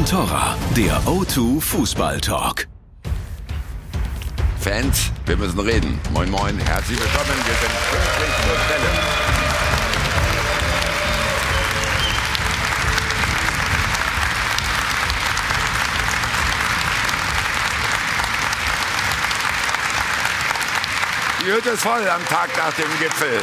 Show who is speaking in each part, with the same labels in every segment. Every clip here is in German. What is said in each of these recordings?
Speaker 1: Contora, der O2 Fußball Talk.
Speaker 2: Fans, wir müssen reden. Moin, moin, herzlich willkommen. Wir sind pünktlich zur Stelle. Die Hütte ist voll am Tag nach dem Gipfel.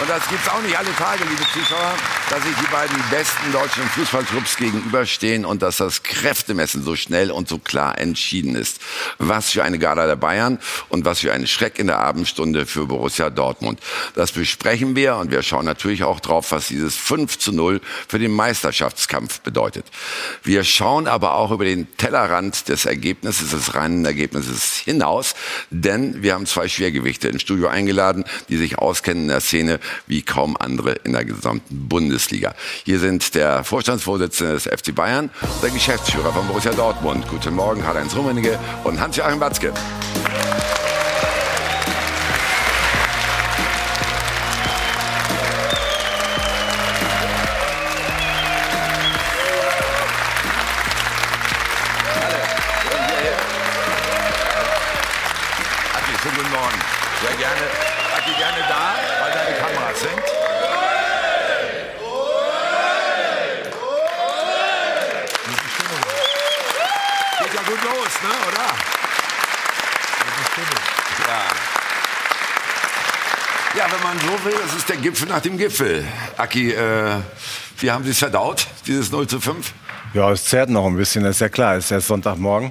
Speaker 2: Und das gibt es auch nicht alle Tage, liebe Zuschauer, dass sich die beiden besten deutschen Fußballclubs gegenüberstehen und dass das Kräftemessen so schnell und so klar entschieden ist. Was für eine Gala der Bayern und was für ein Schreck in der Abendstunde für Borussia Dortmund. Das besprechen wir und wir schauen natürlich auch drauf, was dieses 5 zu 0 für den Meisterschaftskampf bedeutet. Wir schauen aber auch über den Tellerrand des Ergebnisses, des reinen Ergebnisses hinaus, denn wir haben zwei Schwergewichte ins Studio eingeladen, die sich auskennen in der Szene wie kaum andere in der gesamten Bundesliga. Hier sind der Vorstandsvorsitzende des FC Bayern und der Geschäftsführer von Borussia Dortmund. Guten Morgen, Karl-Heinz Rummenigge und Hans-Joachim Watzke. Ist der Gipfel nach dem Gipfel. Aki, äh, wie haben Sie es verdaut, dieses 0 zu 5?
Speaker 3: Ja, es zerrt noch ein bisschen, ist ja klar, es ist ja Sonntagmorgen.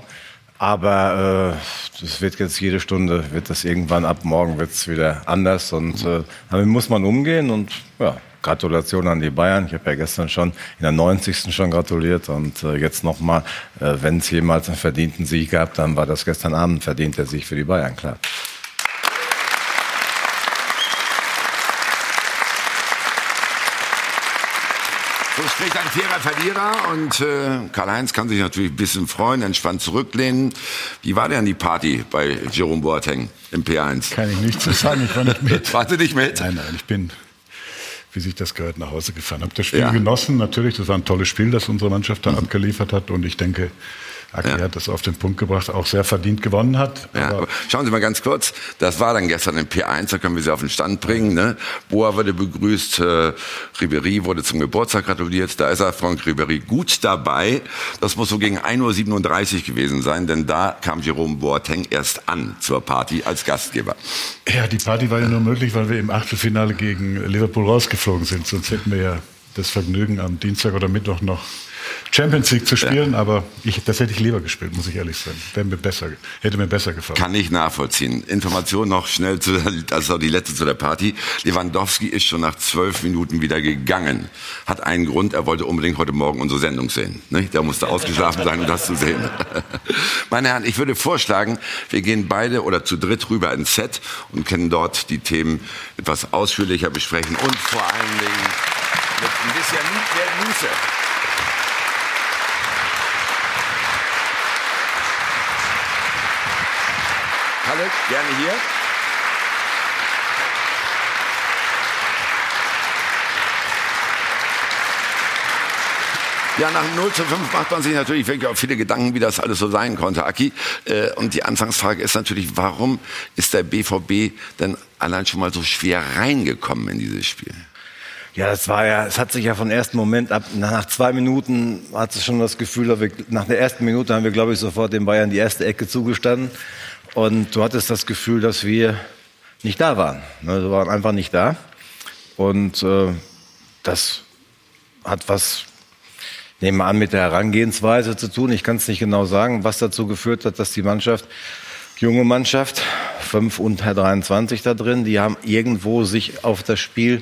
Speaker 3: Aber äh, das wird jetzt jede Stunde, wird das irgendwann ab morgen wird wieder anders und äh, damit muss man umgehen und ja, Gratulation an die Bayern. Ich habe ja gestern schon in der 90. schon gratuliert und äh, jetzt nochmal, äh, wenn es jemals einen verdienten Sieg gab, dann war das gestern Abend ein verdienter Sieg für die Bayern, klar.
Speaker 2: Spricht ein fairer Verlierer und äh, Karl-Heinz kann sich natürlich ein bisschen freuen, entspannt zurücklehnen. Wie war denn die Party bei Jerome Boateng im P1?
Speaker 4: Kann ich nicht zu sagen, ich war nicht mit.
Speaker 2: Warte nicht mit?
Speaker 4: Nein, nein, ich bin, wie sich das gehört, nach Hause gefahren. Habe das Spiel
Speaker 2: Ja.
Speaker 4: genossen, natürlich, das war ein tolles Spiel, das unsere Mannschaft da
Speaker 2: Mhm.
Speaker 4: abgeliefert hat und ich denke, Aki
Speaker 2: Ja.
Speaker 4: hat das auf den Punkt gebracht, auch sehr verdient gewonnen hat.
Speaker 2: Ja,
Speaker 4: Aber
Speaker 2: aber schauen Sie mal ganz kurz, das war dann gestern im P1, da können wir Sie auf den Stand bringen. Ne? Boa wurde begrüßt, äh, Ribery wurde zum Geburtstag gratuliert, da ist er, Franck Ribery, gut dabei. Das muss so gegen 1.37 Uhr gewesen sein, denn da kam Jerome Boateng erst an zur Party als Gastgeber.
Speaker 4: ja, die Party war ja nur möglich, weil wir im Achtelfinale gegen Liverpool rausgeflogen sind. Sonst hätten wir ja das Vergnügen, am Dienstag oder Mittwoch noch Champions League zu spielen. Aber ich, das hätte ich lieber gespielt, muss ich ehrlich sein. Wäre mir besser, hätte mir besser gefallen.
Speaker 2: Kann ich nachvollziehen. Information noch schnell zu, das war die letzte zu der Party. Lewandowski ist schon nach zwölf Minuten wieder gegangen. Hat einen Grund, er wollte unbedingt heute Morgen unsere Sendung sehen. Nicht? Der musste ausgeschlafen sein, um das zu sehen. Meine Herren, ich würde vorschlagen, wir gehen beide oder zu dritt rüber ins Set und können dort die Themen etwas ausführlicher besprechen und vor allen Dingen mit ein bisschen mehr Muße. Kalle, gerne hier. Ja, nach dem 0 zu 5 macht man sich natürlich wirklich auch viele Gedanken, wie das alles so sein konnte, Aki. Äh, Und die Anfangsfrage ist natürlich, warum ist der BVB denn allein schon mal so schwer reingekommen in dieses Spiel?
Speaker 3: Ja, das war ja, es hat sich ja von ersten Moment ab, nach zwei Minuten hat es schon das Gefühl, dass wir, nach der ersten Minute haben wir, glaube ich, sofort den Bayern die erste Ecke zugestanden. Und du hattest das Gefühl, dass wir nicht da waren. Ne, Wir waren einfach nicht da. Und äh, das hat was, nehmen wir an, mit der Herangehensweise zu tun. Ich kann es nicht genau sagen, was dazu geführt hat, dass die Mannschaft, junge Mannschaft, fünf und Herr 23 da drin, die haben irgendwo sich auf das Spiel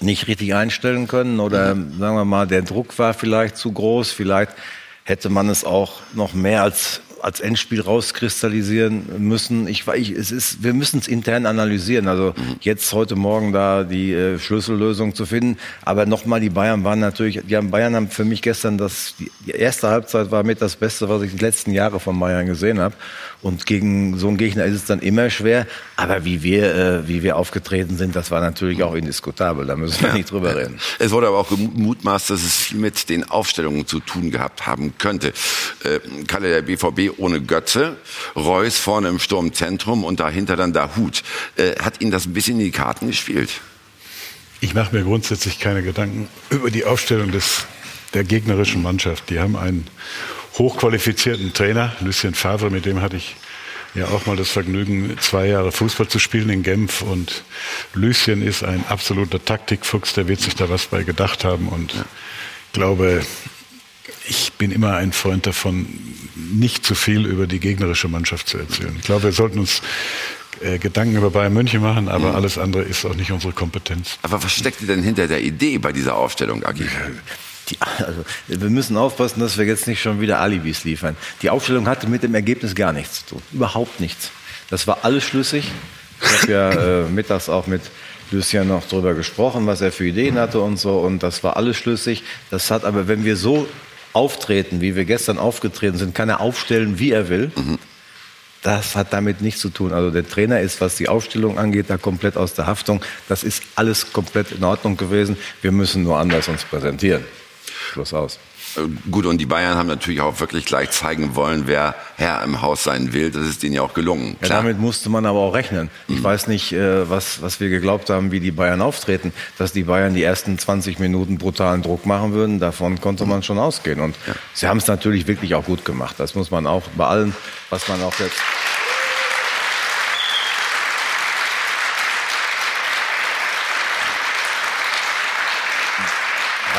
Speaker 3: nicht richtig einstellen können oder sagen wir mal, der Druck war vielleicht zu groß. Vielleicht hätte man es auch noch mehr als als Endspiel rauskristallisieren müssen. Ich, ich, es ist, wir müssen es intern analysieren. Also mhm. jetzt heute Morgen da die äh, Schlüssellösung zu finden. Aber nochmal, die Bayern waren natürlich, die haben Bayern haben für mich gestern das, die erste Halbzeit war mit das Beste, was ich die letzten Jahre von Bayern gesehen habe. Und gegen so einen Gegner ist es dann immer schwer. Aber wie wir, äh, wie wir aufgetreten sind, das war natürlich auch indiskutabel. Da müssen wir nicht drüber reden.
Speaker 2: Es wurde aber auch gemutmaßt, dass es viel mit den Aufstellungen zu tun gehabt haben könnte. Äh, Kalle, der BVB ohne Götze, Reus vorne im Sturmzentrum und dahinter dann Dahut. Äh, hat Ihnen das ein bisschen in die Karten gespielt?
Speaker 4: Ich mache mir grundsätzlich keine Gedanken über die Aufstellung des, der gegnerischen Mannschaft. Die haben einen hochqualifizierten Trainer, Lucien Favre, mit dem hatte ich ja auch mal das Vergnügen, zwei Jahre Fußball zu spielen in Genf. Und Lucien ist ein absoluter Taktikfuchs, der wird sich da was bei gedacht haben. Und ja. glaube, ich bin immer ein Freund davon, nicht zu viel über die gegnerische Mannschaft zu erzählen. Ich glaube, wir sollten uns äh, Gedanken über Bayern München machen, aber mhm. alles andere ist auch nicht unsere Kompetenz.
Speaker 2: Aber was steckt denn hinter der Idee bei dieser Aufstellung, Agi?
Speaker 3: Die, also, wir müssen aufpassen, dass wir jetzt nicht schon wieder Alibis liefern. Die Aufstellung hatte mit dem Ergebnis gar nichts zu tun. Überhaupt nichts. Das war alles schlüssig. Ich habe ja äh, mittags auch mit Lucien noch darüber gesprochen, was er für Ideen hatte und so. Und das war alles schlüssig. Das hat aber, wenn wir so auftreten, wie wir gestern aufgetreten sind, kann er aufstellen, wie er will. Mhm. Das hat damit nichts zu tun. Also der Trainer ist, was die Aufstellung angeht, da komplett aus der Haftung. Das ist alles komplett in Ordnung gewesen. Wir müssen nur anders uns präsentieren. Schluss aus.
Speaker 2: Äh, gut, und die Bayern haben natürlich auch wirklich gleich zeigen wollen, wer Herr im Haus sein will. Das ist denen ja auch gelungen.
Speaker 3: Ja, damit musste man aber auch rechnen. Ich mhm. weiß nicht, äh, was, was wir geglaubt haben, wie die Bayern auftreten. Dass die Bayern die ersten 20 Minuten brutalen Druck machen würden, davon konnte man schon ausgehen. Und ja. sie haben es natürlich wirklich auch gut gemacht. Das muss man auch bei allem, was man auch jetzt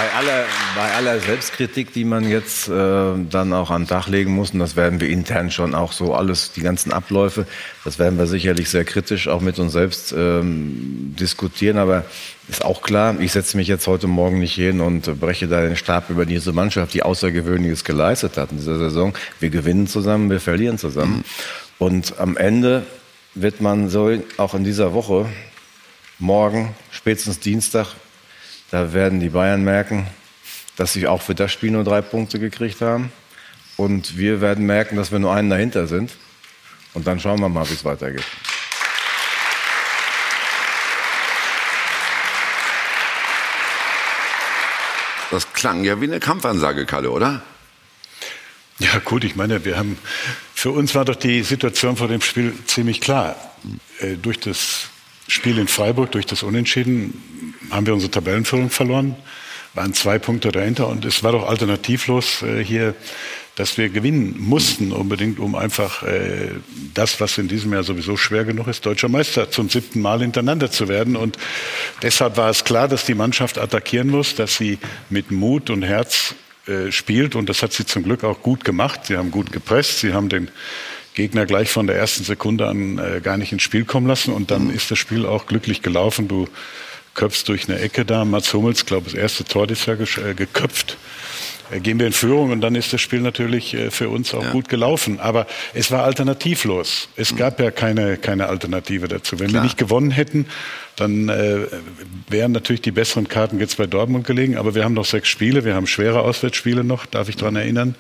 Speaker 3: Bei aller, bei aller Selbstkritik, die man jetzt äh, dann auch an den Tag legen muss, und das werden wir intern schon auch so alles, die ganzen Abläufe, das werden wir sicherlich sehr kritisch auch mit uns selbst ähm, diskutieren. Aber ist auch klar, ich setze mich jetzt heute Morgen nicht hin und breche da den Stab über diese Mannschaft, die Außergewöhnliches geleistet hat in dieser Saison. Wir gewinnen zusammen, wir verlieren zusammen. Und am Ende wird man so auch in dieser Woche, morgen, spätestens Dienstag, da werden die Bayern merken, dass sie auch für das Spiel nur drei Punkte gekriegt haben. Und wir werden merken, dass wir nur einen dahinter sind. Und dann schauen wir mal, wie es weitergeht.
Speaker 2: Das klang ja wie eine Kampfansage, Kalle, oder?
Speaker 4: Ja, gut, ich meine, wir haben, für uns war doch die Situation vor dem Spiel ziemlich klar. Äh, durch das Spiel in Freiburg, durch das Unentschieden, haben wir unsere Tabellenführung verloren, waren zwei Punkte dahinter und es war doch alternativlos äh, hier, dass wir gewinnen mussten unbedingt, um einfach äh, das, was in diesem Jahr sowieso schwer genug ist, deutscher Meister zum siebten Mal hintereinander zu werden. Und deshalb war es klar, dass die Mannschaft attackieren muss, dass sie mit Mut und Herz äh, spielt und das hat sie zum Glück auch gut gemacht. Sie haben gut gepresst, sie haben den Gegner gleich von der ersten Sekunde an äh, gar nicht ins Spiel kommen lassen und dann mhm. ist das Spiel auch glücklich gelaufen. Du köpfst durch eine Ecke da. Mats Hummels, glaube das erste Tor dieses Jahr äh, geköpft. Äh, gehen wir in Führung und dann ist das Spiel natürlich äh, für uns auch ja. gut gelaufen. Aber es war alternativlos. Es mhm. gab ja keine, keine Alternative dazu. Wenn Klar. wir nicht gewonnen hätten, dann äh, wären natürlich die besseren Karten jetzt bei Dortmund gelegen. Aber wir haben noch sechs Spiele, wir haben schwere Auswärtsspiele noch, darf ich daran erinnern,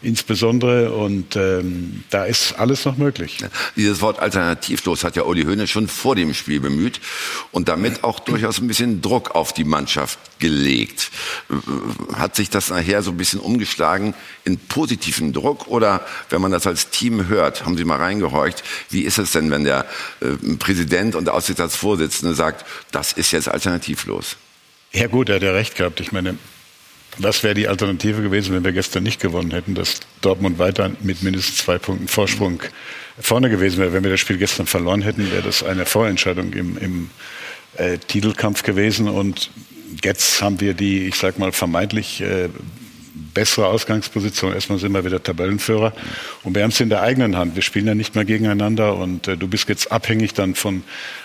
Speaker 4: insbesondere. Und ähm, da ist alles noch möglich.
Speaker 2: Dieses Wort alternativlos hat ja Uli Höhne schon vor dem Spiel bemüht und damit auch durchaus ein bisschen Druck auf die Mannschaft gelegt. Hat sich das nachher so ein bisschen umgeschlagen in positiven Druck oder wenn man das als Team hört, haben Sie mal reingehorcht, wie ist es denn, wenn der äh, Präsident und der Aufsichtsratsvorsitzende sagt, das ist jetzt alternativlos.
Speaker 4: Ja gut, er hat ja recht gehabt. Ich meine, was wäre die Alternative gewesen, wenn wir gestern nicht gewonnen hätten, dass Dortmund weiter mit mindestens zwei Punkten Vorsprung vorne gewesen wäre. Wenn wir das Spiel gestern verloren hätten, wäre das eine Vorentscheidung im, im äh, Titelkampf gewesen. Und jetzt haben wir die, ich sag mal, vermeintlich äh, bessere Ausgangsposition. Erstmal sind wir wieder Tabellenführer und wir haben es in der eigenen Hand. Wir spielen ja nicht mehr gegeneinander und äh, du bist jetzt abhängig dann von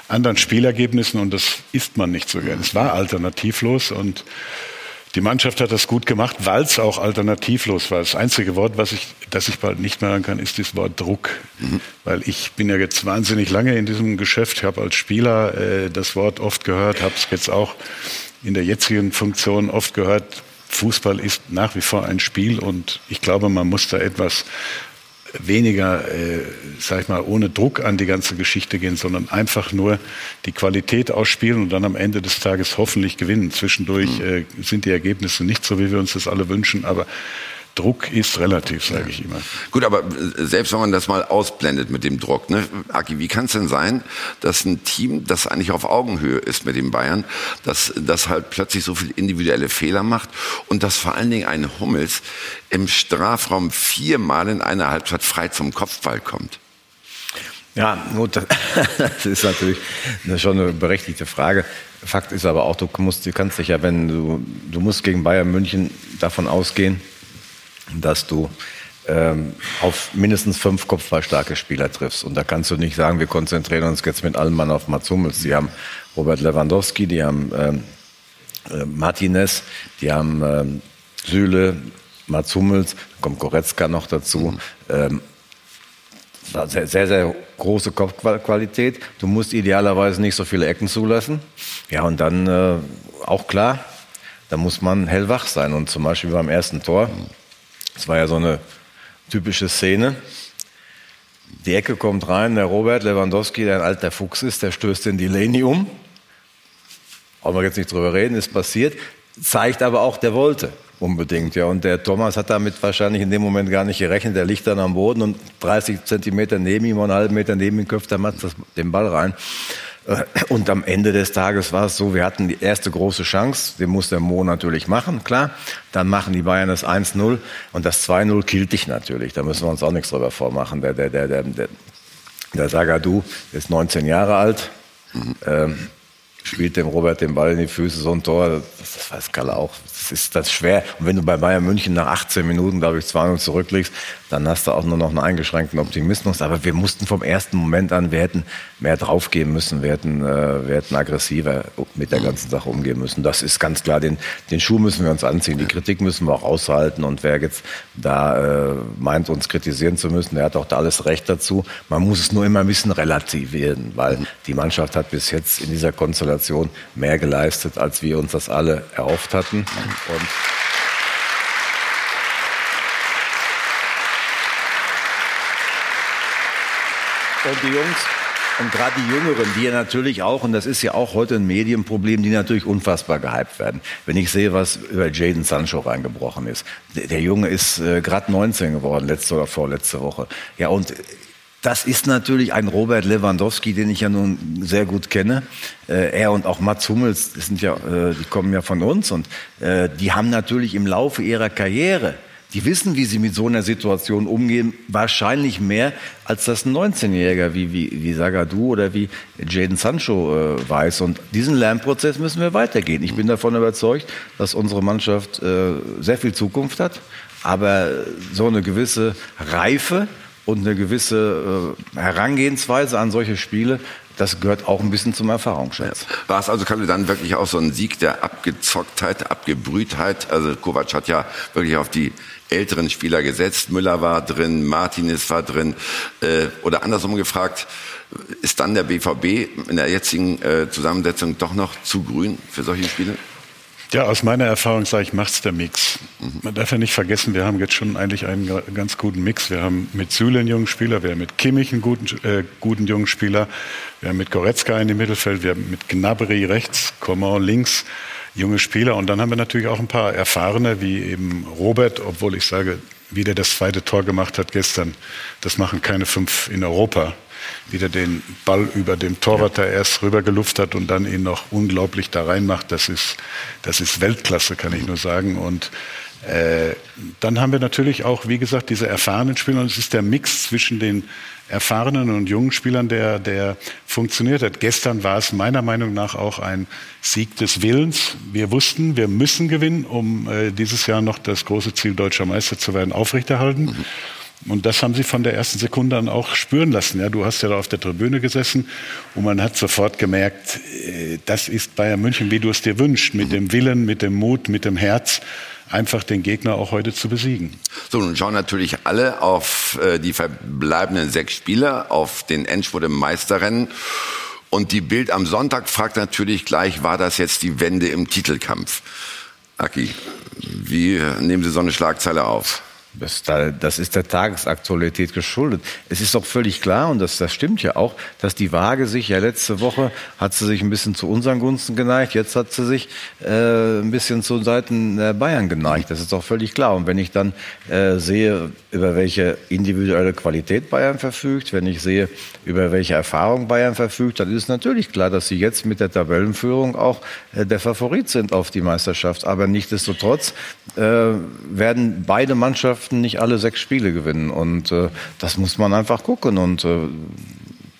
Speaker 4: anderen Spielergebnissen und das ist man nicht so gern. Es war alternativlos und Die Mannschaft hat das gut gemacht, weil es auch alternativlos war. Das einzige Wort, was ich, das ich bald nicht mehr hören kann, ist das Wort Druck. Mhm. Weil ich bin ja jetzt wahnsinnig lange in diesem Geschäft. Ich habe als Spieler äh, das Wort oft gehört, habe es jetzt auch in der jetzigen Funktion oft gehört. Fußball ist nach wie vor ein Spiel und ich glaube, man muss da etwas weniger, äh, sag ich mal, ohne Druck an die ganze Geschichte gehen, sondern einfach nur die Qualität ausspielen und dann am Ende des Tages hoffentlich gewinnen. Zwischendurch mhm. äh, sind die Ergebnisse nicht so, wie wir uns das alle wünschen, aber Druck ist relativ, sage ich immer.
Speaker 2: Gut, aber äh, selbst wenn man das mal ausblendet mit dem Druck, ne? Aki, wie kann es denn sein, dass ein Team, das eigentlich auf Augenhöhe ist mit den Bayern, dass das halt plötzlich so viele individuelle Fehler macht und dass vor allen Dingen ein Hummels im Strafraum viermal in einer Halbzeit frei zum Kopfball kommt?
Speaker 3: Ja, gut, das ist natürlich schon eine berechtigte Frage. Fakt ist aber auch, du musst, du kannst dich ja, wenn du, du musst gegen Bayern München davon ausgehen, dass du ähm, auf mindestens fünf kopfballstarke Spieler triffst. Und da kannst du nicht sagen, wir konzentrieren uns jetzt mit allem Mann auf Mats Hummels. Die haben Robert Lewandowski, die haben ähm, äh, Martinez, die haben ähm, Süle, Mats Hummels, kommt Goretzka noch dazu. Ähm, sehr, sehr, sehr große Kopfqualität. Du musst idealerweise nicht so viele Ecken zulassen. Ja, und dann äh, auch klar, da muss man hellwach sein. Und zum Beispiel beim ersten Tor, das war ja so eine typische Szene. Die Ecke kommt rein, der Robert Lewandowski, der ein alter Fuchs ist, der stößt den Delaney um. Brauchen wir jetzt nicht drüber reden, ist passiert. Zeigt aber auch, der wollte unbedingt. Ja. Und der Thomas hat damit wahrscheinlich in dem Moment gar nicht gerechnet. Der liegt dann am Boden und 30 Zentimeter neben ihm und einen halben Meter neben ihm köpft der Matz den Ball rein. Äh, und am Ende des Tages war es so, wir hatten die erste große Chance, den muss der Mo natürlich machen, klar. Dann machen die Bayern das 1-0 und das 2-0 killt dich natürlich. Da müssen wir uns auch nichts drüber vormachen. Der, der, der, der, der, der Sagadu ist 19 Jahre alt. Mhm. Ähm, spielt dem Robert den Ball in die Füße, so ein Tor, das, das weiß Kalle auch. Das ist das schwer. Und wenn du bei Bayern München nach 18 Minuten, glaube ich, 2-0 zurückliegst, dann hast du auch nur noch einen eingeschränkten Optimismus. Aber wir mussten vom ersten Moment an, wir hätten mehr draufgeben müssen, wir hätten, äh, wir hätten aggressiver mit der ganzen Sache umgehen müssen. Das ist ganz klar, den, den Schuh müssen wir uns anziehen, die Kritik müssen wir auch aushalten. Und wer jetzt da äh, meint, uns kritisieren zu müssen, der hat auch da alles Recht dazu. Man muss es nur immer ein bisschen relativieren, weil die Mannschaft hat bis jetzt in dieser Konstellation mehr geleistet, als wir uns das alle erhofft hatten. Und Und die Jungs, und gerade die Jüngeren, die ja natürlich auch, und das ist ja auch heute ein Medienproblem, die natürlich unfassbar gehypt werden. Wenn ich sehe, was über Jaden Sancho reingebrochen ist. Der, der Junge ist äh, gerade 19 geworden, letzte oder vorletzte Woche. Ja, und das ist natürlich ein Robert Lewandowski, den ich ja nun sehr gut kenne. Äh, er und auch Mats Hummels, sind ja, äh, die kommen ja von uns und äh, die haben natürlich im Laufe ihrer Karriere die wissen, wie sie mit so einer Situation umgehen, wahrscheinlich mehr, als das ein 19-Jähriger wie, wie, wie Sagadu oder wie Jaden Sancho äh, weiß. Und diesen Lernprozess müssen wir weitergehen. Ich bin davon überzeugt, dass unsere Mannschaft äh, sehr viel Zukunft hat, aber so eine gewisse Reife und eine gewisse äh, Herangehensweise an solche Spiele, das gehört auch ein bisschen zum Erfahrungsschatz.
Speaker 2: Ja. War es also, Kalle, dann wirklich auch so ein Sieg der Abgezocktheit, Abgebrühtheit? Also Kovac hat ja wirklich auf die älteren Spieler gesetzt. Müller war drin, Martinez war drin. Äh, oder andersrum gefragt, ist dann der BVB in der jetzigen äh, Zusammensetzung doch noch zu grün für solche Spiele?
Speaker 4: Ja, aus meiner Erfahrung sage ich, macht's der Mix. Man darf ja nicht vergessen, wir haben jetzt schon eigentlich einen ganz guten Mix. Wir haben mit Süle einen jungen Spieler, wir haben mit Kimmich einen guten, äh, guten jungen Spieler, wir haben mit Goretzka in dem Mittelfeld, wir haben mit Gnabry rechts, Coman links junge Spieler. Und dann haben wir natürlich auch ein paar Erfahrene, wie eben Robert, obwohl ich sage, wie der das zweite Tor gemacht hat gestern, das machen keine fünf in Europa. Wie der den Ball über dem Torwart da erst rübergeluft hat und dann ihn noch unglaublich da reinmacht, das ist, das ist Weltklasse, kann ich nur sagen. Und äh, dann haben wir natürlich auch, wie gesagt, diese erfahrenen Spieler und es ist der Mix zwischen den erfahrenen und jungen Spielern, der, der funktioniert hat. Gestern war es meiner Meinung nach auch ein Sieg des Willens. Wir wussten, wir müssen gewinnen, um äh, dieses Jahr noch das große Ziel deutscher Meister zu werden aufrechterhalten. Mhm. Und das haben sie von der ersten Sekunde an auch spüren lassen. Ja, du hast ja da auf der Tribüne gesessen und man hat sofort gemerkt, äh, das ist Bayern München, wie du es dir wünschst, mit dem Willen, mit dem Mut, mit dem Herz einfach den Gegner auch heute zu besiegen.
Speaker 2: So, nun schauen natürlich alle auf äh, die verbleibenden sechs Spiele, auf den Endspurt im Meisterrennen. Und die Bild am Sonntag fragt natürlich gleich, war das jetzt die Wende im Titelkampf? Aki, wie nehmen Sie so eine Schlagzeile auf?
Speaker 3: Das, das, ist der Tagesaktualität geschuldet. Es ist doch völlig klar, und das, das stimmt ja auch, dass die Waage sich ja letzte Woche hat sie sich ein bisschen zu unseren Gunsten geneigt, jetzt hat sie sich äh, ein bisschen zu Seiten der Bayern geneigt. Das ist doch völlig klar. Und wenn ich dann äh, sehe, über welche individuelle Qualität Bayern verfügt, wenn ich sehe, über welche Erfahrung Bayern verfügt, dann ist es natürlich klar, dass sie jetzt mit der Tabellenführung auch äh, der Favorit sind auf die Meisterschaft. Aber nichtsdestotrotz äh, werden beide Mannschaften Mannschaften nicht alle sechs Spiele gewinnen. Und äh, das muss man einfach gucken. Und äh,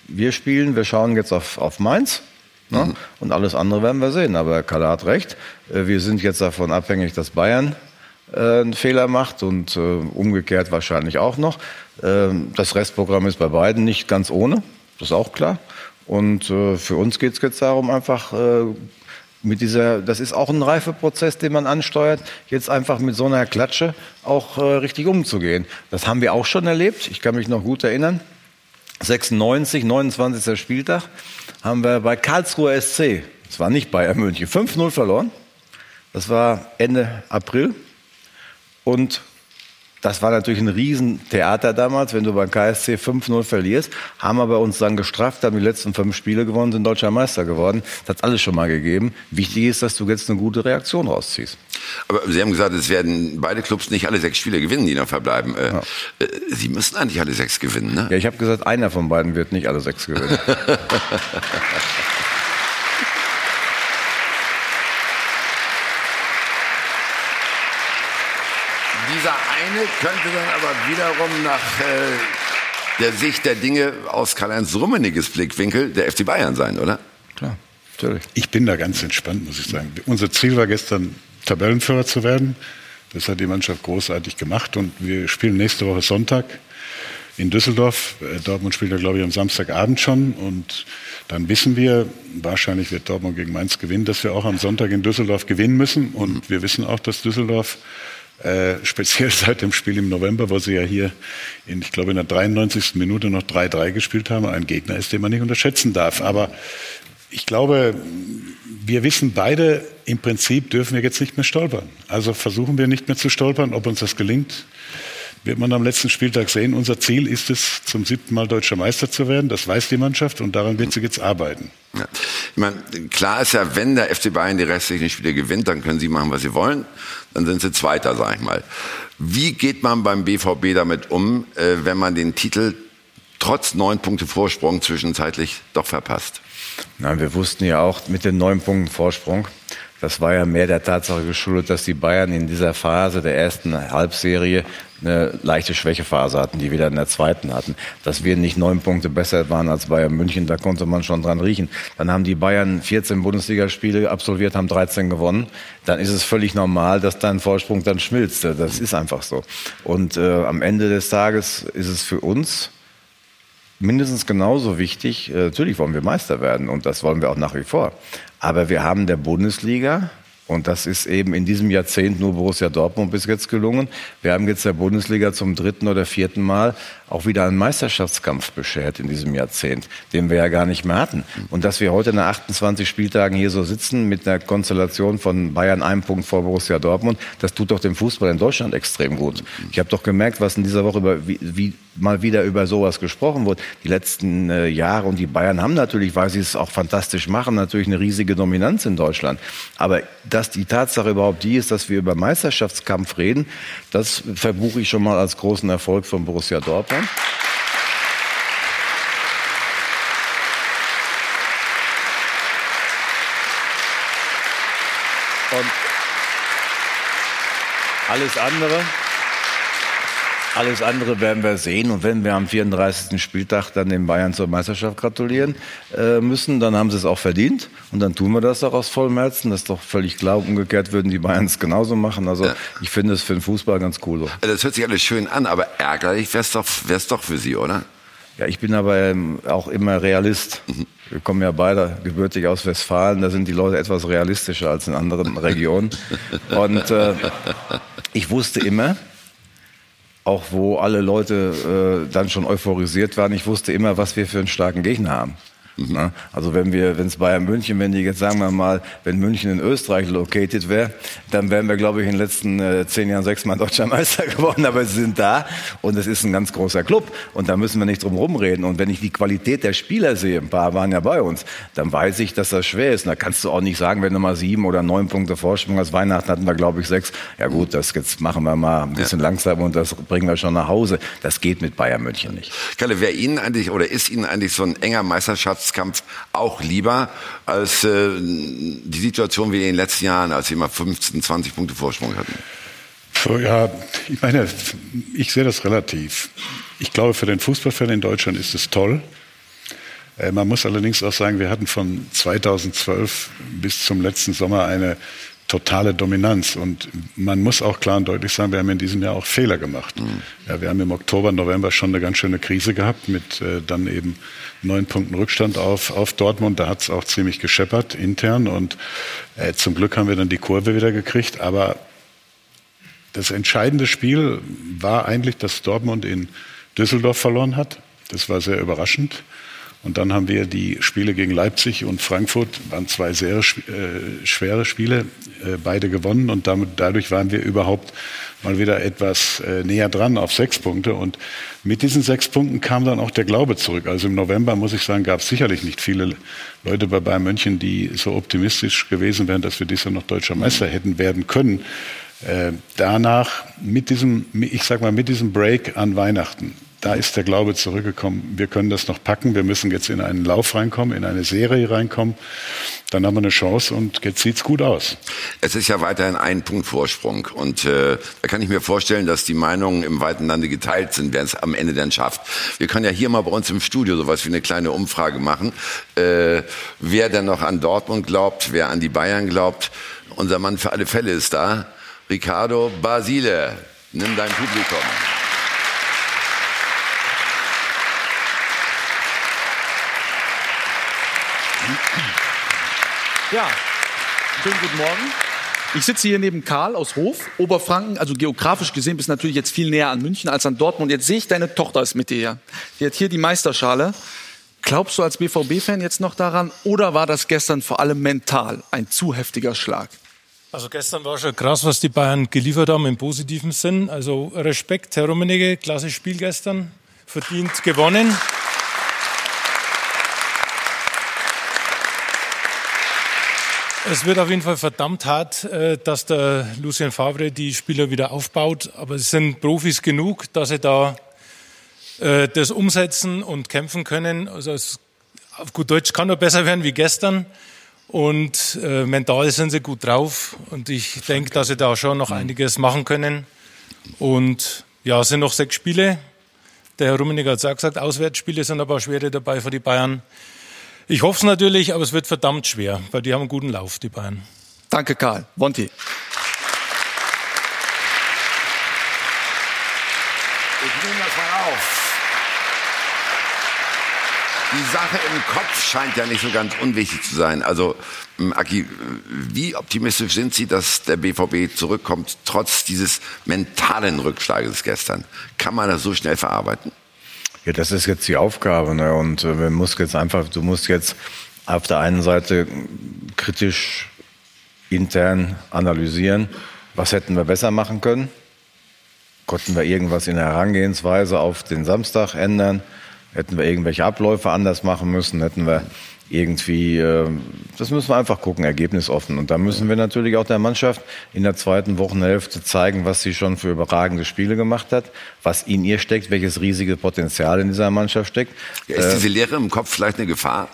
Speaker 3: wir spielen, wir schauen jetzt auf, auf Mainz. Ne? Mhm. Und alles andere werden wir sehen. Aber Kalle hat recht. Äh, wir sind jetzt davon abhängig, dass Bayern äh, einen Fehler macht und äh, umgekehrt wahrscheinlich auch noch. Ähm, das Restprogramm ist bei beiden nicht ganz ohne. Das ist auch klar. Und äh, für uns geht es jetzt darum, einfach mit dieser, das ist auch ein Reifeprozess, den man ansteuert, jetzt einfach mit so einer Klatsche auch äh, richtig umzugehen. Das haben wir auch schon erlebt. Ich kann mich noch gut erinnern. 96, 29. Spieltag, haben wir bei Karlsruher SC, das war nicht Bayern München, 5-0 verloren. Das war Ende April. Und das war natürlich ein Riesentheater damals, wenn du beim KSC 5-0 verlierst. Haben aber uns dann gestraft, haben die letzten fünf Spiele gewonnen, sind deutscher Meister geworden. Das hat alles schon mal gegeben. Wichtig ist, dass du jetzt eine gute Reaktion rausziehst.
Speaker 2: Aber Sie haben gesagt, es werden beide Clubs nicht alle sechs Spiele gewinnen, die noch verbleiben. Äh, ja. Äh, Sie müssen eigentlich alle sechs gewinnen, ne?
Speaker 3: Ja, ich habe gesagt, einer von beiden wird nicht alle sechs gewinnen.
Speaker 2: Dieser eine könnte dann aber wiederum nach äh, der Sicht der Dinge aus Karl-Heinz Rummeniges Blickwinkel der FC Bayern sein, oder?
Speaker 3: Klar, natürlich.
Speaker 4: Ich bin da ganz entspannt, muss ich sagen. Unser Ziel war gestern, Tabellenführer zu werden. Das hat die Mannschaft großartig gemacht und wir spielen nächste Woche Sonntag in Düsseldorf. Äh, Dortmund spielt ja, glaube ich, am Samstagabend schon. Und dann wissen wir, wahrscheinlich wird Dortmund gegen Mainz gewinnen, dass wir auch am Sonntag in Düsseldorf gewinnen müssen. Und wir wissen auch, dass Düsseldorf äh, speziell seit dem Spiel im November, wo sie ja hier, in, ich glaube, in der 93. Minute noch 3-3 gespielt haben, ein Gegner ist, den man nicht unterschätzen darf. Aber ich glaube, wir wissen beide, im Prinzip dürfen wir jetzt nicht mehr stolpern. Also versuchen wir nicht mehr zu stolpern. Ob uns das gelingt, wird man am letzten Spieltag sehen. Unser Ziel ist es, zum siebten Mal deutscher Meister zu werden. Das weiß die Mannschaft und daran wird sie jetzt arbeiten.
Speaker 2: Ja. Ich meine, klar ist ja, wenn der FC Bayern die restlichen Spiele gewinnt, dann können sie machen, was sie wollen. Dann sind sie Zweiter, sag ich mal. Wie geht man beim BVB damit um, äh, wenn man den Titel trotz neun Punkte Vorsprung zwischenzeitlich doch verpasst?
Speaker 3: Nein, wir wussten ja auch mit den neun Punkten Vorsprung, das war ja mehr der Tatsache geschuldet, dass die Bayern in dieser Phase der ersten Halbserie eine leichte Schwächephase hatten, die wieder in der zweiten hatten. Dass wir nicht neun Punkte besser waren als Bayern München, da konnte man schon dran riechen. Dann haben die Bayern 14 Bundesligaspiele absolviert, haben 13 gewonnen. Dann ist es völlig normal, dass dein Vorsprung dann schmilzt. Das ist einfach so. Und äh, am Ende des Tages ist es für uns mindestens genauso wichtig. Äh, natürlich wollen wir Meister werden und das wollen wir auch nach wie vor. Aber wir haben der Bundesliga und das ist eben in diesem Jahrzehnt nur Borussia Dortmund bis jetzt gelungen. Wir haben jetzt der Bundesliga zum dritten oder vierten Mal auch wieder einen Meisterschaftskampf beschert in diesem Jahrzehnt, den wir ja gar nicht mehr hatten. Und dass wir heute nach 28 Spieltagen hier so sitzen mit einer Konstellation von Bayern einem Punkt vor Borussia Dortmund, das tut doch dem Fußball in Deutschland extrem gut. Ich habe doch gemerkt, was in dieser Woche über, wie, wie mal wieder über sowas gesprochen wird. Die letzten äh, Jahre und die Bayern haben natürlich, weil sie es auch fantastisch machen, natürlich eine riesige Dominanz in Deutschland. Aber dass die Tatsache überhaupt die ist, dass wir über Meisterschaftskampf reden, das verbuche ich schon mal als großen Erfolg von Borussia Dortmund. Und alles andere, Alles andere werden wir sehen. Und wenn wir am 34. Spieltag dann den Bayern zur Meisterschaft gratulieren äh, müssen, dann haben sie es auch verdient. Und dann tun wir das auch aus vollem Herzen. Das ist doch völlig klar. Umgekehrt würden die Bayern es genauso machen. Also ja. ich finde es für den Fußball ganz cool. So.
Speaker 2: Das hört sich alles schön an, aber ärgerlich wäre es doch, wär's doch für Sie, oder?
Speaker 3: Ja, ich bin aber ähm, auch immer Realist. Mhm. Wir kommen ja beide gebürtig aus Westfalen. Da sind die Leute etwas realistischer als in anderen Regionen. Und äh, ich wusste immer, auch wo alle Leute äh, dann schon euphorisiert waren, ich wusste immer, was wir für einen starken Gegner haben. Mhm. Also wenn wir, wenn es Bayern München, wenn die jetzt sagen wir mal, wenn München in Österreich located wäre, dann wären wir, glaube ich, in den letzten äh, zehn Jahren sechsmal deutscher Meister geworden. Aber sie sind da und es ist ein ganz großer Club und da müssen wir nicht drum rumreden. Und wenn ich die Qualität der Spieler sehe, ein paar waren ja bei uns, dann weiß ich, dass das schwer ist. Und da kannst du auch nicht sagen, wenn du mal sieben oder neun Punkte Vorsprung hast. Weihnachten hatten wir, glaube ich, sechs. Ja gut, das jetzt machen wir mal ein bisschen ja. langsamer und das bringen wir schon nach Hause. Das geht mit Bayern München nicht.
Speaker 2: Kalle, wer Ihnen eigentlich oder ist Ihnen eigentlich so ein enger Meisterschafts Abstiegskampf auch lieber als äh, die Situation wie in den letzten Jahren, als sie mal 15, 20 Punkte Vorsprung hatten?
Speaker 4: Ja, ich meine, ich sehe das relativ. Ich glaube, für den Fußballfan in Deutschland ist es toll. Äh, man muss allerdings auch sagen, wir hatten von 2012 bis zum letzten Sommer eine totale Dominanz. Und man muss auch klar und deutlich sagen, wir haben in diesem Jahr auch Fehler gemacht. Mhm. Ja, wir haben im Oktober, November schon eine ganz schöne Krise gehabt mit äh, dann eben neun Punkten Rückstand auf, auf Dortmund. Da hat es auch ziemlich gescheppert intern und äh, zum Glück haben wir dann die Kurve wieder gekriegt. Aber das entscheidende Spiel war eigentlich, dass Dortmund in Düsseldorf verloren hat. Das war sehr überraschend. Und dann haben wir die Spiele gegen Leipzig und Frankfurt, waren zwei sehr äh, schwere Spiele, äh, beide gewonnen. Und damit, dadurch waren wir überhaupt mal wieder etwas äh, näher dran auf sechs Punkte. Und mit diesen sechs Punkten kam dann auch der Glaube zurück. Also im November, muss ich sagen, gab es sicherlich nicht viele Leute bei Bayern München, die so optimistisch gewesen wären, dass wir dieses Jahr noch deutscher Meister hätten werden können. Äh, danach, mit diesem, ich sag mal, mit diesem Break an Weihnachten, da ist der Glaube zurückgekommen. Wir können das noch packen. Wir müssen jetzt in einen Lauf reinkommen, in eine Serie reinkommen. Dann haben wir eine Chance und jetzt sieht's gut aus.
Speaker 2: Es ist ja weiterhin ein Punkt Vorsprung. Und äh, da kann ich mir vorstellen, dass die Meinungen im weiten Lande geteilt sind, wer es am Ende dann schafft. Wir können ja hier mal bei uns im Studio sowas wie eine kleine Umfrage machen. Äh, wer denn noch an Dortmund glaubt, wer an die Bayern glaubt. Unser Mann für alle Fälle ist da. Ricardo Basile, nimm dein Publikum.
Speaker 5: Ja, schönen guten Morgen. Ich sitze hier neben Karl aus Hof, Oberfranken. Also geografisch gesehen bist du natürlich jetzt viel näher an München als an Dortmund. Jetzt sehe ich, deine Tochter ist mit dir. Die hat hier die Meisterschale. Glaubst du als BVB-Fan jetzt noch daran oder war das gestern vor allem mental ein zu heftiger Schlag?
Speaker 6: Also gestern war schon krass, was die Bayern geliefert haben im positiven Sinn. Also Respekt, Herr Rummenigge, klasse Spiel gestern, verdient gewonnen. Es wird auf jeden Fall verdammt hart, äh, dass der Lucien Favre die Spieler wieder aufbaut. Aber es sind Profis genug, dass sie da äh, das umsetzen und kämpfen können. Also es, auf gut Deutsch kann nur besser werden wie gestern. Und äh, mental sind sie gut drauf. Und ich denke, dass sie da schon noch einiges machen können. Und ja, es sind noch sechs Spiele. Der Herr Rummenigge hat es auch gesagt, Auswärtsspiele sind aber schwere dabei für die Bayern. Ich hoffe es natürlich, aber es wird verdammt schwer, weil die haben einen guten Lauf, die Bayern.
Speaker 5: Danke, Karl. Monty. Ich
Speaker 2: nehme das mal auf. Die Sache im Kopf scheint ja nicht so ganz unwichtig zu sein. Also, Aki, wie optimistisch sind Sie, dass der BVB zurückkommt, trotz dieses mentalen Rückschlages gestern? Kann man das so schnell verarbeiten?
Speaker 3: Ja, das ist jetzt die Aufgabe. Ne? Und äh, man muss jetzt einfach, du musst jetzt auf der einen Seite kritisch intern analysieren, was hätten wir besser machen können? Konnten wir irgendwas in der Herangehensweise auf den Samstag ändern? Hätten wir irgendwelche Abläufe anders machen müssen? Hätten wir irgendwie, äh, das müssen wir einfach gucken, ergebnisoffen. Und da müssen wir natürlich auch der Mannschaft in der zweiten Wochenhälfte zeigen, was sie schon für überragende Spiele gemacht hat, was in ihr steckt, welches riesige Potenzial in dieser Mannschaft steckt.
Speaker 2: Ja, ist diese Lehre im Kopf vielleicht eine Gefahr?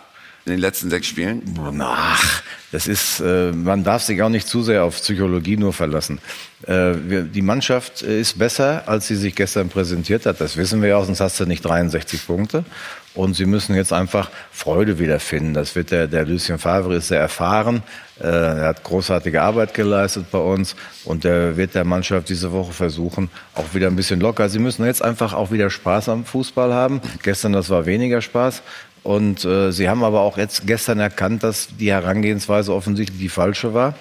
Speaker 2: in den letzten sechs Spielen?
Speaker 3: Ach, das ist, äh, man darf sich auch nicht zu sehr auf Psychologie nur verlassen. Äh, wir, die Mannschaft ist besser, als sie sich gestern präsentiert hat. Das wissen wir ja auch, sonst hast du nicht 63 Punkte. Und sie müssen jetzt einfach Freude wiederfinden. Das wird der, der Lucien Favre ist sehr erfahren. Äh, er hat großartige Arbeit geleistet bei uns und er wird der Mannschaft diese Woche versuchen, auch wieder ein bisschen locker. Sie müssen jetzt einfach auch wieder Spaß am Fußball haben. Gestern, das war weniger Spaß. Und äh, sie haben aber auch jetzt gestern erkannt, dass die Herangehensweise offensichtlich die falsche war.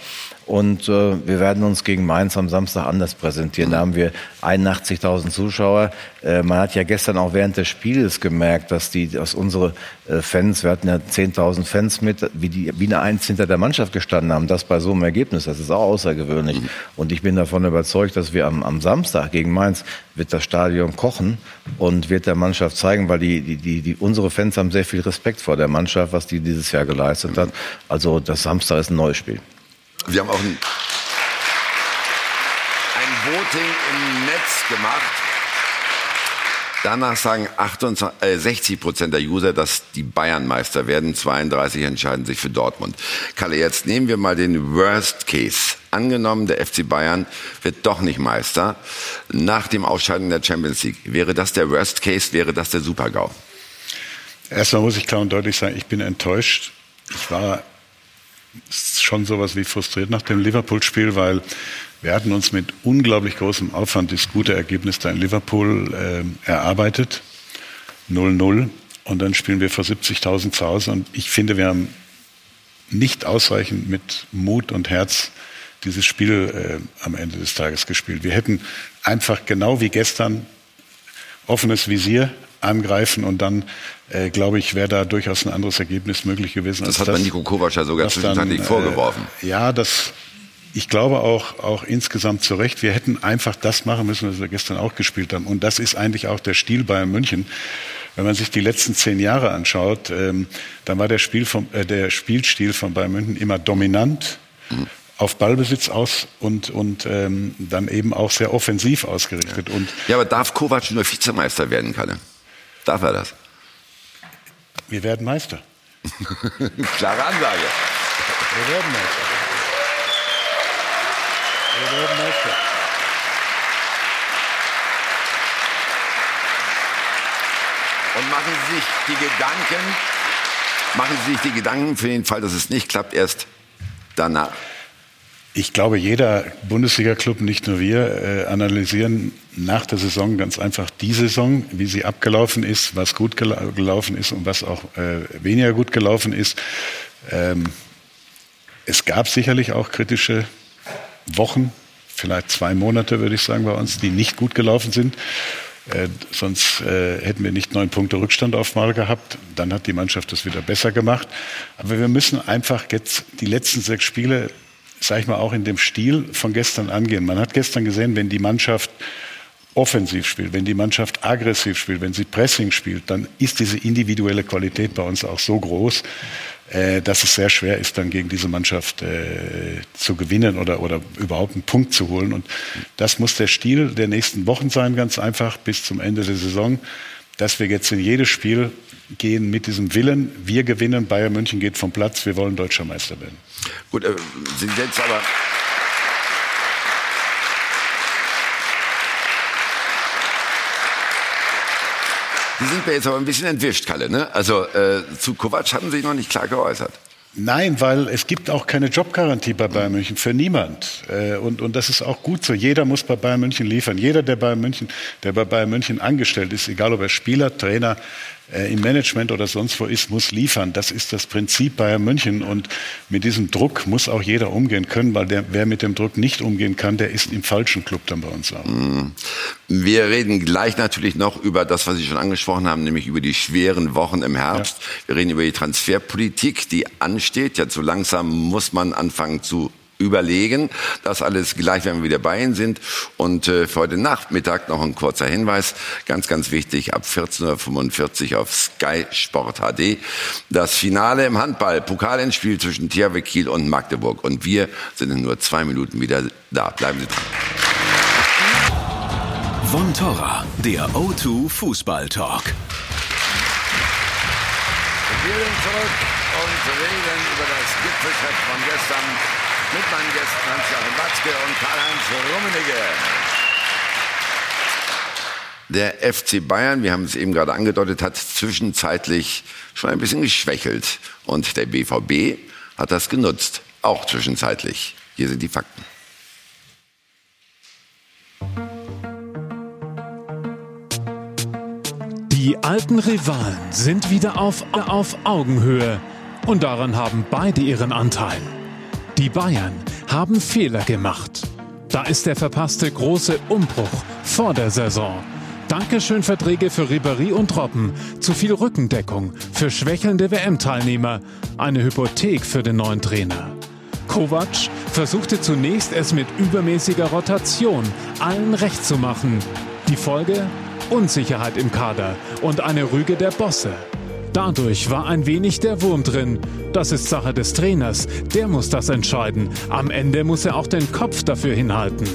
Speaker 3: Und äh, wir werden uns gegen Mainz am Samstag anders präsentieren. Da haben wir 81.000 Zuschauer. Äh, man hat ja gestern auch während des Spiels gemerkt, dass die, dass unsere äh, Fans, wir hatten ja 10.000 Fans mit, wie die wie eine Eins hinter der Mannschaft gestanden haben. Das bei so einem Ergebnis, das ist auch außergewöhnlich. Und ich bin davon überzeugt, dass wir am, am Samstag gegen Mainz wird das Stadion kochen und wird der Mannschaft zeigen, weil die, die, die, die unsere Fans haben sehr viel Respekt vor der Mannschaft, was die dieses Jahr geleistet hat. Also das Samstag ist ein neues Spiel.
Speaker 2: Wir haben auch ein, ein Voting im Netz gemacht. Danach sagen 28, äh, 60 Prozent der User, dass die Bayern Meister werden. 32 entscheiden sich für Dortmund. Kalle, jetzt nehmen wir mal den Worst Case. Angenommen, der FC Bayern wird doch nicht Meister. Nach dem Ausscheiden der Champions League. Wäre das der Worst Case? Wäre das der Super-GAU?
Speaker 4: Erstmal muss ich klar und deutlich sagen, ich bin enttäuscht. Ich war schon sowas wie frustriert nach dem Liverpool-Spiel, weil wir hatten uns mit unglaublich großem Aufwand das gute Ergebnis da in Liverpool äh, erarbeitet. 0-0. Und dann spielen wir vor 70.000 zu Hause. Und ich finde, wir haben nicht ausreichend mit Mut und Herz dieses Spiel äh, am Ende des Tages gespielt. Wir hätten einfach genau wie gestern offenes Visier angreifen und dann, äh, glaube ich, wäre da durchaus ein anderes Ergebnis möglich gewesen.
Speaker 2: Das hat man Nico Kovac ja sogar zwischenzeitlich äh, vorgeworfen.
Speaker 4: Ja, das, ich glaube auch, auch insgesamt zu Recht. Wir hätten einfach das machen müssen, was wir gestern auch gespielt haben. Und das ist eigentlich auch der Stil Bayern München. Wenn man sich die letzten zehn Jahre anschaut, ähm, dann war der, Spiel vom, äh, der Spielstil von Bayern München immer dominant, mhm auf Ballbesitz aus und, und ähm, dann eben auch sehr offensiv ausgerichtet.
Speaker 2: Ja,
Speaker 4: und
Speaker 2: ja aber darf Kovac nur Vizemeister werden, Kalle? Darf er das?
Speaker 4: Wir werden Meister.
Speaker 2: Klare Ansage.
Speaker 4: Wir werden Meister. Wir werden Meister.
Speaker 2: Und machen Sie sich die Gedanken, machen Sie sich die Gedanken für den Fall, dass es nicht klappt, erst danach.
Speaker 4: Ich glaube, jeder Bundesliga-Club, nicht nur wir, äh, analysieren nach der Saison ganz einfach die Saison, wie sie abgelaufen ist, was gut gel gelaufen ist und was auch äh, weniger gut gelaufen ist. Ähm, es gab sicherlich auch kritische Wochen, vielleicht zwei Monate, würde ich sagen, bei uns, die nicht gut gelaufen sind. Äh, sonst hätten wir nicht neun Punkte Rückstand auf Mal gehabt. Dann hat die Mannschaft das wieder besser gemacht. Aber wir müssen einfach jetzt die letzten sechs Spiele sag ich mal, auch in dem Stil von gestern angehen. Man hat gestern gesehen, wenn die Mannschaft offensiv spielt, wenn die Mannschaft aggressiv spielt, wenn sie Pressing spielt, dann ist diese individuelle Qualität bei uns auch so groß, äh, dass es sehr schwer ist, dann gegen diese Mannschaft äh, zu gewinnen oder, oder überhaupt einen Punkt zu holen. Und das muss der Stil der nächsten Wochen sein, ganz einfach, bis zum Ende der Saison, dass wir jetzt in jedes Spiel gehen mit diesem Willen, wir gewinnen, Bayern München geht vom Platz, wir wollen deutscher Meister werden.
Speaker 2: Gut, äh, sind jetzt aber Die sind mir jetzt aber ein bisschen entwischt, Kalle. Ne? Also äh, zu Kovac haben Sie sich noch nicht klar geäußert.
Speaker 4: Nein, weil es gibt auch keine Jobgarantie bei Bayern München für niemand. Äh, und, und das ist auch gut so. Jeder muss bei Bayern München liefern. Jeder, der, Bayern München, der bei Bayern München angestellt ist, egal ob er Spieler, Trainer, äh, im Management oder sonst wo ist, muss liefern. Das ist das Prinzip Bayern München. Und mit diesem Druck muss auch jeder umgehen können, weil der, wer mit dem Druck nicht umgehen kann, der ist im falschen Club dann bei uns auch. Mhm.
Speaker 2: Wir reden gleich natürlich noch über das, was Sie schon angesprochen haben, nämlich über die schweren Wochen im Herbst. Ja. Wir reden über die Transferpolitik, die ansteht. Ja, zu langsam muss man anfangen zu überlegen. Das alles gleich, wenn wir wieder bei Ihnen sind. Und äh, für heute Nachmittag noch ein kurzer Hinweis. Ganz, ganz wichtig, ab 14.45 Uhr auf Sky Sport HD. Das Finale im Handball, Pokalendspiel zwischen THW Kiel und Magdeburg. Und wir sind in nur zwei Minuten wieder da. Bleiben Sie dran.
Speaker 1: Von Torra, der O2 Fußball Talk.
Speaker 2: Wir sind zurück zu reden über das Gipfeltreffen von gestern mit meinen Gästen Hans-Joachim Watzke und Karl-Heinz Rummenigge. Der FC Bayern, wir haben es eben gerade angedeutet, hat zwischenzeitlich schon ein bisschen geschwächelt. Und der BVB hat das genutzt, auch zwischenzeitlich. Hier sind die Fakten.
Speaker 7: Die alten Rivalen sind wieder auf, auf Augenhöhe und daran haben beide ihren Anteil. Die Bayern haben Fehler gemacht. Da ist der verpasste große Umbruch vor der Saison. Dankeschön Verträge für Ribéry und Robben, zu viel Rückendeckung für schwächelnde WM-Teilnehmer, eine Hypothek für den neuen Trainer. Kovac versuchte zunächst es mit übermäßiger Rotation allen recht zu machen. Die Folge? Unsicherheit im Kader und eine Rüge der Bosse. Dadurch war ein wenig der Wurm drin. Das ist Sache des Trainers. Der muss das entscheiden. Am Ende muss er auch den Kopf dafür hinhalten.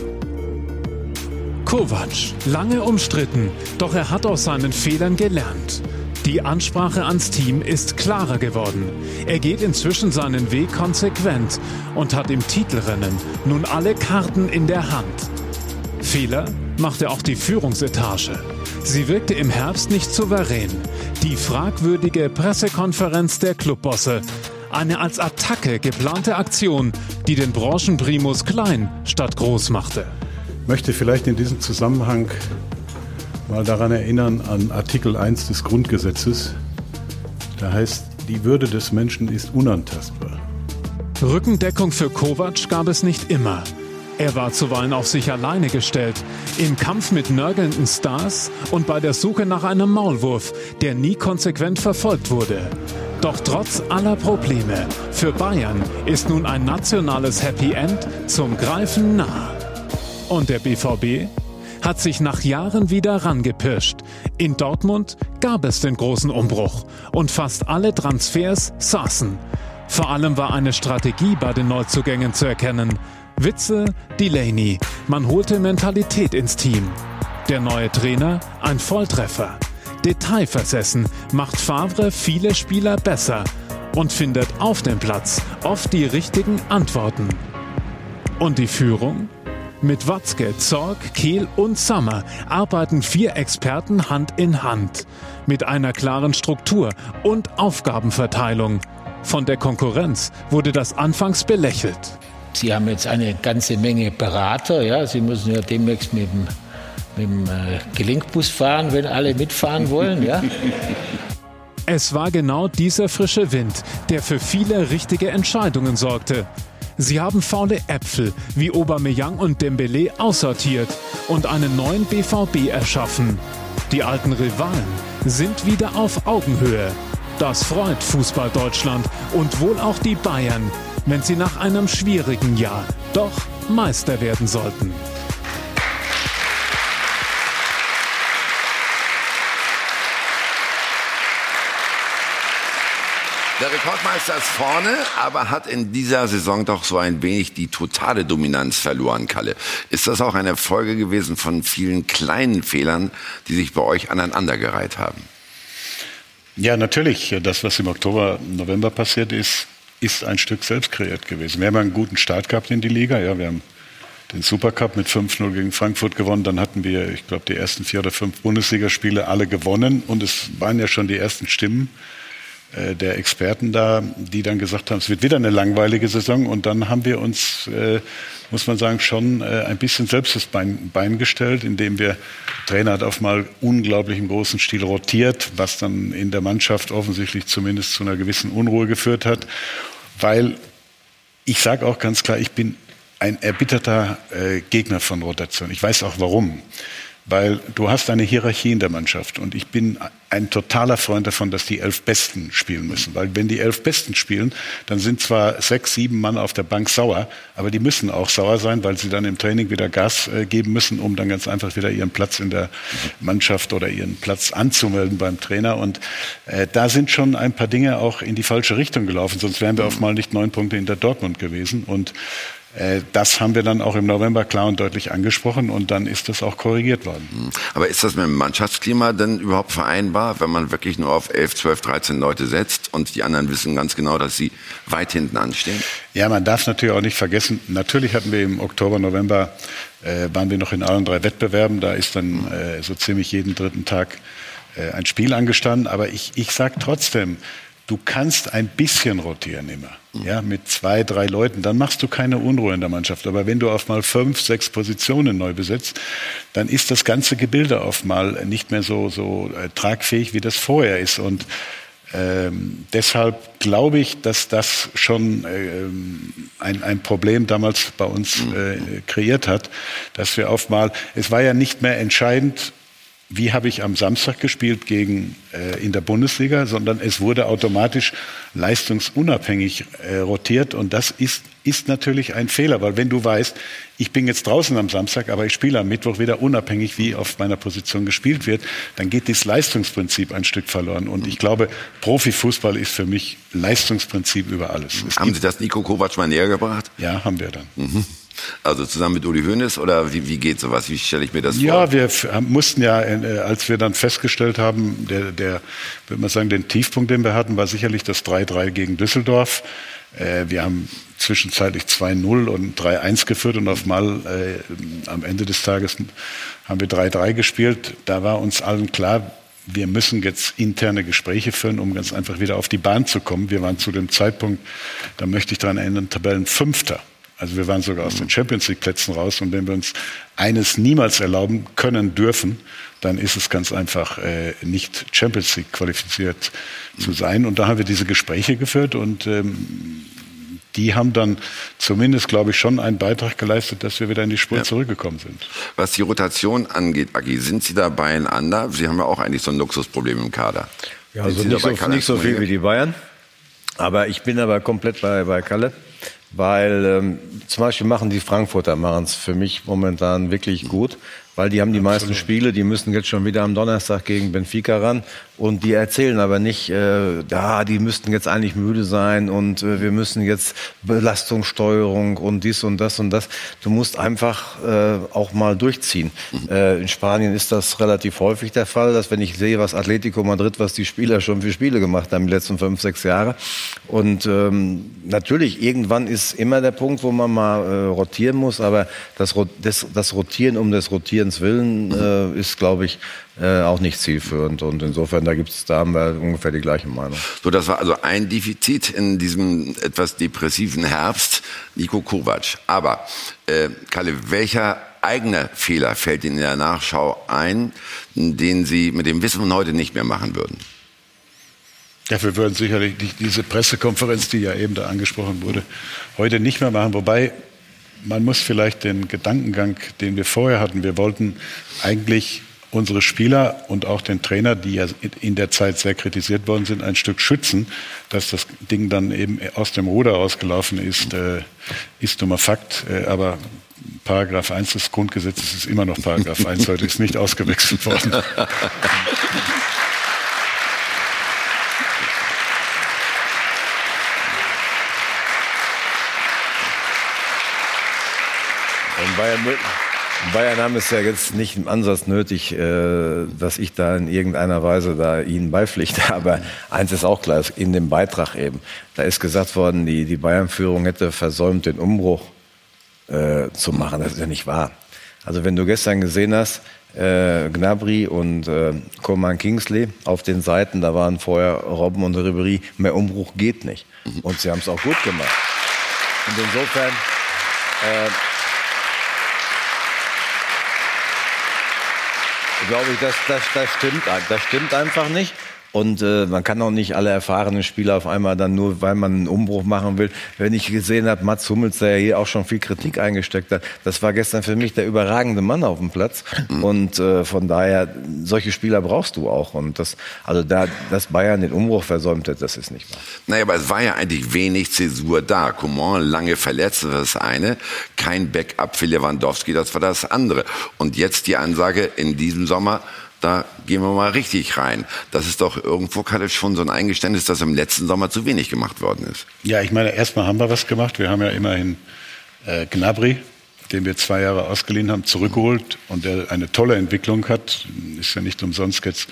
Speaker 7: Kovac, lange umstritten, doch er hat aus seinen Fehlern gelernt. Die Ansprache ans Team ist klarer geworden. Er geht inzwischen seinen Weg konsequent und hat im Titelrennen nun alle Karten in der Hand. Fehler machte auch die Führungsetage. Sie wirkte im Herbst nicht souverän. Die fragwürdige Pressekonferenz der Clubbosse. Eine als Attacke geplante Aktion, die den Branchenprimus klein statt groß machte.
Speaker 4: Ich möchte vielleicht in diesem Zusammenhang mal daran erinnern an Artikel 1 des Grundgesetzes. Da heißt, die Würde des Menschen ist unantastbar.
Speaker 7: Rückendeckung für Kovac gab es nicht immer. Er war zuweilen auf sich alleine gestellt, im Kampf mit nörgelnden Stars und bei der Suche nach einem Maulwurf, der nie konsequent verfolgt wurde. Doch trotz aller Probleme, für Bayern ist nun ein nationales Happy End zum Greifen nah. Und der BVB hat sich nach Jahren wieder rangepirscht. In Dortmund gab es den großen Umbruch und fast alle Transfers saßen. Vor allem war eine Strategie bei den Neuzugängen zu erkennen. Witze, Delaney. Man holte Mentalität ins Team. Der neue Trainer, ein Volltreffer. Detailversessen macht Favre viele Spieler besser und findet auf dem Platz oft die richtigen Antworten. Und die Führung? Mit Watzke, Zorg, Kehl und Sommer arbeiten vier Experten Hand in Hand. Mit einer klaren Struktur und Aufgabenverteilung. Von der Konkurrenz wurde das anfangs belächelt.
Speaker 8: Sie haben jetzt eine ganze Menge Berater. Ja? Sie müssen ja demnächst mit dem, mit dem äh, Gelenkbus fahren, wenn alle mitfahren wollen. Ja?
Speaker 7: Es war genau dieser frische Wind, der für viele richtige Entscheidungen sorgte. Sie haben faule Äpfel wie Aubameyang und Dembele aussortiert und einen neuen BVB erschaffen. Die alten Rivalen sind wieder auf Augenhöhe. Das freut Fußball Deutschland und wohl auch die Bayern, wenn sie nach einem schwierigen Jahr doch Meister werden sollten.
Speaker 2: Der Rekordmeister ist vorne, aber hat in dieser Saison doch so ein wenig die totale Dominanz verloren, Kalle. Ist das auch eine Folge gewesen von vielen kleinen Fehlern, die sich bei euch aneinandergereiht haben?
Speaker 4: Ja, natürlich. Das, was im Oktober, November passiert ist, ist ein Stück selbst kreiert gewesen. Wir haben einen guten Start gehabt in die Liga. Ja, wir haben den Supercup mit 5-0 gegen Frankfurt gewonnen. Dann hatten wir, ich glaube, die ersten vier oder fünf Bundesligaspiele alle gewonnen. Und es waren ja schon die ersten Stimmen äh, der Experten da, die dann gesagt haben, es wird wieder eine langweilige Saison. Und dann haben wir uns, äh, muss man sagen, schon äh, ein bisschen selbst das Bein, Bein gestellt, indem wir, der Trainer hat auf mal unglaublich im großen Stil rotiert, was dann in der Mannschaft offensichtlich zumindest zu einer gewissen Unruhe geführt hat. Weil ich sage auch ganz klar, ich bin ein erbitterter äh, Gegner von Rotation. Ich weiß auch warum weil du hast eine Hierarchie in der Mannschaft und ich bin ein totaler Freund davon, dass die elf Besten spielen müssen, weil wenn die elf Besten spielen, dann sind zwar sechs, sieben Mann auf der Bank sauer, aber die müssen auch sauer sein, weil sie dann im Training wieder Gas äh, geben müssen, um dann ganz einfach wieder ihren Platz in der Mannschaft oder ihren Platz anzumelden beim Trainer. Und äh, da sind schon ein paar Dinge auch in die falsche Richtung gelaufen, sonst wären wir auf mal nicht neun Punkte hinter Dortmund gewesen. Und das haben wir dann auch im November klar und deutlich angesprochen und dann ist das auch korrigiert worden.
Speaker 2: Hm. Aber ist das mit dem Mannschaftsklima denn überhaupt vereinbar, wenn man wirklich nur auf 11, 12, 13 Leute setzt und die anderen wissen ganz genau, dass sie weit hinten anstehen?
Speaker 4: Ja, man darf natürlich auch nicht vergessen, natürlich hatten wir im Oktober, November, äh, waren wir noch in allen drei Wettbewerben, da ist dann äh, so ziemlich jeden dritten Tag äh, ein Spiel angestanden, aber ich, ich sage trotzdem, du kannst ein bisschen rotieren immer ja, mit zwei, drei Leuten, dann machst du keine Unruhe in der Mannschaft. Aber wenn du auf mal fünf, sechs Positionen neu besetzt, dann ist das ganze Gebilde auf mal nicht mehr so, so äh, tragfähig, wie das vorher ist. Und ähm, deshalb glaube ich, dass das schon ähm, ein, ein Problem damals bei uns äh, kreiert hat, dass wir auf mal, es war ja nicht mehr entscheidend, wie habe ich am Samstag gespielt gegen äh, in der Bundesliga, sondern es wurde automatisch leistungsunabhängig äh, rotiert und das ist, ist natürlich ein Fehler, weil wenn du weißt, ich bin jetzt draußen am Samstag, aber ich spiele am Mittwoch wieder unabhängig, wie auf meiner Position gespielt wird, dann geht das Leistungsprinzip ein Stück verloren. Und ich glaube, Profifußball ist für mich Leistungsprinzip über alles.
Speaker 2: Es haben Sie das Nico Kovac mal näher gebracht?
Speaker 4: Ja, haben wir dann. Mhm.
Speaker 2: Also zusammen mit Uli Hoeneß oder wie, wie geht sowas? Wie stelle ich mir das
Speaker 4: ja,
Speaker 2: vor?
Speaker 4: Ja, wir mussten ja, äh, als wir dann festgestellt haben, der, der, würde man sagen, den Tiefpunkt, den wir hatten, war sicherlich das 3-3 gegen Düsseldorf. Äh, wir haben zwischenzeitlich 2-0 und 3-1 geführt und auf mal äh, am Ende des Tages haben wir 3-3 gespielt. Da war uns allen klar, wir müssen jetzt interne Gespräche führen, um ganz einfach wieder auf die Bahn zu kommen. Wir waren zu dem Zeitpunkt, da möchte ich daran erinnern, Tabellenfünfter. Also wir waren sogar aus den Champions League Plätzen raus. Und wenn wir uns eines niemals erlauben können dürfen, dann ist es ganz einfach äh, nicht Champions League qualifiziert zu sein. Und da haben wir diese Gespräche geführt und ähm, die haben dann zumindest, glaube ich, schon einen Beitrag geleistet, dass wir wieder in die Spur ja. zurückgekommen sind.
Speaker 2: Was die Rotation angeht, Agi, sind Sie da beieinander? Sie haben ja auch eigentlich so ein Luxusproblem im Kader.
Speaker 3: Ja, also nicht so, nicht so viel wie die Bayern. Aber ich bin aber komplett bei, bei Kalle weil ähm, zum Beispiel machen die Frankfurter machen es für mich momentan wirklich gut weil die haben die meisten Spiele, die müssen jetzt schon wieder am Donnerstag gegen Benfica ran und die erzählen aber nicht, äh, ja, die müssten jetzt eigentlich müde sein und äh, wir müssen jetzt Belastungssteuerung und dies und das und das. Du musst einfach äh, auch mal durchziehen. Äh, in Spanien ist das relativ häufig der Fall, dass wenn ich sehe, was Atletico Madrid, was die Spieler schon für Spiele gemacht haben die letzten fünf, sechs Jahre und ähm, natürlich irgendwann ist immer der Punkt, wo man mal äh, rotieren muss, aber das, das, das Rotieren um das Rotieren Friedens Willen äh, ist, glaube ich, äh, auch nicht zielführend. Und insofern, da gibt's, da haben wir ungefähr die gleiche Meinung.
Speaker 2: So, das war also ein Defizit in diesem etwas depressiven Herbst, Nico Kovac. Aber, äh, Kalle, welcher eigene Fehler fällt Ihnen in der Nachschau ein, den Sie mit dem Wissen von heute nicht mehr machen würden?
Speaker 4: Ja, wir würden sicherlich diese Pressekonferenz, die ja eben da angesprochen wurde, heute nicht mehr machen. Wobei man muss vielleicht den Gedankengang, den wir vorher hatten, wir wollten eigentlich unsere Spieler und auch den Trainer, die ja in der Zeit sehr kritisiert worden sind, ein Stück schützen, dass das Ding dann eben aus dem Ruder ausgelaufen ist, äh, ist dummer Fakt. Äh, aber Paragraph 1 des Grundgesetzes ist immer noch Paragraph 1, heute ist nicht ausgewechselt worden.
Speaker 3: Bayern, Bayern haben es ja jetzt nicht im Ansatz nötig, äh, dass ich da in irgendeiner Weise da ihnen beipflichte. Aber eins ist auch klar, in dem Beitrag eben, da ist gesagt worden, die, die Bayern-Führung hätte versäumt, den Umbruch äh, zu machen. Das ist ja nicht wahr. Also wenn du gestern gesehen hast, äh, Gnabry und äh, Coman Kingsley auf den Seiten, da waren vorher Robben und Ribery, mehr Umbruch geht nicht. Und sie haben es auch gut gemacht. Und insofern äh, glaube ich, das, das, das, stimmt, das stimmt einfach nicht. Und äh, man kann auch nicht alle erfahrenen Spieler auf einmal dann nur, weil man einen Umbruch machen will. Wenn ich gesehen habe, Mats Hummels, der ja hier auch schon viel Kritik eingesteckt hat, das war gestern für mich der überragende Mann auf dem Platz. Und äh, von daher, solche Spieler brauchst du auch. Und das, also da, dass Bayern den Umbruch versäumt hat, das ist nicht wahr.
Speaker 2: Naja, aber es war ja eigentlich wenig Zäsur da. Coman lange verletzt, das ist das eine. Kein Backup für Lewandowski, das war das andere. Und jetzt die Ansage in diesem Sommer, da gehen wir mal richtig rein. Das ist doch irgendwo gerade schon so ein Eingeständnis, dass im letzten Sommer zu wenig gemacht worden ist.
Speaker 4: Ja, ich meine, erstmal haben wir was gemacht. Wir haben ja immerhin äh, Gnabry, den wir zwei Jahre ausgeliehen haben, zurückgeholt und der eine tolle Entwicklung hat. Ist ja nicht umsonst jetzt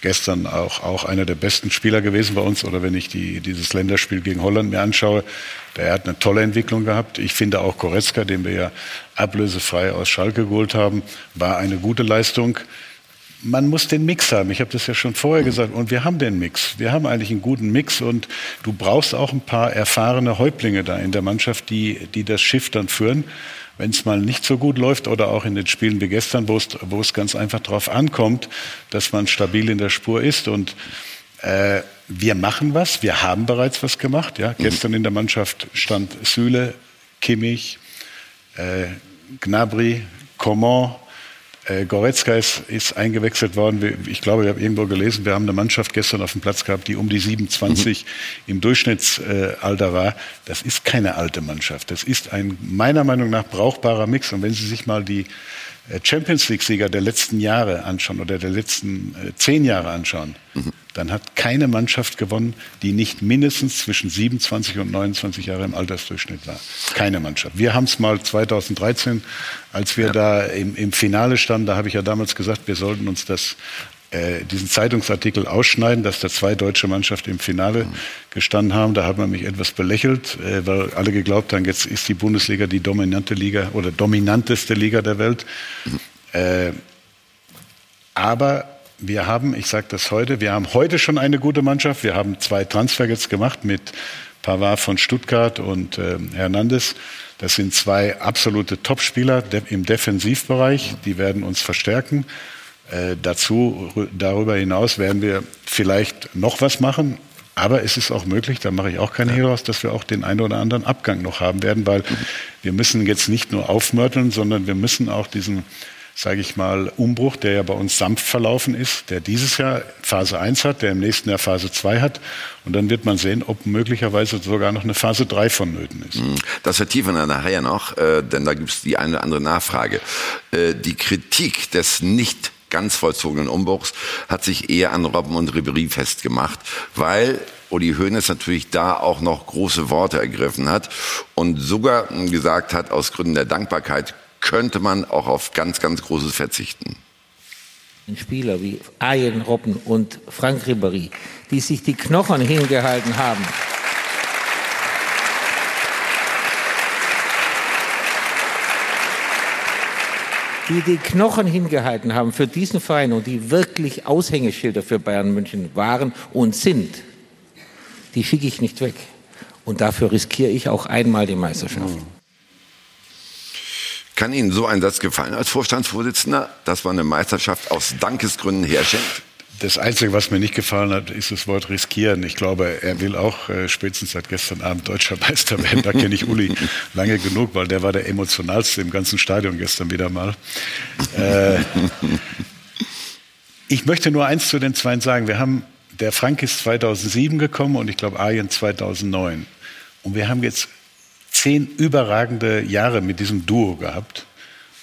Speaker 4: gestern auch, auch einer der besten Spieler gewesen bei uns. Oder wenn ich die, dieses Länderspiel gegen Holland mir anschaue, der hat eine tolle Entwicklung gehabt. Ich finde auch Goretzka, den wir ja ablösefrei aus Schalke geholt haben, war eine gute Leistung man muss den Mix haben. Ich habe das ja schon vorher gesagt. Und wir haben den Mix. Wir haben eigentlich einen guten Mix. Und du brauchst auch ein paar erfahrene Häuptlinge da in der Mannschaft, die, die das Schiff dann führen wenn es mal nicht so gut läuft oder auch in den Spielen wie gestern, wo es, ganz einfach darauf ankommt, dass man stabil in der Spur ist. Und äh, wir machen was, wir haben bereits was gemacht. Ja? Mhm. Gestern in der Mannschaft stand Süle, Kimmich, äh, Gnabry, Coman, äh, Goretzka ist, ist eingewechselt worden. Ich glaube, ich habe irgendwo gelesen, wir haben eine Mannschaft gestern auf dem Platz gehabt, die um die 27 mhm. im Durchschnittsalter war. Das ist keine alte Mannschaft. Das ist ein meiner Meinung nach brauchbarer Mix. Und wenn Sie sich mal die äh, Champions League-Sieger der letzten Jahre anschauen oder der letzten äh, zehn Jahre anschauen, mhm. dann hat keine Mannschaft gewonnen, die nicht mindestens zwischen 27 und 29 Jahre im Altersdurchschnitt war. Keine Mannschaft. Wir haben es mal 2013, als wir ja. da im, im Finale standen, da habe ich ja damals gesagt, wir sollten uns das äh, diesen Zeitungsartikel ausschneiden, dass da zwei deutsche Mannschaften im Finale mhm. gestanden haben. Da hat man mich etwas belächelt, äh, weil alle geglaubt haben, jetzt ist die Bundesliga die dominante Liga oder dominanteste Liga der Welt. Mhm. Äh, aber wir haben, ich sage das heute, wir haben heute schon eine gute Mannschaft. Wir haben zwei Transfer jetzt gemacht mit Pavard von Stuttgart und äh, Hernandez. Das sind zwei absolute Topspieler im Defensivbereich. Die werden uns verstärken. Äh, dazu, darüber hinaus werden wir vielleicht noch was machen. Aber es ist auch möglich, da mache ich auch keine Hehl raus, dass wir auch den einen oder anderen Abgang noch haben werden, weil wir müssen jetzt nicht nur aufmörteln, sondern wir müssen auch diesen, sage ich mal, Umbruch, der ja bei uns sanft verlaufen ist, der dieses Jahr Phase 1 hat, der im nächsten Jahr Phase 2 hat. Und dann wird man sehen, ob möglicherweise sogar noch eine Phase 3 vonnöten ist. Mhm.
Speaker 2: Das vertiefen wir nachher noch, äh, denn da gibt es die eine oder andere Nachfrage. Äh, die Kritik des nicht ganz vollzogenen Umbruchs hat sich eher an Robben und Ribery festgemacht, weil Uli Hoeneß natürlich da auch noch große Worte ergriffen hat und sogar gesagt hat, aus Gründen der Dankbarkeit könnte man auch auf ganz, ganz Großes verzichten.
Speaker 8: Spieler wie Arjen Robben und Frank Ribery, die sich die Knochen hingehalten haben, die die Knochen hingehalten haben für diesen Verein und die wirklich Aushängeschilder für Bayern München waren und sind, die schicke ich nicht weg. Und dafür riskiere ich auch einmal die Meisterschaft.
Speaker 2: Kann Ihnen so ein Satz gefallen als Vorstandsvorsitzender, dass man eine Meisterschaft aus Dankesgründen herschenkt?
Speaker 4: Das Einzige, was mir nicht gefallen hat, ist das Wort riskieren. Ich glaube, er will auch äh, spätestens seit gestern Abend deutscher Meister werden. Da kenne ich Uli lange genug, weil der war der emotionalste im ganzen Stadion gestern wieder mal. Äh, ich möchte nur eins zu den Zweien sagen. Wir haben, der Frank ist 2007 gekommen und ich glaube Arjen 2009. Und wir haben jetzt zehn überragende Jahre mit diesem Duo gehabt.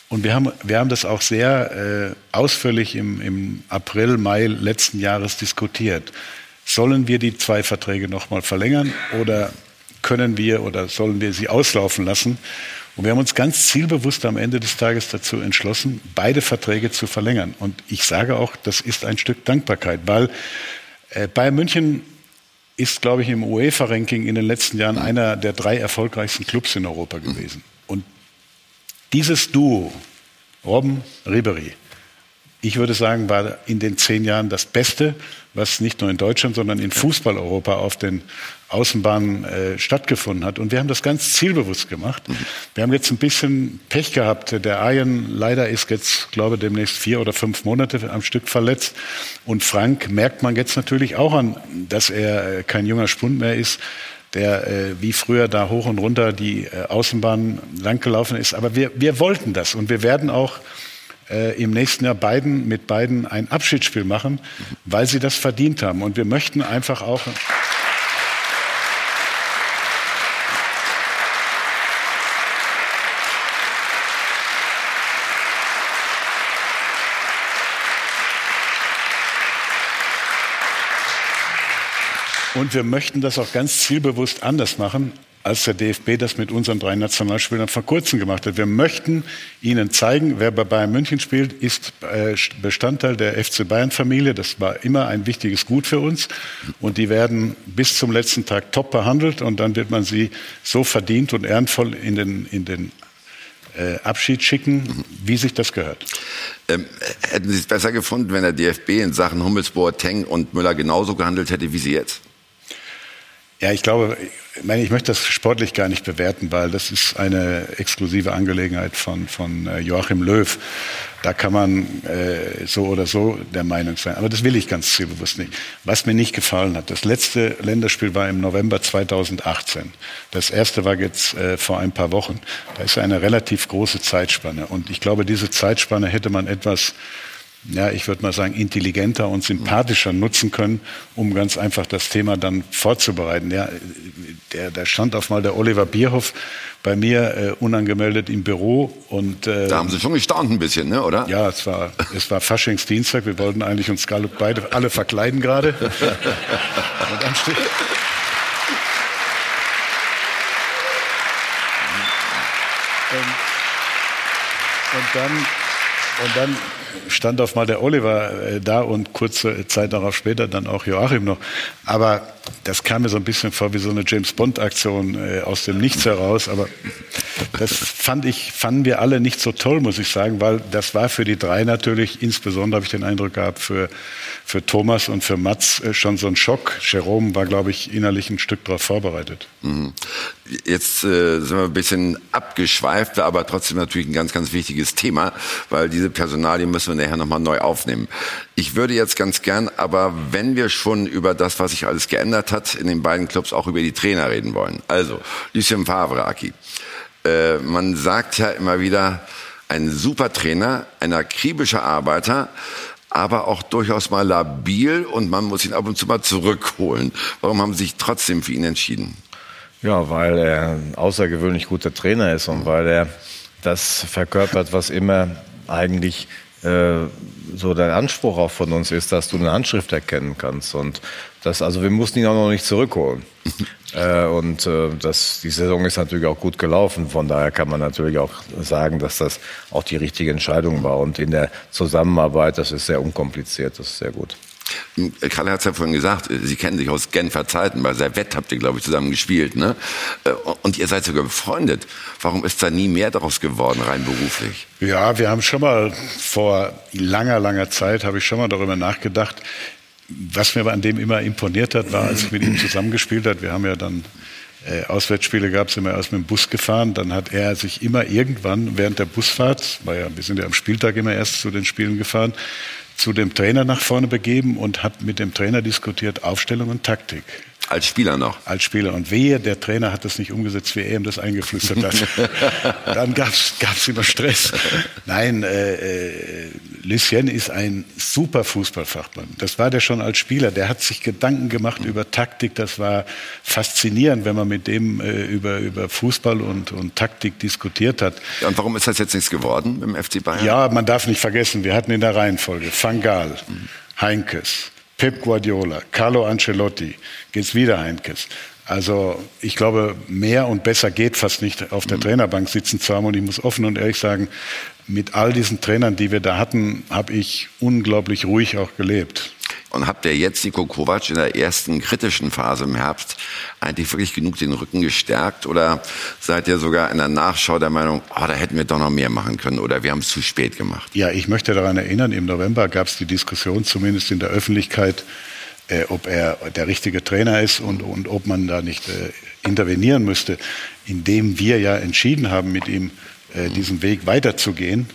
Speaker 4: Und wir haben, wir haben das auch sehr äh, ausführlich im, im April, Mai letzten Jahres diskutiert. Sollen wir die zwei Verträge nochmal verlängern oder können wir oder sollen wir sie auslaufen lassen? Und wir haben uns ganz zielbewusst am Ende des Tages dazu entschlossen, beide Verträge zu verlängern. Und ich sage auch, das ist ein Stück Dankbarkeit, weil äh, Bayern München ist, glaube ich, im UEFA-Ranking in den letzten Jahren einer der drei erfolgreichsten Clubs in Europa gewesen. Und dieses Duo, Robben, Ribery, ich würde sagen, war in den zehn Jahren das Beste, was nicht nur in Deutschland, sondern in Fußball-Europa auf den Außenbahnen äh, stattgefunden hat. Und wir haben das ganz zielbewusst gemacht. Mhm. Wir haben jetzt ein bisschen Pech gehabt. Der Ayen leider ist jetzt, glaube ich, demnächst vier oder fünf Monate am Stück verletzt. Und Frank merkt man jetzt natürlich auch an, dass er äh, kein junger Spund mehr ist der äh, wie früher da hoch und runter die äh, Außenbahn langgelaufen ist. Aber wir, wir wollten das und wir werden auch äh, im nächsten Jahr beiden, mit beiden ein Abschiedsspiel machen, weil sie das verdient haben. Und wir möchten einfach auch. Und wir möchten das auch ganz zielbewusst anders machen. als der DFB das mit unseren drei Nationalspielern vor kurzem gemacht hat. Wir möchten ihnen zeigen, wer bei Bayern München spielt, ist äh, Bestandteil der FC Bayern-Familie. Das war immer ein wichtiges Gut für uns. Und die werden bis zum letzten Tag top behandelt und dann wird man sie so verdient und ehrenvoll in den, in den äh, Abschied schicken, wie sich das gehört.
Speaker 2: Ähm, hätten Sie es besser gefunden, wenn der DFB in Sachen Hummels, Boateng und Müller genauso gehandelt hätte wie Sie jetzt?
Speaker 4: Ja, ich glaube, ich, meine, ich möchte das sportlich gar nicht bewerten, weil das ist eine exklusive Angelegenheit von, von äh, Joachim Löw. Da kann man äh, so oder so der Meinung sein. Aber das will ich ganz zielbewusst nicht. Was mir nicht gefallen hat, das letzte Länderspiel war im November 2018. Das erste war jetzt äh, vor ein paar Wochen. Da ist eine relativ große Zeitspanne. Und ich glaube, diese Zeitspanne hätte man etwas ja, ich würde mal sagen, intelligenter und sympathischer nutzen können, um ganz einfach das Thema dann vorzubereiten. Ja, der, der stand auf mal der Oliver Bierhoff bei mir äh, unangemeldet im Büro und
Speaker 2: äh, da haben Sie schon gestaunt ein bisschen, ne, oder?
Speaker 4: Ja, es war es war Faschingsdienstag. Wir wollten eigentlich uns beide alle verkleiden gerade. und dann steht und dann und dann stand auf mal der Oliver äh, da und kurze Zeit darauf später dann auch Joachim noch. Aber das kam mir so ein bisschen vor wie so eine James Bond Aktion äh, aus dem Nichts heraus. Aber das fand ich, fanden wir alle nicht so toll, muss ich sagen, weil das war für die drei natürlich, insbesondere habe ich den Eindruck gehabt, für, für Thomas und für Mats äh, schon so ein Schock. Jerome war, glaube ich, innerlich ein Stück darauf vorbereitet. Mhm.
Speaker 2: Jetzt äh, sind wir ein bisschen abgeschweift, aber trotzdem natürlich ein ganz, ganz wichtiges Thema, weil diese Personalien müssen wir nachher nochmal neu aufnehmen. Ich würde jetzt ganz gern, aber wenn wir schon über das, was sich alles geändert hat, in den beiden Clubs auch über die Trainer reden wollen. Also, Lucien Favre, Aki. Äh, man sagt ja immer wieder, ein super Trainer, ein akribischer Arbeiter, aber auch durchaus mal labil und man muss ihn ab und zu mal zurückholen. Warum haben Sie sich trotzdem für ihn entschieden?
Speaker 3: Ja, weil er ein außergewöhnlich guter Trainer ist und weil er das verkörpert, was immer eigentlich äh, so der Anspruch auch von uns ist, dass du eine Handschrift erkennen kannst. Und das, also wir mussten ihn auch noch nicht zurückholen. äh, und äh, das, die Saison ist natürlich auch gut gelaufen. Von daher kann man natürlich auch sagen, dass das auch die richtige Entscheidung war. Und in der Zusammenarbeit, das ist sehr unkompliziert, das ist sehr gut.
Speaker 2: Karl hat es ja vorhin gesagt, Sie kennen sich aus Genfer Zeiten, bei Servette habt ihr, glaube ich, zusammen gespielt. Ne? Äh, und ihr seid sogar befreundet. Warum ist da nie mehr daraus geworden, rein beruflich?
Speaker 4: Ja, wir haben schon mal vor langer, langer Zeit, habe ich schon mal darüber nachgedacht. Was mir an dem immer imponiert hat, war, als ich mit ihm zusammengespielt habe, wir haben ja dann äh, Auswärtsspiele gab es immer erst mit dem Bus gefahren. Dann hat er sich immer irgendwann während der Busfahrt, war ja, wir sind ja am Spieltag immer erst zu den Spielen gefahren, zu dem Trainer nach vorne begeben und hat mit dem Trainer diskutiert Aufstellung und Taktik.
Speaker 2: Als Spieler noch?
Speaker 4: Als Spieler. Und wehe, der Trainer hat das nicht umgesetzt, wie er ihm das eingeflüstert hat. Dann gab es immer Stress. Nein, äh, äh, Lucien ist ein super Fußballfachmann. Das war der schon als Spieler. Der hat sich Gedanken gemacht über Taktik. Das war faszinierend, wenn man mit dem äh, über, über Fußball und, und Taktik diskutiert hat.
Speaker 2: Ja, und warum ist das jetzt nichts geworden im FC Bayern?
Speaker 4: Ja, man darf nicht vergessen, wir hatten in der Reihenfolge Van Gaal, Heinkes, Pep Guardiola, Carlo Ancelotti, geht's wieder Heinkes. Also ich glaube, mehr und besser geht fast nicht auf der mhm. Trainerbank sitzen zu haben. Und ich muss offen und ehrlich sagen, mit all diesen Trainern, die wir da hatten, habe ich unglaublich ruhig auch gelebt.
Speaker 2: Und habt ihr jetzt Niko Kovac in der ersten kritischen Phase im Herbst eigentlich wirklich genug den Rücken gestärkt? Oder seid ihr sogar in der Nachschau der Meinung, oh, da hätten wir doch noch mehr machen können oder wir haben es zu spät gemacht?
Speaker 4: Ja, ich möchte daran erinnern, im November gab es die Diskussion, zumindest in der Öffentlichkeit, äh, ob er der richtige Trainer ist und, und ob man da nicht äh, intervenieren müsste, indem wir ja entschieden haben, mit ihm äh, diesen Weg weiterzugehen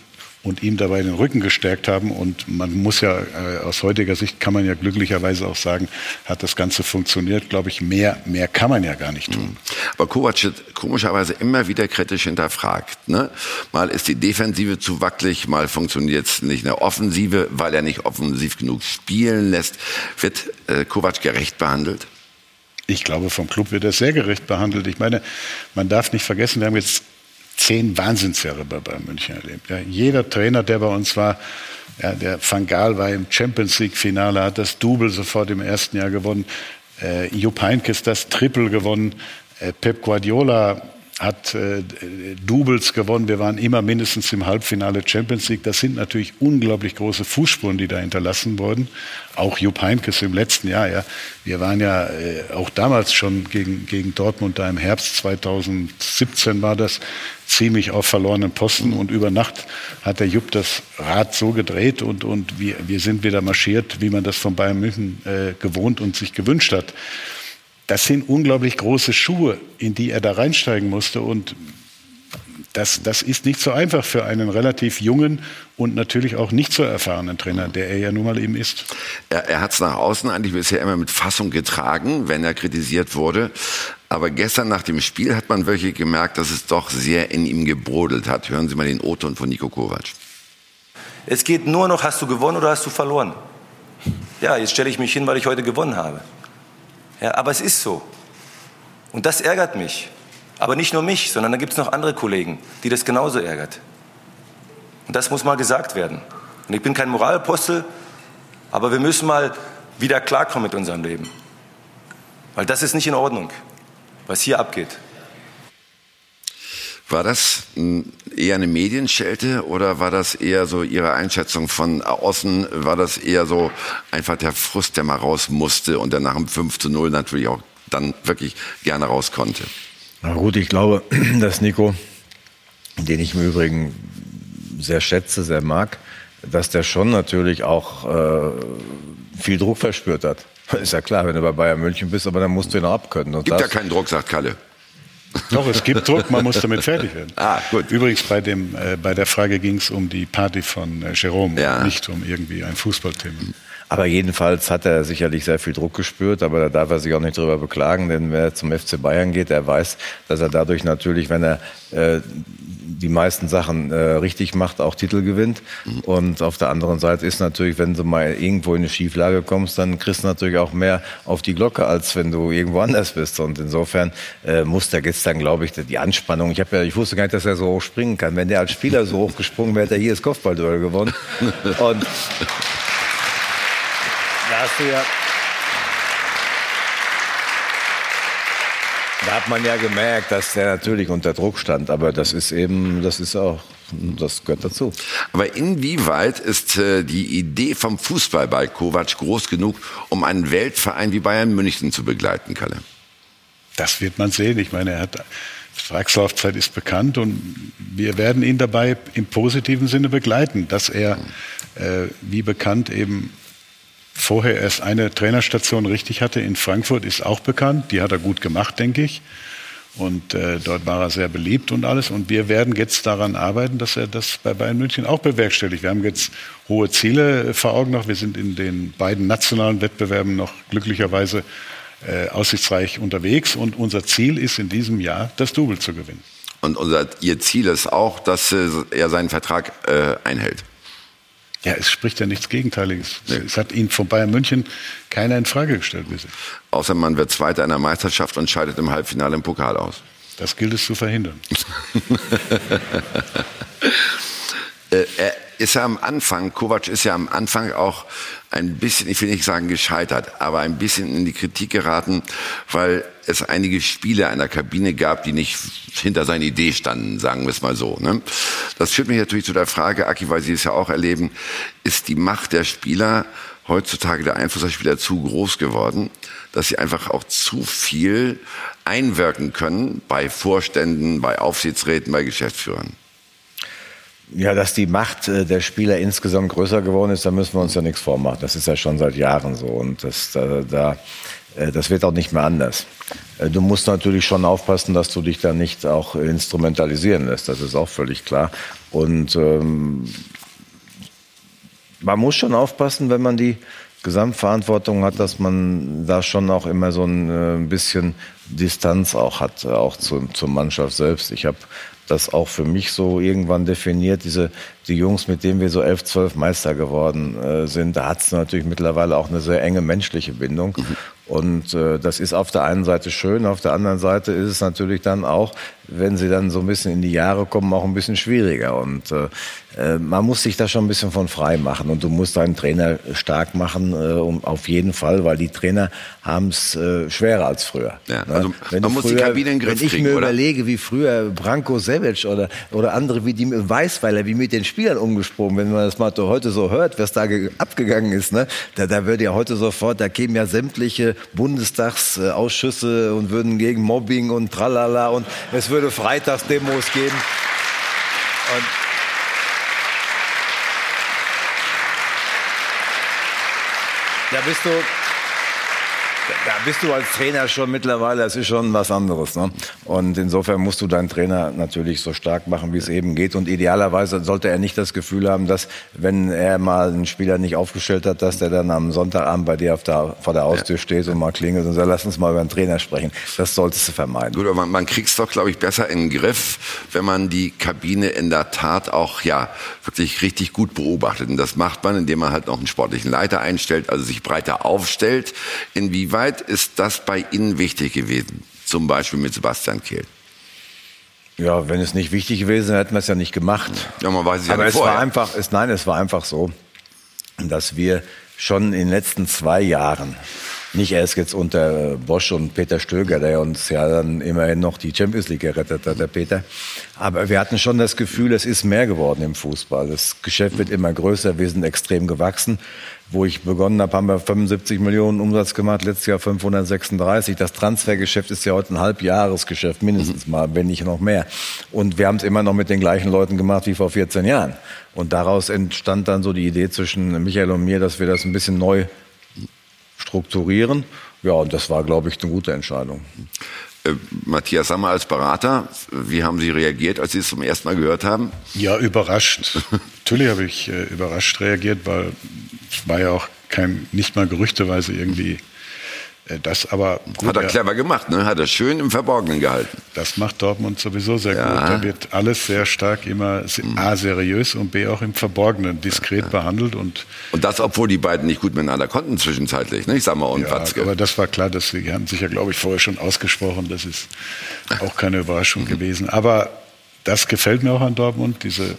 Speaker 4: und ihm dabei den Rücken gestärkt haben. Und man muss ja, äh, aus heutiger Sicht kann man ja glücklicherweise auch sagen, hat das Ganze funktioniert. Glaube ich, mehr, mehr kann man ja gar nicht tun. Mhm.
Speaker 2: Aber Kovac wird komischerweise immer wieder kritisch hinterfragt. Ne? Mal ist die Defensive zu wackelig, mal funktioniert es nicht in der Offensive, weil er nicht offensiv genug spielen lässt. Wird äh, Kovac gerecht behandelt?
Speaker 4: Ich glaube, vom Club wird er sehr gerecht behandelt. Ich meine, man darf nicht vergessen, wir haben jetzt zehn Wahnsinnsjahre bei München erlebt. Ja, jeder Trainer, der bei uns war, ja, der Van Gaal war im Champions League Finale, hat das Double sofort im ersten Jahr gewonnen. Äh, Jupp Heynckes das Triple gewonnen. Äh, Pep Guardiola hat äh, Doubles gewonnen. Wir waren immer mindestens im Halbfinale Champions League. Das sind natürlich unglaublich große Fußspuren, die da hinterlassen wurden. Auch Jupp Heynckes im letzten Jahr. Ja, wir waren ja äh, auch damals schon gegen gegen Dortmund da im Herbst 2017 war das ziemlich auf verlorenen Posten und über Nacht hat der Jupp das Rad so gedreht und und wir wir sind wieder marschiert, wie man das von Bayern München äh, gewohnt und sich gewünscht hat das sind unglaublich große Schuhe, in die er da reinsteigen musste. Und das, das ist nicht so einfach für einen relativ jungen und natürlich auch nicht so erfahrenen Trainer, der er ja nun mal eben ist.
Speaker 2: Er, er hat es nach außen eigentlich bisher immer mit Fassung getragen, wenn er kritisiert wurde. Aber gestern nach dem Spiel hat man wirklich gemerkt, dass es doch sehr in ihm gebrodelt hat. Hören Sie mal den O-Ton von Nico Kovac.
Speaker 9: Es geht nur noch, hast du gewonnen oder hast du verloren? Ja, jetzt stelle ich mich hin, weil ich heute gewonnen habe. Ja, aber es ist so. Und das ärgert mich. Aber nicht nur mich, sondern da gibt es noch andere Kollegen, die das genauso ärgert. Und das muss mal gesagt werden. Und ich bin kein Moralapostel, aber wir müssen mal wieder klarkommen mit unserem Leben. Weil das ist nicht in Ordnung, was hier abgeht.
Speaker 2: War das eher eine Medienschelte oder war das eher so Ihre Einschätzung von außen? War das eher so einfach der Frust, der mal raus musste und der nach dem 5 zu 0 natürlich auch dann wirklich gerne raus konnte?
Speaker 3: Na gut, ich glaube, dass Nico, den ich im Übrigen sehr schätze, sehr mag, dass der schon natürlich auch äh, viel Druck verspürt hat. Ist ja klar, wenn du bei Bayern München bist, aber dann musst du ihn auch abkönnen.
Speaker 2: Und Gibt ja keinen Druck, sagt Kalle.
Speaker 4: Doch, es gibt Druck, man muss damit fertig werden. Ah, gut. Übrigens, bei, dem, äh, bei der Frage ging es um die Party von äh, Jerome, ja. nicht um irgendwie ein Fußballthema.
Speaker 3: Aber jedenfalls hat er sicherlich sehr viel Druck gespürt, aber da darf er sich auch nicht drüber beklagen, denn wer zum FC Bayern geht, der weiß, dass er dadurch natürlich, wenn er äh, die meisten Sachen äh, richtig macht, auch Titel gewinnt. Mhm. Und auf der anderen Seite ist natürlich, wenn du mal irgendwo in eine Schieflage kommst, dann kriegst du natürlich auch mehr auf die Glocke, als wenn du irgendwo anders bist. Und insofern äh, muss der gestern, glaube ich, die Anspannung. Ich ja, ich wusste gar nicht, dass er so hoch springen kann. Wenn der als Spieler so hoch gesprungen wäre, hätte er hier das Kopfballduell gewonnen. Und da hast du ja Da hat man ja gemerkt, dass der natürlich unter Druck stand, aber das ist eben, das ist auch, das gehört dazu.
Speaker 2: Aber inwieweit ist äh, die Idee vom Fußball bei Kovac groß genug, um einen Weltverein wie Bayern München zu begleiten, Kalle?
Speaker 4: Das wird man sehen. Ich meine, er hat Vertragslaufzeit ist bekannt und wir werden ihn dabei im positiven Sinne begleiten, dass er, äh, wie bekannt, eben vorher erst eine Trainerstation richtig hatte in Frankfurt, ist auch bekannt. Die hat er gut gemacht, denke ich. Und äh, dort war er sehr beliebt und alles. Und wir werden jetzt daran arbeiten, dass er das bei Bayern München auch bewerkstelligt. Wir haben jetzt hohe Ziele vor Augen noch. Wir sind in den beiden nationalen Wettbewerben noch glücklicherweise äh, aussichtsreich unterwegs. Und unser Ziel ist in diesem Jahr, das Double zu gewinnen.
Speaker 2: Und unser, Ihr Ziel ist auch, dass äh, er seinen Vertrag äh, einhält.
Speaker 4: Ja, es spricht ja nichts Gegenteiliges. Nee. Es hat ihn von Bayern München keiner in Frage gestellt bisher.
Speaker 2: Außer man wird Zweiter in der Meisterschaft und scheidet im Halbfinale im Pokal aus.
Speaker 4: Das gilt es zu verhindern.
Speaker 2: äh, er ist ja am Anfang, Kovac ist ja am Anfang auch ein bisschen, ich will nicht sagen gescheitert, aber ein bisschen in die Kritik geraten, weil es einige Spieler in der Kabine gab, die nicht hinter seiner Idee standen, sagen wir es mal so. Ne? Das führt mich natürlich zu der Frage, Aki, weil Sie es ja auch erleben, ist die Macht der Spieler heutzutage der Einfluss der Spieler zu groß geworden, dass sie einfach auch zu viel einwirken können bei Vorständen, bei Aufsichtsräten, bei Geschäftsführern?
Speaker 3: Ja, dass die Macht äh, der Spieler insgesamt größer geworden ist, da müssen wir uns ja nichts vormachen. Das ist ja schon seit Jahren so und das, da, da, äh, das wird auch nicht mehr anders. Äh, du musst natürlich schon aufpassen, dass du dich da nicht auch instrumentalisieren lässt. Das ist auch völlig klar. Und ähm, man muss schon aufpassen, wenn man die Gesamtverantwortung hat, dass man da schon auch immer so ein bisschen Distanz auch hat, auch zu, zur Mannschaft selbst. Ich habe das auch für mich so irgendwann definiert. Diese die Jungs, mit denen wir so elf, zwölf Meister geworden äh, sind, da hat es natürlich mittlerweile auch eine sehr enge menschliche Bindung. Mhm. Und äh, das ist auf der einen Seite schön, auf der anderen Seite ist es natürlich dann auch, wenn sie dann so ein bisschen in die Jahre kommen, auch ein bisschen schwieriger. Und äh, äh, man muss sich da schon ein bisschen von frei machen und du musst deinen Trainer stark machen, äh, um, auf jeden Fall, weil die Trainer haben es äh, schwerer als früher.
Speaker 2: Ja,
Speaker 3: Ne?
Speaker 2: also
Speaker 3: wenn
Speaker 2: man muss die
Speaker 3: früher,
Speaker 2: Kabine in den Griff
Speaker 3: Wenn ich
Speaker 2: kriegen,
Speaker 3: mir
Speaker 2: oder?
Speaker 3: überlege, wie früher Branko Sevic oder, oder andere wie die Weißweiler, wie mit den Spielern umgesprungen, wenn man das mal heute so hört, was da ge- abgegangen ist, ne? da, da würde ja heute sofort, da kämen ja sämtliche Bundestagsausschüsse und würden gegen Mobbing und tralala und es würde Freitagsdemos geben. Und da bist du, da bist du als Trainer schon mittlerweile, das ist schon was anderes. Ne? Und insofern musst du deinen Trainer natürlich so stark machen, wie es eben geht. Und idealerweise sollte er nicht das Gefühl haben, dass, wenn er mal einen Spieler nicht aufgestellt hat, dass der dann am Sonntagabend bei dir der, vor der Haustür steht und mal klingelt und sagt, lass uns mal über den Trainer sprechen. Das solltest du vermeiden.
Speaker 2: Gut, aber man, man kriegt es doch, glaube ich, besser in den Griff, wenn man die Kabine in der Tat auch ja wirklich richtig gut beobachtet. Und das macht man, indem man halt noch einen sportlichen Leiter einstellt, also sich breiter aufstellt. Inwieweit ist das bei Ihnen wichtig gewesen? Zum Beispiel mit Sebastian Kehl.
Speaker 3: Ja, wenn es nicht wichtig gewesen wäre, hätten wir es ja nicht gemacht.
Speaker 2: Ja, man weiß es ja
Speaker 3: Aber
Speaker 2: nicht
Speaker 3: es war einfach, es, nein, es war einfach so, dass wir schon in den letzten zwei Jahren, nicht erst jetzt unter Bosch und Peter Stöger, der uns ja dann immerhin noch die Champions League gerettet hat, der Peter. Aber wir hatten schon das Gefühl, es ist mehr geworden im Fußball. Das Geschäft wird immer größer, wir sind extrem gewachsen. Wo ich begonnen habe, haben wir 75 Millionen Umsatz gemacht, letztes Jahr 536. Das Transfergeschäft ist ja heute ein Halbjahresgeschäft, mindestens mal, wenn nicht noch mehr. Und wir haben es immer noch mit den gleichen Leuten gemacht wie vor 14 Jahren. Und daraus entstand dann so die Idee zwischen Michael und mir, dass wir das ein bisschen neu strukturieren. Ja, und das war, glaube ich, eine gute Entscheidung.
Speaker 2: Äh, Matthias Sammer als Berater, wie haben Sie reagiert, als Sie es zum ersten Mal gehört haben?
Speaker 4: Ja, überrascht. Natürlich habe ich äh, überrascht reagiert, weil es war ja auch kein, nicht mal gerüchteweise irgendwie das, aber gut.
Speaker 2: Hat er clever gemacht, ne? Hat er schön im Verborgenen gehalten.
Speaker 4: Das macht Dortmund sowieso sehr
Speaker 2: Ja.
Speaker 4: gut. Da wird alles sehr stark immer se- A, seriös und B, auch im Verborgenen diskret behandelt und
Speaker 2: Und das, obwohl die beiden nicht gut miteinander konnten zwischenzeitlich, ne? Ich sag mal, und
Speaker 4: Ja,
Speaker 2: Watzke.
Speaker 4: aber das war klar, dass sie haben sich ja, glaube ich, vorher schon ausgesprochen. Das ist auch keine Überraschung gewesen. Aber das gefällt mir auch an Dortmund, diese,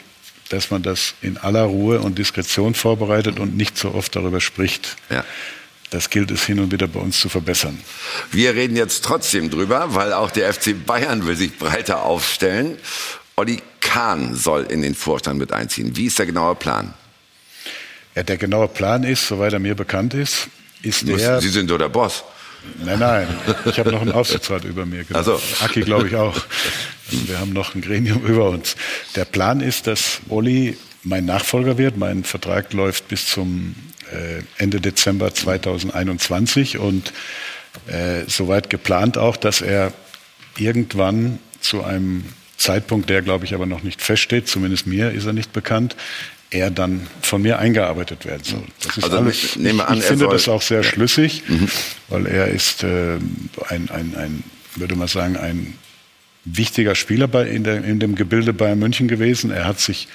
Speaker 4: dass man das in aller Ruhe und Diskretion vorbereitet und nicht so oft darüber spricht.
Speaker 2: Ja.
Speaker 4: Das gilt es hin und wieder bei uns zu verbessern.
Speaker 2: Wir reden jetzt trotzdem drüber, weil auch der FC Bayern will sich breiter aufstellen. Olli Kahn soll in den Vorstand mit einziehen. Wie ist der genaue Plan?
Speaker 4: Ja, der genaue Plan ist, soweit er mir bekannt ist, ist
Speaker 2: Muss-
Speaker 4: der.
Speaker 2: Sie sind doch der Boss.
Speaker 4: Nein, nein. Ich habe noch einen Aufsichtsrat über mir. Genau.
Speaker 2: So.
Speaker 4: Aki, glaube ich, auch. Also wir haben noch ein Gremium über uns. Der Plan ist, dass Uli mein Nachfolger wird. Mein Vertrag läuft bis zum Ende Dezember 2021 und äh, soweit geplant auch, dass er irgendwann zu einem Zeitpunkt, der glaube ich aber noch nicht feststeht, zumindest mir ist er nicht bekannt, er dann von mir eingearbeitet werden soll. Das ist
Speaker 2: Also
Speaker 4: alles,
Speaker 2: ich nehme
Speaker 4: ich,
Speaker 2: an,
Speaker 4: ich finde
Speaker 2: soll-
Speaker 4: das auch sehr
Speaker 2: Ja.
Speaker 4: schlüssig, weil er ist äh, ein, ein, ein, würde man sagen, ein wichtiger Spieler bei, in, der, in dem Gebilde Bayern München gewesen. Er hat sich,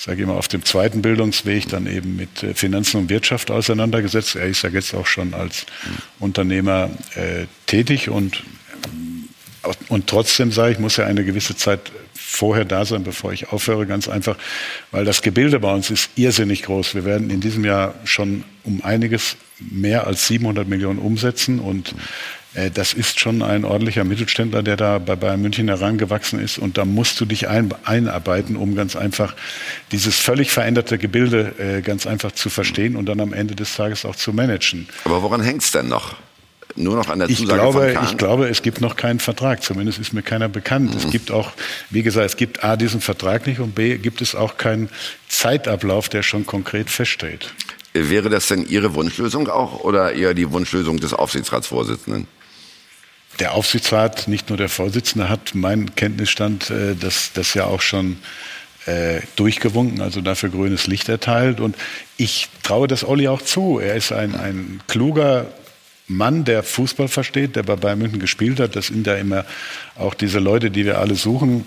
Speaker 4: ich sage immer, auf dem zweiten Bildungsweg dann eben mit äh, Finanzen und Wirtschaft auseinandergesetzt. Er ist ja jetzt auch schon als Unternehmer äh, tätig und und trotzdem sage ich, muss ja eine gewisse Zeit vorher da sein, bevor ich aufhöre, ganz einfach, weil das Gebilde bei uns ist irrsinnig groß. Wir werden in diesem Jahr schon um einiges mehr als 700 Millionen umsetzen und äh, das ist schon ein ordentlicher Mittelständler, der da bei Bayern München herangewachsen ist und da musst du dich ein, einarbeiten, um ganz einfach dieses völlig veränderte Gebilde äh, ganz einfach zu verstehen und dann am Ende des Tages auch zu managen.
Speaker 2: Aber woran hängt's denn noch? Nur noch an der
Speaker 4: Ich
Speaker 2: Zusage
Speaker 4: glaube,
Speaker 2: von Kahn?
Speaker 4: ich glaube, es gibt noch keinen Vertrag. Zumindest ist mir keiner bekannt. Es gibt auch, wie gesagt, es gibt A, diesen Vertrag nicht und B, gibt es auch keinen Zeitablauf, der schon konkret feststeht.
Speaker 2: Wäre das denn Ihre Wunschlösung auch oder eher die Wunschlösung des Aufsichtsratsvorsitzenden?
Speaker 4: Der Aufsichtsrat, nicht nur der Vorsitzende, hat meinen Kenntnisstand äh, das, das ja auch schon äh, durchgewunken, also dafür grünes Licht erteilt. Und ich traue das Olli auch zu. Er ist ein, ein kluger Mann, der Fußball versteht, der bei Bayern München gespielt hat. Das sind ja immer auch diese Leute, die wir alle suchen.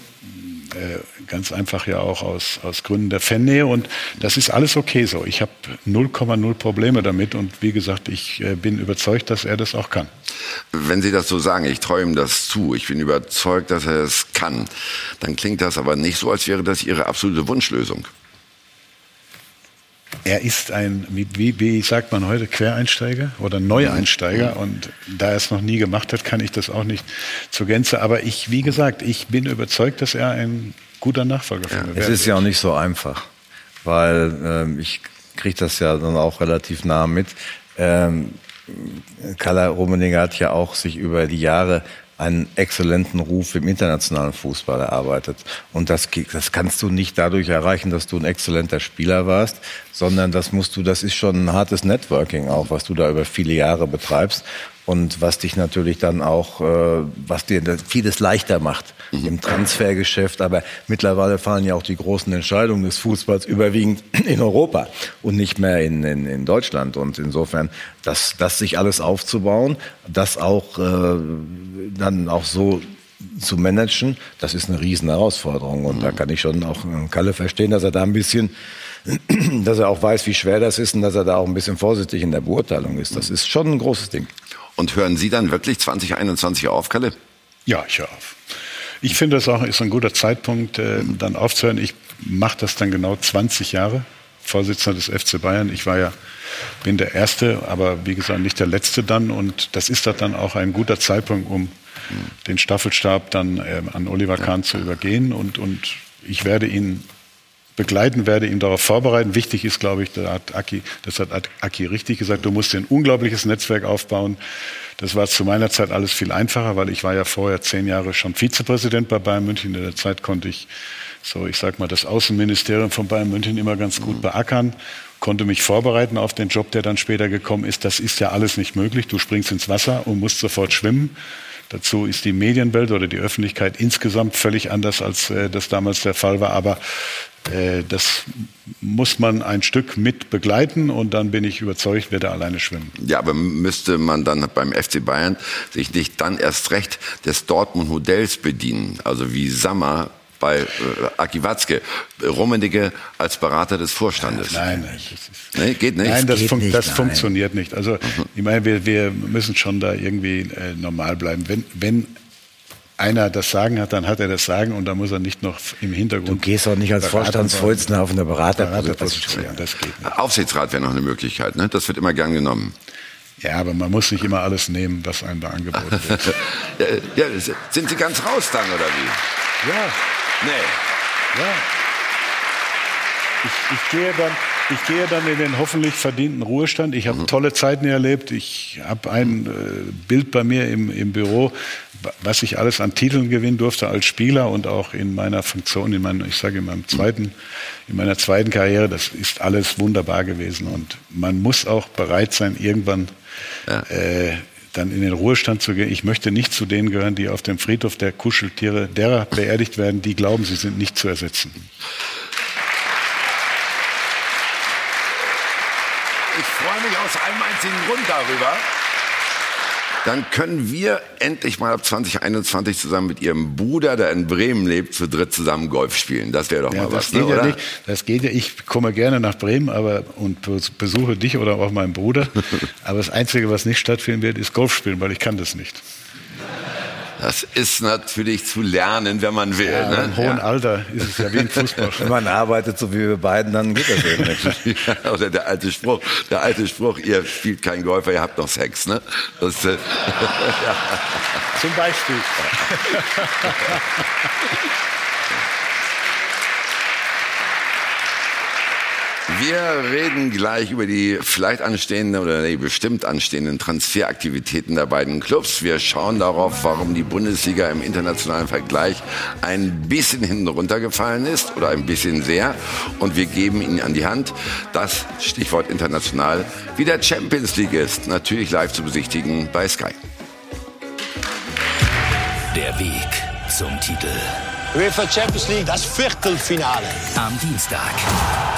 Speaker 4: Äh, ganz einfach ja auch aus, aus Gründen der Fannähe und das ist alles okay so. Ich habe 0,0 Probleme damit und wie gesagt, ich äh, bin überzeugt, dass er das auch kann.
Speaker 2: Wenn Sie das so sagen, ich traue ihm das zu, ich bin überzeugt, dass er es kann, dann klingt das aber nicht so, als wäre das Ihre absolute Wunschlösung.
Speaker 4: Er ist ein, wie, wie sagt man heute, Quereinsteiger oder Neueinsteiger. Und da er es noch nie gemacht hat, kann ich das auch nicht zur Gänze. Aber ich, wie gesagt, ich bin überzeugt, dass er ein guter Nachfolger für
Speaker 3: ja, Es ist ja auch nicht so einfach, weil äh, ich kriege das ja dann auch relativ nah mit. Ähm, Kala Rummenigge hat ja auch sich über die Jahre einen exzellenten Ruf im internationalen Fußball erarbeitet. Und das, das kannst du nicht dadurch erreichen, dass du ein exzellenter Spieler warst, sondern das musst du, das ist schon ein hartes Networking auch, was du da über viele Jahre betreibst und was dich natürlich dann auch, äh, was dir vieles leichter macht mhm. im Transfergeschäft. Aber mittlerweile fallen ja auch die großen Entscheidungen des Fußballs überwiegend in Europa und nicht mehr in, in, in Deutschland. Und insofern, das, das sich alles aufzubauen, das auch äh, dann auch so zu managen, das ist eine riesen Herausforderung. Und mhm. da kann ich schon auch Kalle verstehen, dass er da ein bisschen dass er auch weiß, wie schwer das ist und dass er da auch ein bisschen vorsichtig in der Beurteilung ist. Das ist schon ein großes Ding.
Speaker 2: Und hören Sie dann wirklich 2021 auf, Kalle?
Speaker 4: Ja, ich höre auf. Ich finde, das auch ist ein guter Zeitpunkt, äh, dann aufzuhören. Ich mache das dann genau 20 Jahre, Vorsitzender des FC Bayern. Ich war ja, bin der Erste, aber wie gesagt nicht der Letzte dann. Und das ist dann auch ein guter Zeitpunkt, um den Staffelstab dann äh, an Oliver Kahn zu übergehen. Und, und ich werde ihn begleiten werde, ihn darauf vorbereiten. Wichtig ist, glaube ich, da hat Aki, das hat Aki richtig gesagt, du musst ein unglaubliches Netzwerk aufbauen. Das war zu meiner Zeit alles viel einfacher, weil ich war ja vorher zehn Jahre schon Vizepräsident bei Bayern München. In der Zeit konnte ich so, ich sag mal, das Außenministerium von Bayern München immer ganz gut beackern, konnte mich vorbereiten auf den Job, der dann später gekommen ist. Das ist ja alles nicht möglich. Du springst ins Wasser und musst sofort schwimmen. Dazu ist die Medienwelt oder die Öffentlichkeit insgesamt völlig anders, als äh, das damals der Fall war. Aber das muss man ein Stück mit begleiten und dann bin ich überzeugt, wird er alleine schwimmen.
Speaker 2: Ja, aber müsste man dann beim FC Bayern sich nicht dann erst recht des Dortmund-Modells bedienen? Also wie Sammer bei äh, Aki Watzke, Rummenigge als Berater des Vorstandes.
Speaker 4: Nein, nein.
Speaker 2: Nee, geht nicht.
Speaker 4: Nein, das,
Speaker 2: geht
Speaker 4: fun
Speaker 2: nicht,
Speaker 4: das
Speaker 2: nein.
Speaker 4: funktioniert nicht. Also mhm. ich meine, wir, wir müssen schon da irgendwie äh, normal bleiben. Wenn, wenn einer das Sagen hat, dann hat er das Sagen und da muss er nicht noch im Hintergrund.
Speaker 3: Du gehst auch nicht als Vorstandsvorsitzender auf eine Beraterposition.
Speaker 2: Berater das geht nicht. Aufsichtsrat wäre noch eine Möglichkeit, ne? Das wird immer gern genommen.
Speaker 4: Ja, aber man muss nicht immer alles nehmen, was einem da angeboten wird.
Speaker 2: ja, ja, sind Sie ganz raus dann, oder wie?
Speaker 4: Ja.
Speaker 2: Nee.
Speaker 4: Ja. Ich, ich, gehe dann, ich gehe dann in den hoffentlich verdienten Ruhestand. Ich habe mhm. tolle Zeiten erlebt. Ich habe ein äh, Bild bei mir im, im Büro, was ich alles an Titeln gewinnen durfte als Spieler und auch in meiner Funktion, in meinem, ich sage in meinem zweiten, in meiner zweiten Karriere. Das ist alles wunderbar gewesen. Und man muss auch bereit sein, irgendwann ja. äh, dann in den Ruhestand zu gehen. Ich möchte nicht zu denen gehören, die auf dem Friedhof der Kuscheltiere derer beerdigt werden, die glauben, sie sind nicht zu ersetzen.
Speaker 2: Ich freue mich aus einem einzigen Grund darüber dann können wir endlich mal ab 2021 zusammen mit Ihrem Bruder, der in Bremen lebt, zu dritt zusammen Golf spielen. Das wäre doch
Speaker 4: ja,
Speaker 2: mal
Speaker 4: das
Speaker 2: was,
Speaker 4: geht
Speaker 2: ne,
Speaker 4: ja
Speaker 2: oder?
Speaker 4: Nicht. Das geht ja. Ich komme gerne nach Bremen, aber und besuche dich oder auch meinen Bruder. aber das Einzige, was nicht stattfinden wird, ist Golf spielen, weil ich kann das nicht.
Speaker 2: Das ist natürlich zu lernen, wenn man will.
Speaker 4: Ja,
Speaker 2: ne?
Speaker 4: Im hohen ja. Alter ist es ja wie ein Fußball.
Speaker 3: wenn man arbeitet, so wie wir beiden, dann geht das eben nicht.
Speaker 2: ja, oder der alte Spruch, der alte Spruch, ihr spielt kein Golfer, ihr habt noch Sex. Ne? Das, äh.
Speaker 4: Zum Beispiel.
Speaker 2: Wir reden gleich über die vielleicht anstehenden oder nee, bestimmt anstehenden Transferaktivitäten der beiden Clubs. Wir schauen darauf, warum die Bundesliga im internationalen Vergleich ein bisschen hinten runtergefallen ist oder ein bisschen sehr. Und wir geben Ihnen an die Hand, das Stichwort international wie der Champions League ist. Natürlich live zu besichtigen bei Sky.
Speaker 1: Der Weg zum Titel.
Speaker 10: UEFA Champions League, das Viertelfinale.
Speaker 1: Am Dienstag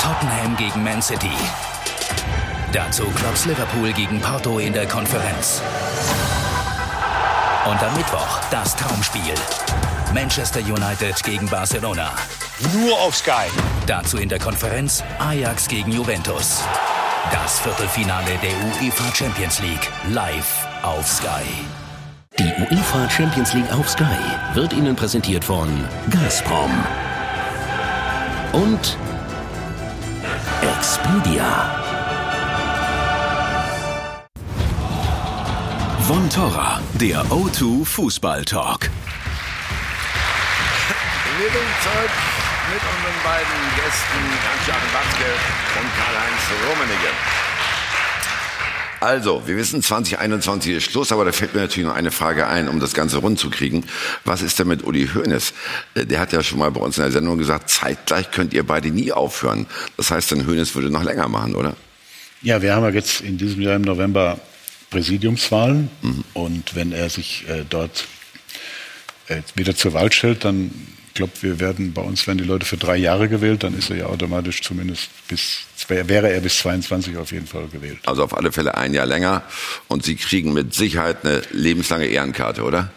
Speaker 1: Tottenham gegen Man City. Dazu Clubs Liverpool gegen Porto in der Konferenz. Und am Mittwoch das Traumspiel. Manchester United gegen Barcelona.
Speaker 10: Nur auf Sky.
Speaker 1: Dazu in der Konferenz Ajax gegen Juventus. Das Viertelfinale der UEFA Champions League live auf Sky.
Speaker 11: UEFA Champions League auf Sky wird Ihnen präsentiert von Gazprom und Expedia.
Speaker 1: Von Torra, der O2 Fußball Talk.
Speaker 2: Wir sind zurück mit unseren beiden Gästen, Hans-Joachim Watzke und Karl-Heinz Rummenigge. Also, wir wissen, 2021 ist Schluss, aber da fällt mir natürlich noch eine Frage ein, um das Ganze rund zu kriegen. Was ist denn mit Uli Hoeneß? Äh, der hat ja schon mal bei uns in der Sendung gesagt, zeitgleich könnt ihr beide nie aufhören. Das heißt, dann Hoeneß würde noch länger machen, oder?
Speaker 4: Ja, wir haben ja jetzt in diesem Jahr im November Präsidiumswahlen. Mhm. Und wenn er sich äh, dort äh, wieder zur Wahl stellt, dann glaube, wir werden bei uns werden die Leute für drei Jahre gewählt, dann ist er ja automatisch zumindest bis wäre er bis 22 auf jeden Fall gewählt.
Speaker 2: Also auf alle Fälle ein Jahr länger und Sie kriegen mit Sicherheit eine lebenslange Ehrenkarte, oder?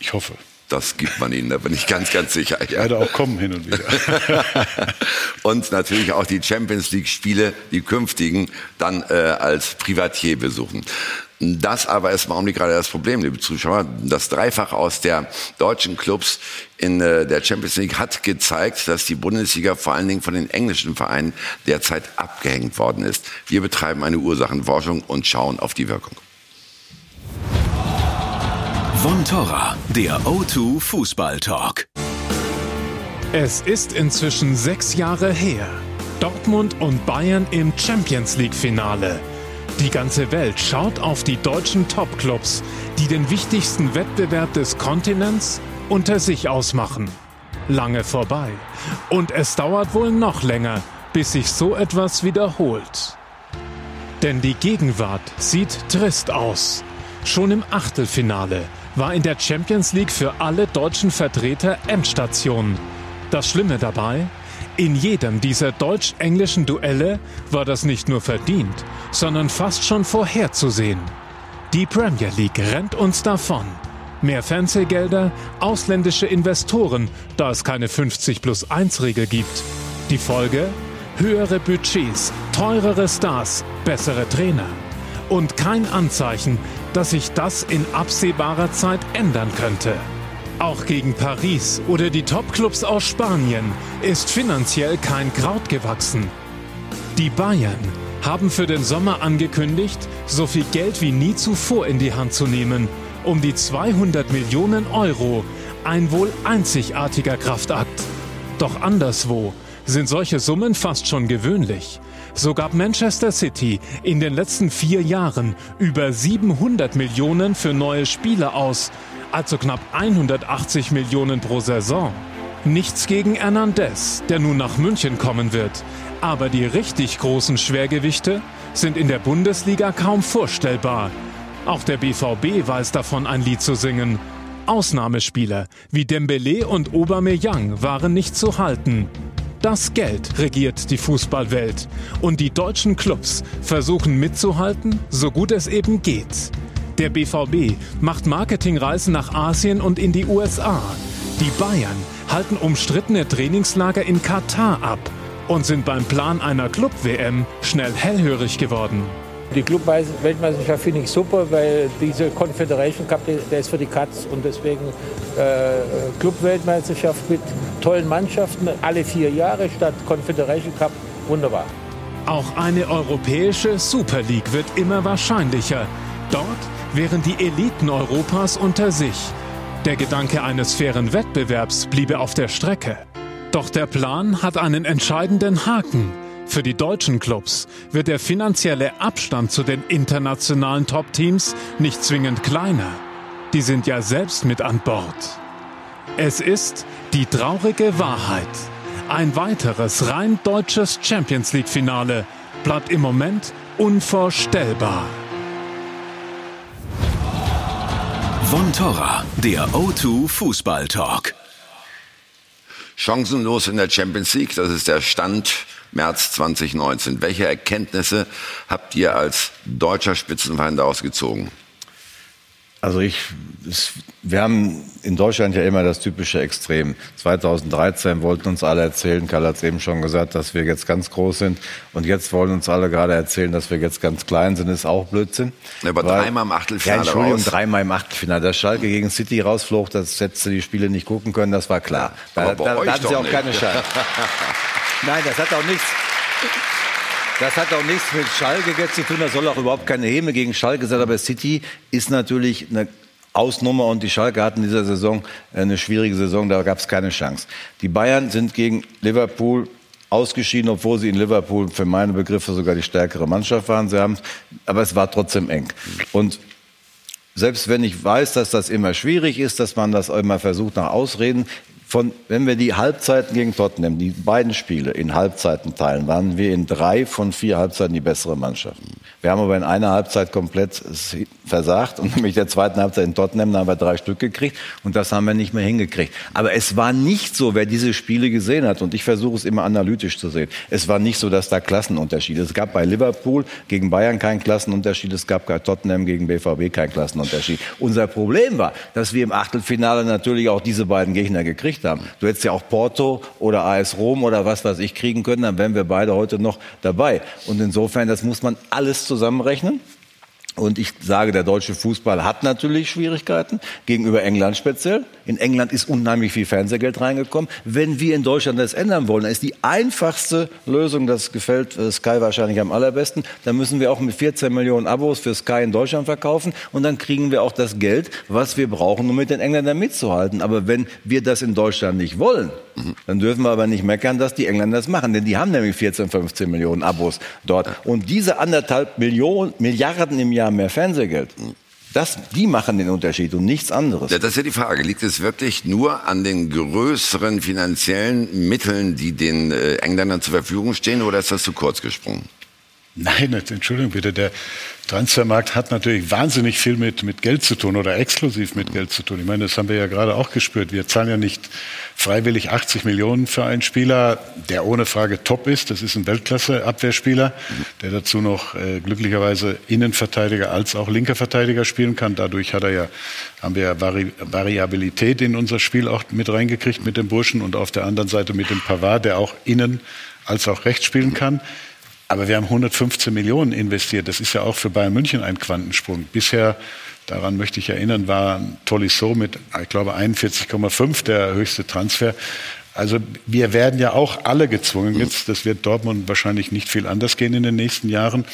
Speaker 4: Ich hoffe.
Speaker 2: Das gibt man ihnen, da bin ich ganz, ganz sicher.
Speaker 4: Ja. Werde auch kommen hin und wieder.
Speaker 2: und natürlich auch die Champions League Spiele, die künftigen, dann äh, als Privatier besuchen. Das aber ist im Augenblick gerade das Problem, liebe Zuschauer. Das Dreifach aus der deutschen Clubs in äh, der Champions League hat gezeigt, dass die Bundesliga vor allen Dingen von den englischen Vereinen derzeit abgehängt worden ist. Wir betreiben eine Ursachenforschung und schauen auf die Wirkung.
Speaker 1: Von Torra, der O2 Fußball Talk.
Speaker 7: Es ist inzwischen sechs Jahre her. Dortmund und Bayern im Champions League Finale. Die ganze Welt schaut auf die deutschen Topclubs, die den wichtigsten Wettbewerb des Kontinents unter sich ausmachen. Lange vorbei. Und es dauert wohl noch länger, bis sich so etwas wiederholt. Denn die Gegenwart sieht trist aus. Schon im Achtelfinale war in der Champions League für alle deutschen Vertreter Endstation. Das Schlimme dabei, in jedem dieser deutsch-englischen Duelle war das nicht nur verdient, sondern fast schon vorherzusehen. Die Premier League rennt uns davon. Mehr Fernsehgelder, ausländische Investoren, da es keine 50 plus 1 Regel gibt. Die Folge? Höhere Budgets, teurere Stars, bessere Trainer. Und kein Anzeichen, dass sich das in absehbarer Zeit ändern könnte. Auch gegen Paris oder die Topclubs aus Spanien ist finanziell kein Kraut gewachsen. Die Bayern haben für den Sommer angekündigt, so viel Geld wie nie zuvor in die Hand zu nehmen, um die 200 Millionen Euro, ein wohl einzigartiger Kraftakt. Doch anderswo sind solche Summen fast schon gewöhnlich. So gab Manchester City in den letzten vier Jahren über 700 Millionen für neue Spieler aus, also knapp 180 Millionen pro Saison. Nichts gegen Hernandez, der nun nach München kommen wird. Aber die richtig großen Schwergewichte sind in der Bundesliga kaum vorstellbar. Auch der BVB weiß davon, ein Lied zu singen. Ausnahmespieler wie Dembele und Aubameyang waren nicht zu halten. Das Geld regiert die Fußballwelt und die deutschen Clubs versuchen mitzuhalten, so gut es eben geht. Der BVB macht Marketingreisen nach Asien und in die USA. Die Bayern halten umstrittene Trainingslager in Katar ab und sind beim Plan einer Club-WM schnell hellhörig geworden.
Speaker 8: Die Club-Weltmeisterschaft finde ich super, weil diese Confederation Cup, der ist für die Katz und deswegen äh, Club-Weltmeisterschaft mit tollen Mannschaften alle vier Jahre statt Confederation Cup, wunderbar.
Speaker 7: Auch eine europäische Super League wird immer wahrscheinlicher. Dort wären die Eliten Europas unter sich. Der Gedanke eines fairen Wettbewerbs bliebe auf der Strecke. Doch der Plan hat einen entscheidenden Haken. Für die deutschen Clubs wird der finanzielle Abstand zu den internationalen Top-Teams nicht zwingend kleiner. Die sind ja selbst mit an Bord. Es ist die traurige Wahrheit. Ein weiteres rein deutsches Champions League-Finale bleibt im Moment unvorstellbar.
Speaker 1: Von Torra, der O2 Fußball Talk.
Speaker 2: Chancenlos in der Champions League, das ist der Stand März 2019. Welche Erkenntnisse habt ihr als deutscher Spitzenverein daraus gezogen?
Speaker 3: Also ich, es, wir haben in Deutschland ja immer das typische Extrem. 2013 wollten uns alle erzählen, Karl hat es eben schon gesagt, dass wir jetzt ganz groß sind. Und jetzt wollen uns alle gerade erzählen, dass wir jetzt ganz klein sind, ist auch Blödsinn.
Speaker 2: Aber
Speaker 3: Weil-
Speaker 2: dreimal im Achtelfinale
Speaker 3: Ja, Entschuldigung,
Speaker 2: raus.
Speaker 3: dreimal im Achtelfinale. Dass Schalke gegen City rausflog, dass hättest die Spiele nicht gucken können, das war klar. Da,
Speaker 2: Aber bei
Speaker 3: da,
Speaker 2: euch
Speaker 3: da hatten sie auch
Speaker 2: nicht.
Speaker 3: keine Chance. Nein, das hat auch nichts. Das hat auch nichts mit Schalke jetzt zu tun. Das soll auch überhaupt keine Häme gegen Schalke sein. Aber City ist natürlich eine Ausnummer und die Schalke hatten in dieser Saison eine schwierige Saison. Da gab es keine Chance. Die Bayern sind gegen Liverpool ausgeschieden, obwohl sie in Liverpool für meine Begriffe sogar die stärkere Mannschaft waren. Sie haben, aber es war trotzdem eng. Und selbst wenn ich weiß, dass das immer schwierig ist, dass man das immer versucht nach Ausreden, von, wenn wir die Halbzeiten gegen Tottenham, die beiden Spiele in Halbzeiten teilen, waren wir in drei von vier Halbzeiten die bessere Mannschaft. Wir haben aber in einer Halbzeit komplett versagt und nämlich der zweiten Halbzeit in Tottenham, da haben wir drei Stück gekriegt und das haben wir nicht mehr hingekriegt. Aber es war nicht so, wer diese Spiele gesehen hat und ich versuche es immer analytisch zu sehen, es war nicht so, dass da Klassenunterschiede. Es gab bei Liverpool gegen Bayern keinen Klassenunterschied, es gab bei Tottenham gegen BVB keinen Klassenunterschied. Unser Problem war, dass wir im Achtelfinale natürlich auch diese beiden Gegner gekriegt haben. Du hättest ja auch Porto oder AS Rom oder was weiß ich kriegen können, dann wären wir beide heute noch dabei. Und insofern, das muss man alles zusammenrechnen. Und ich sage, der deutsche Fußball hat natürlich Schwierigkeiten gegenüber England speziell. In England ist unheimlich viel Fernsehgeld reingekommen. Wenn wir in Deutschland das ändern wollen, dann ist die einfachste Lösung, das gefällt äh, Sky wahrscheinlich am allerbesten, dann müssen wir auch mit 14 Millionen Abos für Sky in Deutschland verkaufen und dann kriegen wir auch das Geld, was wir brauchen, um mit den Engländern mitzuhalten. Aber wenn wir das in Deutschland nicht wollen, dann dürfen wir aber nicht meckern, dass die Engländer das machen, denn die haben nämlich 14, 15 Millionen Abos dort. Und diese anderthalb Millionen, Milliarden im Jahr mehr Fernsehgeld, das, die machen den Unterschied und nichts anderes.
Speaker 2: Ja, das ist ja die Frage. Liegt es wirklich nur an den größeren finanziellen Mitteln, die den äh, Engländern zur Verfügung stehen, oder ist das zu kurz gesprungen?
Speaker 4: Nein, Entschuldigung bitte, der Transfermarkt hat natürlich wahnsinnig viel mit, mit Geld zu tun oder exklusiv mit Geld zu tun. Ich meine, das haben wir ja gerade auch gespürt. Wir zahlen ja nicht freiwillig 80 Millionen für einen Spieler, der ohne Frage top ist. Das ist ein Weltklasse-Abwehrspieler, der dazu noch äh, glücklicherweise Innenverteidiger als auch linker Verteidiger spielen kann. Dadurch hat er ja, haben wir ja Vari Variabilität in unser Spiel auch mit reingekriegt mit dem Burschen und auf der anderen Seite mit dem Pavard, der auch innen als auch rechts spielen kann. Aber wir haben 115 Millionen investiert. Das ist ja auch für Bayern München ein Quantensprung. Bisher, daran möchte ich erinnern, war Tolisso mit, ich glaube, 41,5 der höchste Transfer. Also wir werden ja auch alle gezwungen, jetzt, das wird Dortmund wahrscheinlich nicht viel anders gehen in den nächsten Jahren,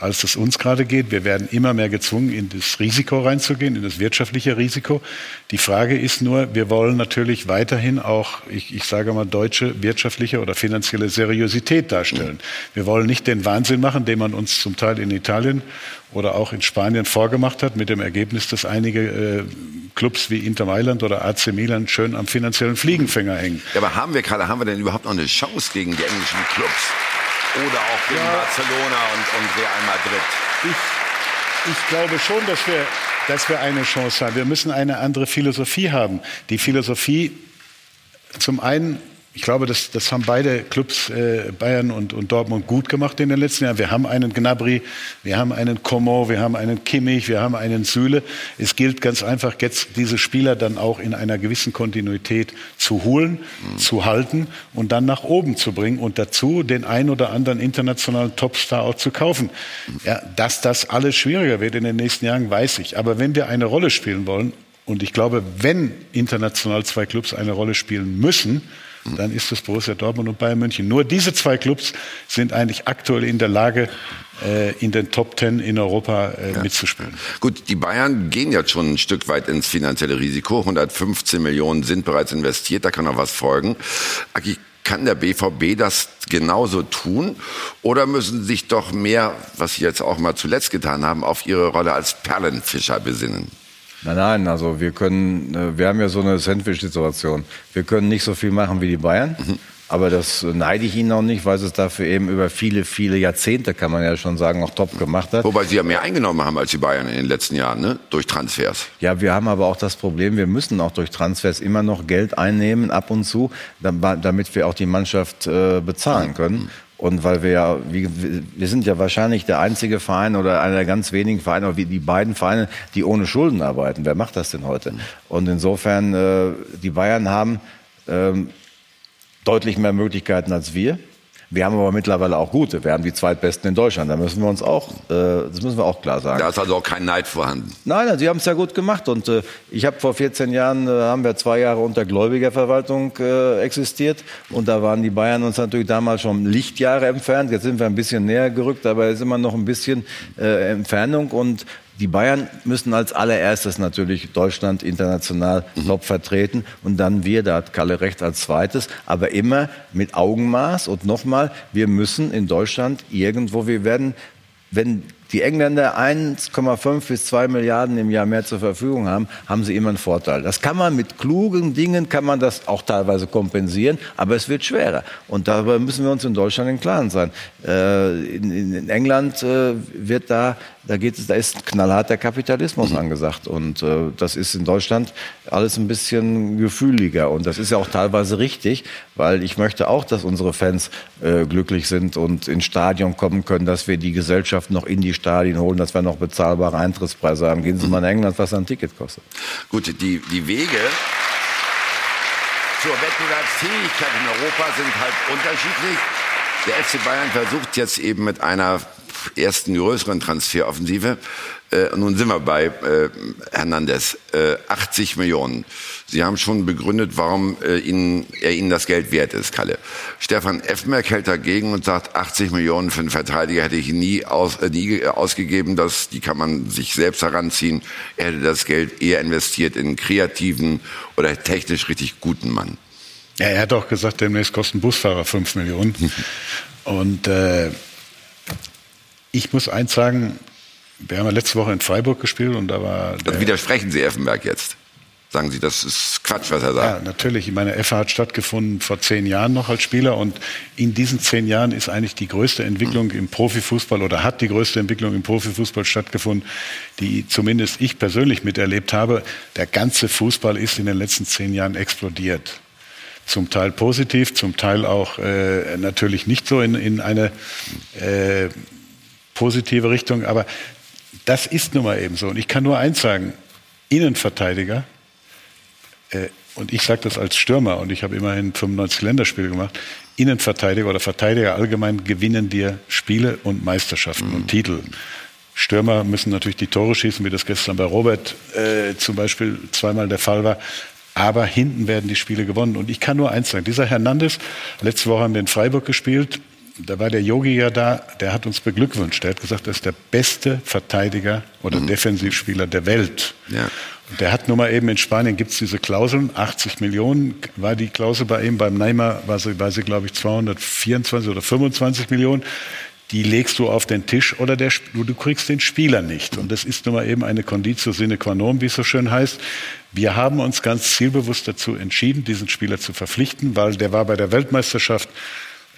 Speaker 4: als es uns gerade geht. Wir werden immer mehr gezwungen, in das Risiko reinzugehen, in das wirtschaftliche Risiko. Die Frage ist nur, wir wollen natürlich weiterhin auch, ich, ich sage mal, deutsche wirtschaftliche oder finanzielle Seriosität darstellen. Wir wollen nicht den Wahnsinn machen, den man uns zum Teil in Italien oder auch in Spanien vorgemacht hat, mit dem Ergebnis, dass einige äh, Clubs wie Inter Mailand oder AC Milan schön am finanziellen Fliegenfänger hängen.
Speaker 2: Ja, aber haben wir gerade, haben wir denn überhaupt noch eine Chance gegen die englischen Clubs? Oder auch gegen Barcelona und, und Real Madrid?
Speaker 4: Ich, ich glaube schon, dass wir, dass wir eine Chance haben. Wir müssen eine andere Philosophie haben. Die Philosophie, zum einen, ich glaube, das, das haben beide Clubs, äh, Bayern und, und Dortmund, gut gemacht in den letzten Jahren. Wir haben einen Gnabry, wir haben einen Coman, wir haben einen Kimmich, wir haben einen Süle. Es gilt ganz einfach, jetzt diese Spieler dann auch in einer gewissen Kontinuität zu holen, zu halten und dann nach oben zu bringen und dazu den ein oder anderen internationalen Topstar auch zu kaufen. Ja, dass das alles schwieriger wird in den nächsten Jahren, weiß ich. Aber wenn wir eine Rolle spielen wollen, und ich glaube, wenn international zwei Clubs eine Rolle spielen müssen, dann ist es Borussia Dortmund und Bayern München. Nur diese zwei Clubs sind eigentlich aktuell in der Lage, äh, in den Top Ten in Europa äh, mitzuspielen.
Speaker 2: Gut, die Bayern gehen jetzt schon ein Stück weit ins finanzielle Risiko. 115 Millionen sind bereits investiert, da kann noch was folgen. Aki, kann der BVB das genauso tun? Oder müssen sie sich doch mehr, was sie jetzt auch mal zuletzt getan haben, auf ihre Rolle als Perlenfischer besinnen?
Speaker 3: Nein, nein, also wir können, äh, wir haben ja so eine Sandwich-Situation. Wir können nicht so viel machen wie die Bayern. Aber das neide ich Ihnen auch nicht, weil es dafür eben über viele, viele Jahrzehnte, kann man ja schon sagen, auch top gemacht hat.
Speaker 2: Wobei sie ja mehr eingenommen haben als die Bayern in den letzten Jahren, ne? durch Transfers.
Speaker 3: Ja, wir haben aber auch das Problem, wir müssen auch durch Transfers immer noch Geld einnehmen, ab und zu, damit wir auch die Mannschaft äh, bezahlen können. Und weil wir ja, wir sind ja wahrscheinlich der einzige Verein oder einer der ganz wenigen Vereine, oder wie die beiden Vereine, die ohne Schulden arbeiten. Wer macht das denn heute? Und insofern, äh, die Bayern haben ähm, deutlich mehr Möglichkeiten als wir. Wir haben aber mittlerweile auch gute. Wir haben die zweitbesten in Deutschland. Da müssen wir uns auch, äh, das müssen wir auch klar sagen.
Speaker 2: Da ist also auch kein Neid vorhanden.
Speaker 3: Nein, nein, sie haben es ja gut gemacht. Und äh, ich habe vor 14 Jahren, äh, haben wir zwei Jahre unter Gläubigerverwaltung existiert. Und da waren die Bayern uns natürlich damals schon Lichtjahre entfernt. Jetzt sind wir ein bisschen näher gerückt, aber es ist immer noch ein bisschen Entfernung. Und die Bayern müssen als allererstes natürlich Deutschland international mhm. top vertreten und dann wir, da hat Kalle recht, als zweites, aber immer mit Augenmaß und nochmal, wir müssen in Deutschland irgendwo, wir werden, wenn die Engländer 1,5 bis 2 Milliarden im Jahr mehr zur Verfügung haben, haben sie immer einen Vorteil. Das kann man mit klugen Dingen, kann man das auch teilweise kompensieren, aber es wird schwerer. Und darüber müssen wir uns in Deutschland im Klaren sein. Äh, in, in, England äh, wird da, da geht da ist knallhart der Kapitalismus mhm. angesagt. Und äh, das ist in Deutschland alles ein bisschen gefühliger. Und das ist ja auch teilweise richtig, weil ich möchte auch, dass unsere Fans äh, glücklich sind und ins Stadion kommen können, dass wir die Gesellschaft noch in die Stadien holen, dass wir noch bezahlbare Eintrittspreise haben. Gehen Sie mal in England, was ein Ticket kostet.
Speaker 2: Gut, die, die Wege zur Wettbewerbsfähigkeit in Europa sind halt unterschiedlich. Der FC Bayern versucht jetzt eben mit einer ersten größeren Transferoffensive äh, nun sind wir bei äh, Hernandez. Äh, 80 Millionen. Sie haben schon begründet, warum äh, Ihnen, er Ihnen das Geld wert ist, Kalle. Stefan Effenberg hält dagegen und sagt, 80 Millionen für einen Verteidiger hätte ich nie, aus, äh, nie ausgegeben. Das, die kann man sich selbst heranziehen. Er hätte das Geld eher investiert in einen kreativen oder technisch richtig guten Mann.
Speaker 4: Ja, er hat auch gesagt, demnächst kosten Busfahrer 5 Millionen. und äh, ich muss eins sagen, wir haben ja letzte Woche in Freiburg gespielt und da war.
Speaker 2: Also widersprechen Sie Effenberg jetzt? Sagen Sie, das ist Quatsch, was er sagt.
Speaker 4: Ja, natürlich. Ich meine, EFA hat stattgefunden vor zehn Jahren noch als Spieler und in diesen zehn Jahren ist eigentlich die größte Entwicklung mhm. im Profifußball oder hat die größte Entwicklung im Profifußball stattgefunden, die zumindest ich persönlich miterlebt habe. Der ganze Fußball ist in den letzten zehn Jahren explodiert. Zum Teil positiv, zum Teil auch äh, natürlich nicht so in, in eine äh, positive Richtung. Aber das ist nun mal eben so. Und ich kann nur eins sagen, Innenverteidiger, äh, und ich sage das als Stürmer, und ich habe immerhin 95 Länderspiele gemacht, Innenverteidiger oder Verteidiger allgemein gewinnen dir Spiele und Meisterschaften mhm. und Titel. Stürmer müssen natürlich die Tore schießen, wie das gestern bei Robert äh, zum Beispiel zweimal der Fall war. Aber hinten werden die Spiele gewonnen. Und ich kann nur eins sagen, dieser Hernandez, letzte Woche haben wir in Freiburg gespielt, da war der Yogi ja da, der hat uns beglückwünscht. Der hat gesagt, er ist der beste Verteidiger oder mhm. Defensivspieler der Welt. Ja. Und der hat nun mal eben in Spanien gibt es diese Klauseln, 80 Millionen war die Klausel bei ihm, beim Neymar war sie, war sie glaube ich 224 oder 25 Millionen. Die legst du auf den Tisch oder der, du kriegst den Spieler nicht. Und das ist nun mal eben eine Conditio sine qua non, wie es so schön heißt. Wir haben uns ganz zielbewusst dazu entschieden, diesen Spieler zu verpflichten, weil der war bei der Weltmeisterschaft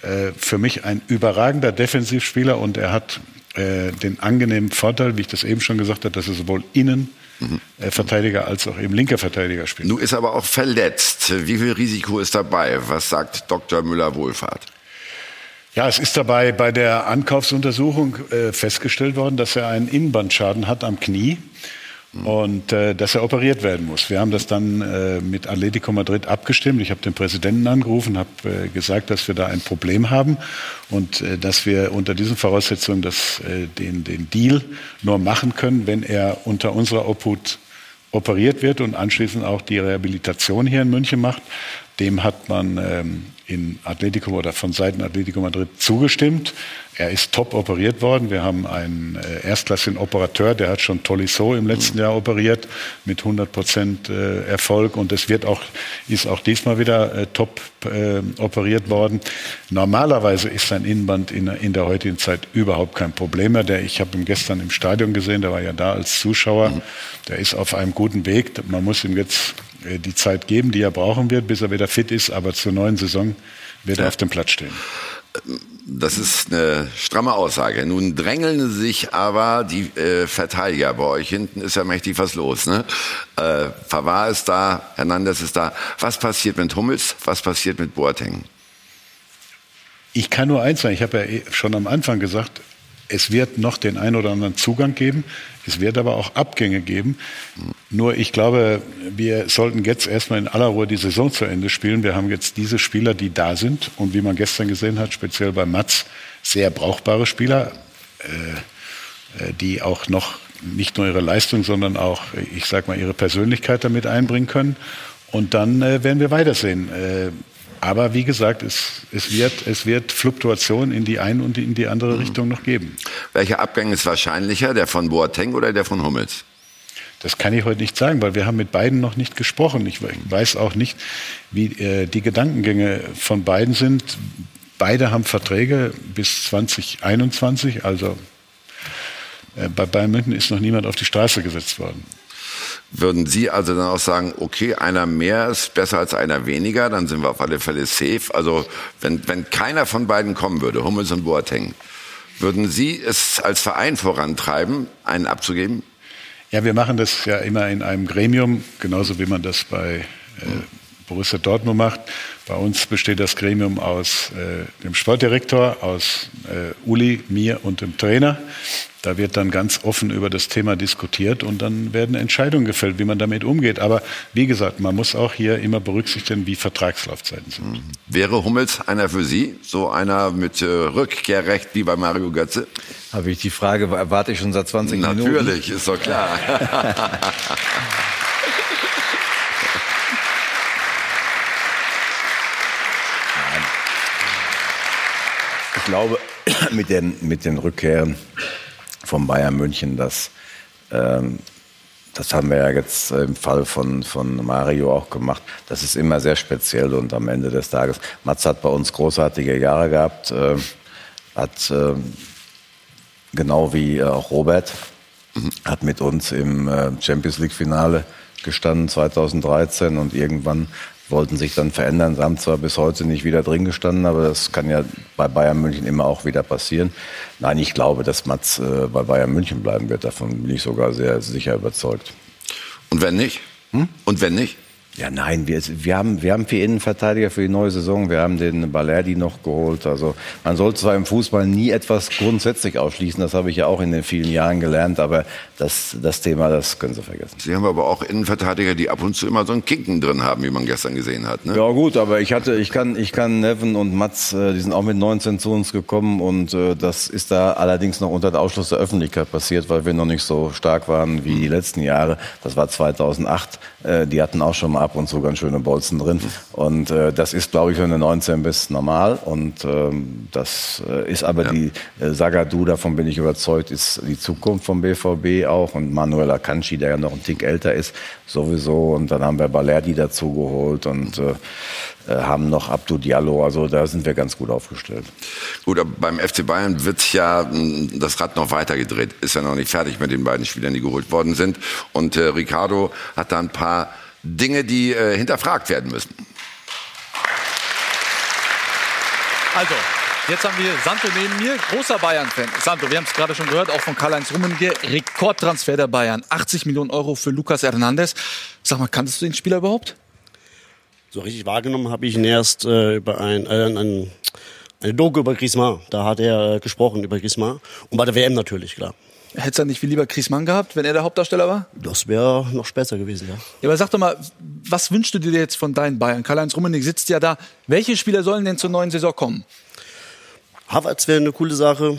Speaker 4: äh, für mich ein überragender Defensivspieler und er hat äh, den angenehmen Vorteil, wie ich das eben schon gesagt habe, dass er sowohl innen mhm. äh, Verteidiger als auch eben linker Verteidiger spielt.
Speaker 2: Nun ist aber auch verletzt. Wie viel Risiko ist dabei? Was sagt Dr. Müller-Wohlfahrt?
Speaker 4: Ja, es ist dabei bei der Ankaufsuntersuchung äh, festgestellt worden, dass er einen Innenbandschaden hat am Knie und äh, dass er operiert werden muss. Wir haben das dann äh, mit Atletico Madrid abgestimmt. Ich habe den Präsidenten angerufen, habe äh, gesagt, dass wir da ein Problem haben und äh, dass wir unter diesen Voraussetzungen das, äh, den, den Deal nur machen können, wenn er unter unserer Obhut operiert wird und anschließend auch die Rehabilitation hier in München macht. Dem hat man ähm, in Atletico oder von Seiten Atletico Madrid zugestimmt. Er ist top operiert worden. Wir haben einen äh, erstklassigen Operateur, der hat schon Tolisso im letzten Jahr operiert mit 100 Prozent äh, Erfolg und es wird auch, ist auch diesmal wieder äh, top äh, operiert worden. Normalerweise ist sein Innenband in, in, der heutigen Zeit überhaupt kein Problem mehr. Der, ich habe ihn gestern im Stadion gesehen, der war ja da als Zuschauer. Mhm. Der ist auf einem guten Weg. Man muss ihm jetzt die Zeit geben, die er brauchen wird, bis er wieder fit ist, aber zur neuen Saison wird er auf dem Platz stehen.
Speaker 2: Das ist eine stramme Aussage. Nun drängeln sich aber die äh, Verteidiger bei euch. Hinten ist ja mächtig was los. Ne? Äh, Pavard ist da, Hernandez ist da. Was passiert mit Hummels? Was passiert mit Boateng?
Speaker 4: Ich kann nur eins sagen, ich habe ja eh schon am Anfang gesagt, es wird noch den einen oder anderen Zugang geben, es wird aber auch Abgänge geben. Nur ich glaube, wir sollten jetzt erstmal in aller Ruhe die Saison zu Ende spielen. Wir haben jetzt diese Spieler, die da sind und wie man gestern gesehen hat, speziell bei Mats, sehr brauchbare Spieler, äh, äh die auch noch nicht nur ihre Leistung, sondern auch, ich sag mal, ihre Persönlichkeit damit einbringen können. Und dann äh, werden wir weitersehen. Äh, aber wie gesagt, es, es, wird, es wird Fluktuation in die eine und in die andere mhm. Richtung noch geben.
Speaker 2: Welcher Abgang ist wahrscheinlicher, der von Boateng oder der von Hummels?
Speaker 4: Das kann ich heute nicht sagen, weil wir haben mit beiden noch nicht gesprochen. Ich weiß auch nicht, wie äh, die Gedankengänge von beiden sind. Beide haben Verträge bis 2021, also äh, bei Bayern München ist noch niemand auf die Straße gesetzt worden.
Speaker 2: Würden Sie also dann auch sagen, okay, einer mehr ist besser als einer weniger, dann sind wir auf alle Fälle safe. Also wenn, wenn keiner von beiden kommen würde, Hummels und Boateng, würden Sie es als Verein vorantreiben, einen abzugeben?
Speaker 4: Ja, wir machen das ja immer in einem Gremium, genauso wie man das bei äh, Borussia Dortmund macht. Bei uns besteht das Gremium aus äh, dem Sportdirektor, aus äh, Uli, mir und dem Trainer. Da wird dann ganz offen über das Thema diskutiert und dann werden Entscheidungen gefällt, wie man damit umgeht. Aber wie gesagt, man muss auch hier immer berücksichtigen, wie Vertragslaufzeiten sind. Mhm.
Speaker 2: Wäre Hummels einer für Sie, so einer mit äh, Rückkehrrecht wie bei Mario Götze?
Speaker 3: Habe ich die Frage, erwarte ich schon seit 20
Speaker 2: Natürlich,
Speaker 3: Minuten.
Speaker 2: Natürlich, ist doch klar.
Speaker 3: ich glaube, mit den, mit den Rückkehren von Bayern München, das, ähm, das haben wir ja jetzt im Fall von, von Mario auch gemacht. Das ist immer sehr speziell und am Ende des Tages. Mats hat bei uns großartige Jahre gehabt, äh, hat äh, genau wie äh, auch Robert, hat mit uns im äh, Champions League Finale gestanden 2013 und irgendwann wollten sich dann verändern. Sie haben zwar bis heute nicht wieder drin gestanden, aber das kann ja bei Bayern München immer auch wieder passieren. Nein, ich glaube, dass Mats äh, bei Bayern München bleiben wird. Davon bin ich sogar sehr sicher überzeugt.
Speaker 2: Und wenn nicht? Hm? Und wenn nicht?
Speaker 3: Ja, nein, wir, wir, haben, wir haben vier Innenverteidiger für die neue Saison. Wir haben den Balerdi noch geholt. Also man soll zwar im Fußball nie etwas grundsätzlich ausschließen, das habe ich ja auch in den vielen Jahren gelernt, aber das, das Thema, das können Sie vergessen.
Speaker 2: Sie haben aber auch Innenverteidiger, die ab und zu immer so einen Kinken drin haben, wie man gestern gesehen hat. Ne?
Speaker 3: Ja gut, aber ich hatte, ich kann, ich kann Neven und Mats, äh, die sind auch mit 19 zu uns gekommen und äh, das ist da allerdings noch unter Ausschluss der Öffentlichkeit passiert, weil wir noch nicht so stark waren wie die letzten Jahre. Das war 2008. Äh, die hatten auch schon mal ab und zu ganz schöne Bolzen drin. Und äh, das ist, glaube ich, für eine 19 bis normal. Und ähm, das äh, ist aber ja. die äh, Sagadu, davon bin ich überzeugt, ist die Zukunft vom BVB auch. Und Manuel Akanji, der ja noch ein Tick älter ist, sowieso. Und dann haben wir Balerdi dazu geholt und äh, äh, haben noch Abdu Diallo. Also da sind wir ganz gut aufgestellt.
Speaker 2: Gut, aber beim FC Bayern wird ja hm, das Rad noch weiter gedreht. Ist ja noch nicht fertig mit den beiden Spielern, die geholt worden sind. Und äh, Ricardo hat da ein paar Dinge, die äh, hinterfragt werden müssen.
Speaker 5: Also, Jetzt haben wir Santo neben mir, großer Bayern-Fan. Santo, wir haben es gerade schon gehört, auch von Karl-Heinz Rummenigge, Rekordtransfer der Bayern. 80 Millionen Euro für Lukas Hernandez. Sag mal, kanntest du den Spieler überhaupt?
Speaker 12: So richtig wahrgenommen habe ich ihn erst äh, über ein, äh, ein, eine Doku über Griezmann. Da hat er äh, gesprochen über Griezmann. Und bei der WM natürlich, klar.
Speaker 5: Hättest du nicht viel lieber Griezmann gehabt, wenn er der Hauptdarsteller war?
Speaker 12: Das wäre noch besser gewesen, ja.
Speaker 5: ja. Aber sag doch mal, was wünschst du dir jetzt von deinen Bayern? Karl-Heinz Rummenigge sitzt ja da. Welche Spieler sollen denn zur neuen Saison kommen?
Speaker 12: Havertz wäre eine coole Sache.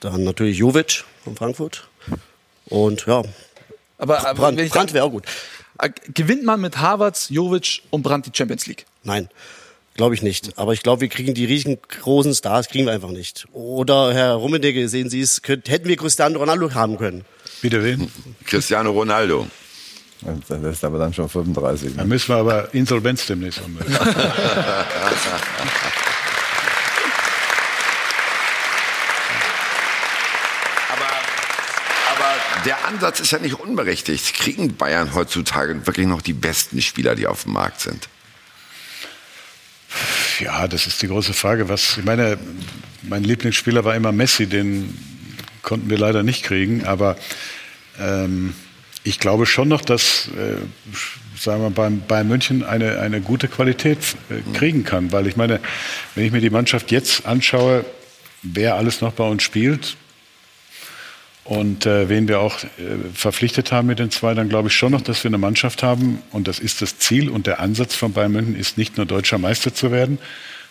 Speaker 12: Dann natürlich Jovic von Frankfurt. Und ja,
Speaker 5: aber, aber
Speaker 12: Brand, Brand wäre auch gut.
Speaker 5: Äh, gewinnt man mit Havertz, Jovic und Brandt die Champions League?
Speaker 12: Nein. Glaube ich nicht. Aber ich glaube, wir kriegen die riesengroßen Stars, kriegen wir einfach nicht. Oder Herr Rummenigge, sehen Sie es, könnt, hätten wir Cristiano Ronaldo haben können.
Speaker 4: Bitte wen?
Speaker 2: Cristiano Ronaldo.
Speaker 3: Das ist aber dann schon 35. Ne?
Speaker 4: Dann müssen wir aber Insolvenz demnächst anmelden.
Speaker 2: der Ansatz ist ja nicht unberechtigt. Kriegen Bayern heutzutage wirklich noch die besten Spieler, die auf dem Markt sind?
Speaker 4: Ja, das ist die große Frage. Was, ich meine, mein Lieblingsspieler war immer Messi, den konnten wir leider nicht kriegen, aber ähm, ich glaube schon noch, dass äh, sagen wir, beim, bei München eine, eine gute Qualität äh, kriegen kann. Weil ich meine, wenn ich mir die Mannschaft jetzt anschaue, wer alles noch bei uns spielt und äh, wen wir auch äh, verpflichtet haben mit den zwei, dann glaube ich schon noch, dass wir eine Mannschaft haben und das ist das Ziel und der Ansatz von Bayern München ist nicht nur deutscher Meister zu werden,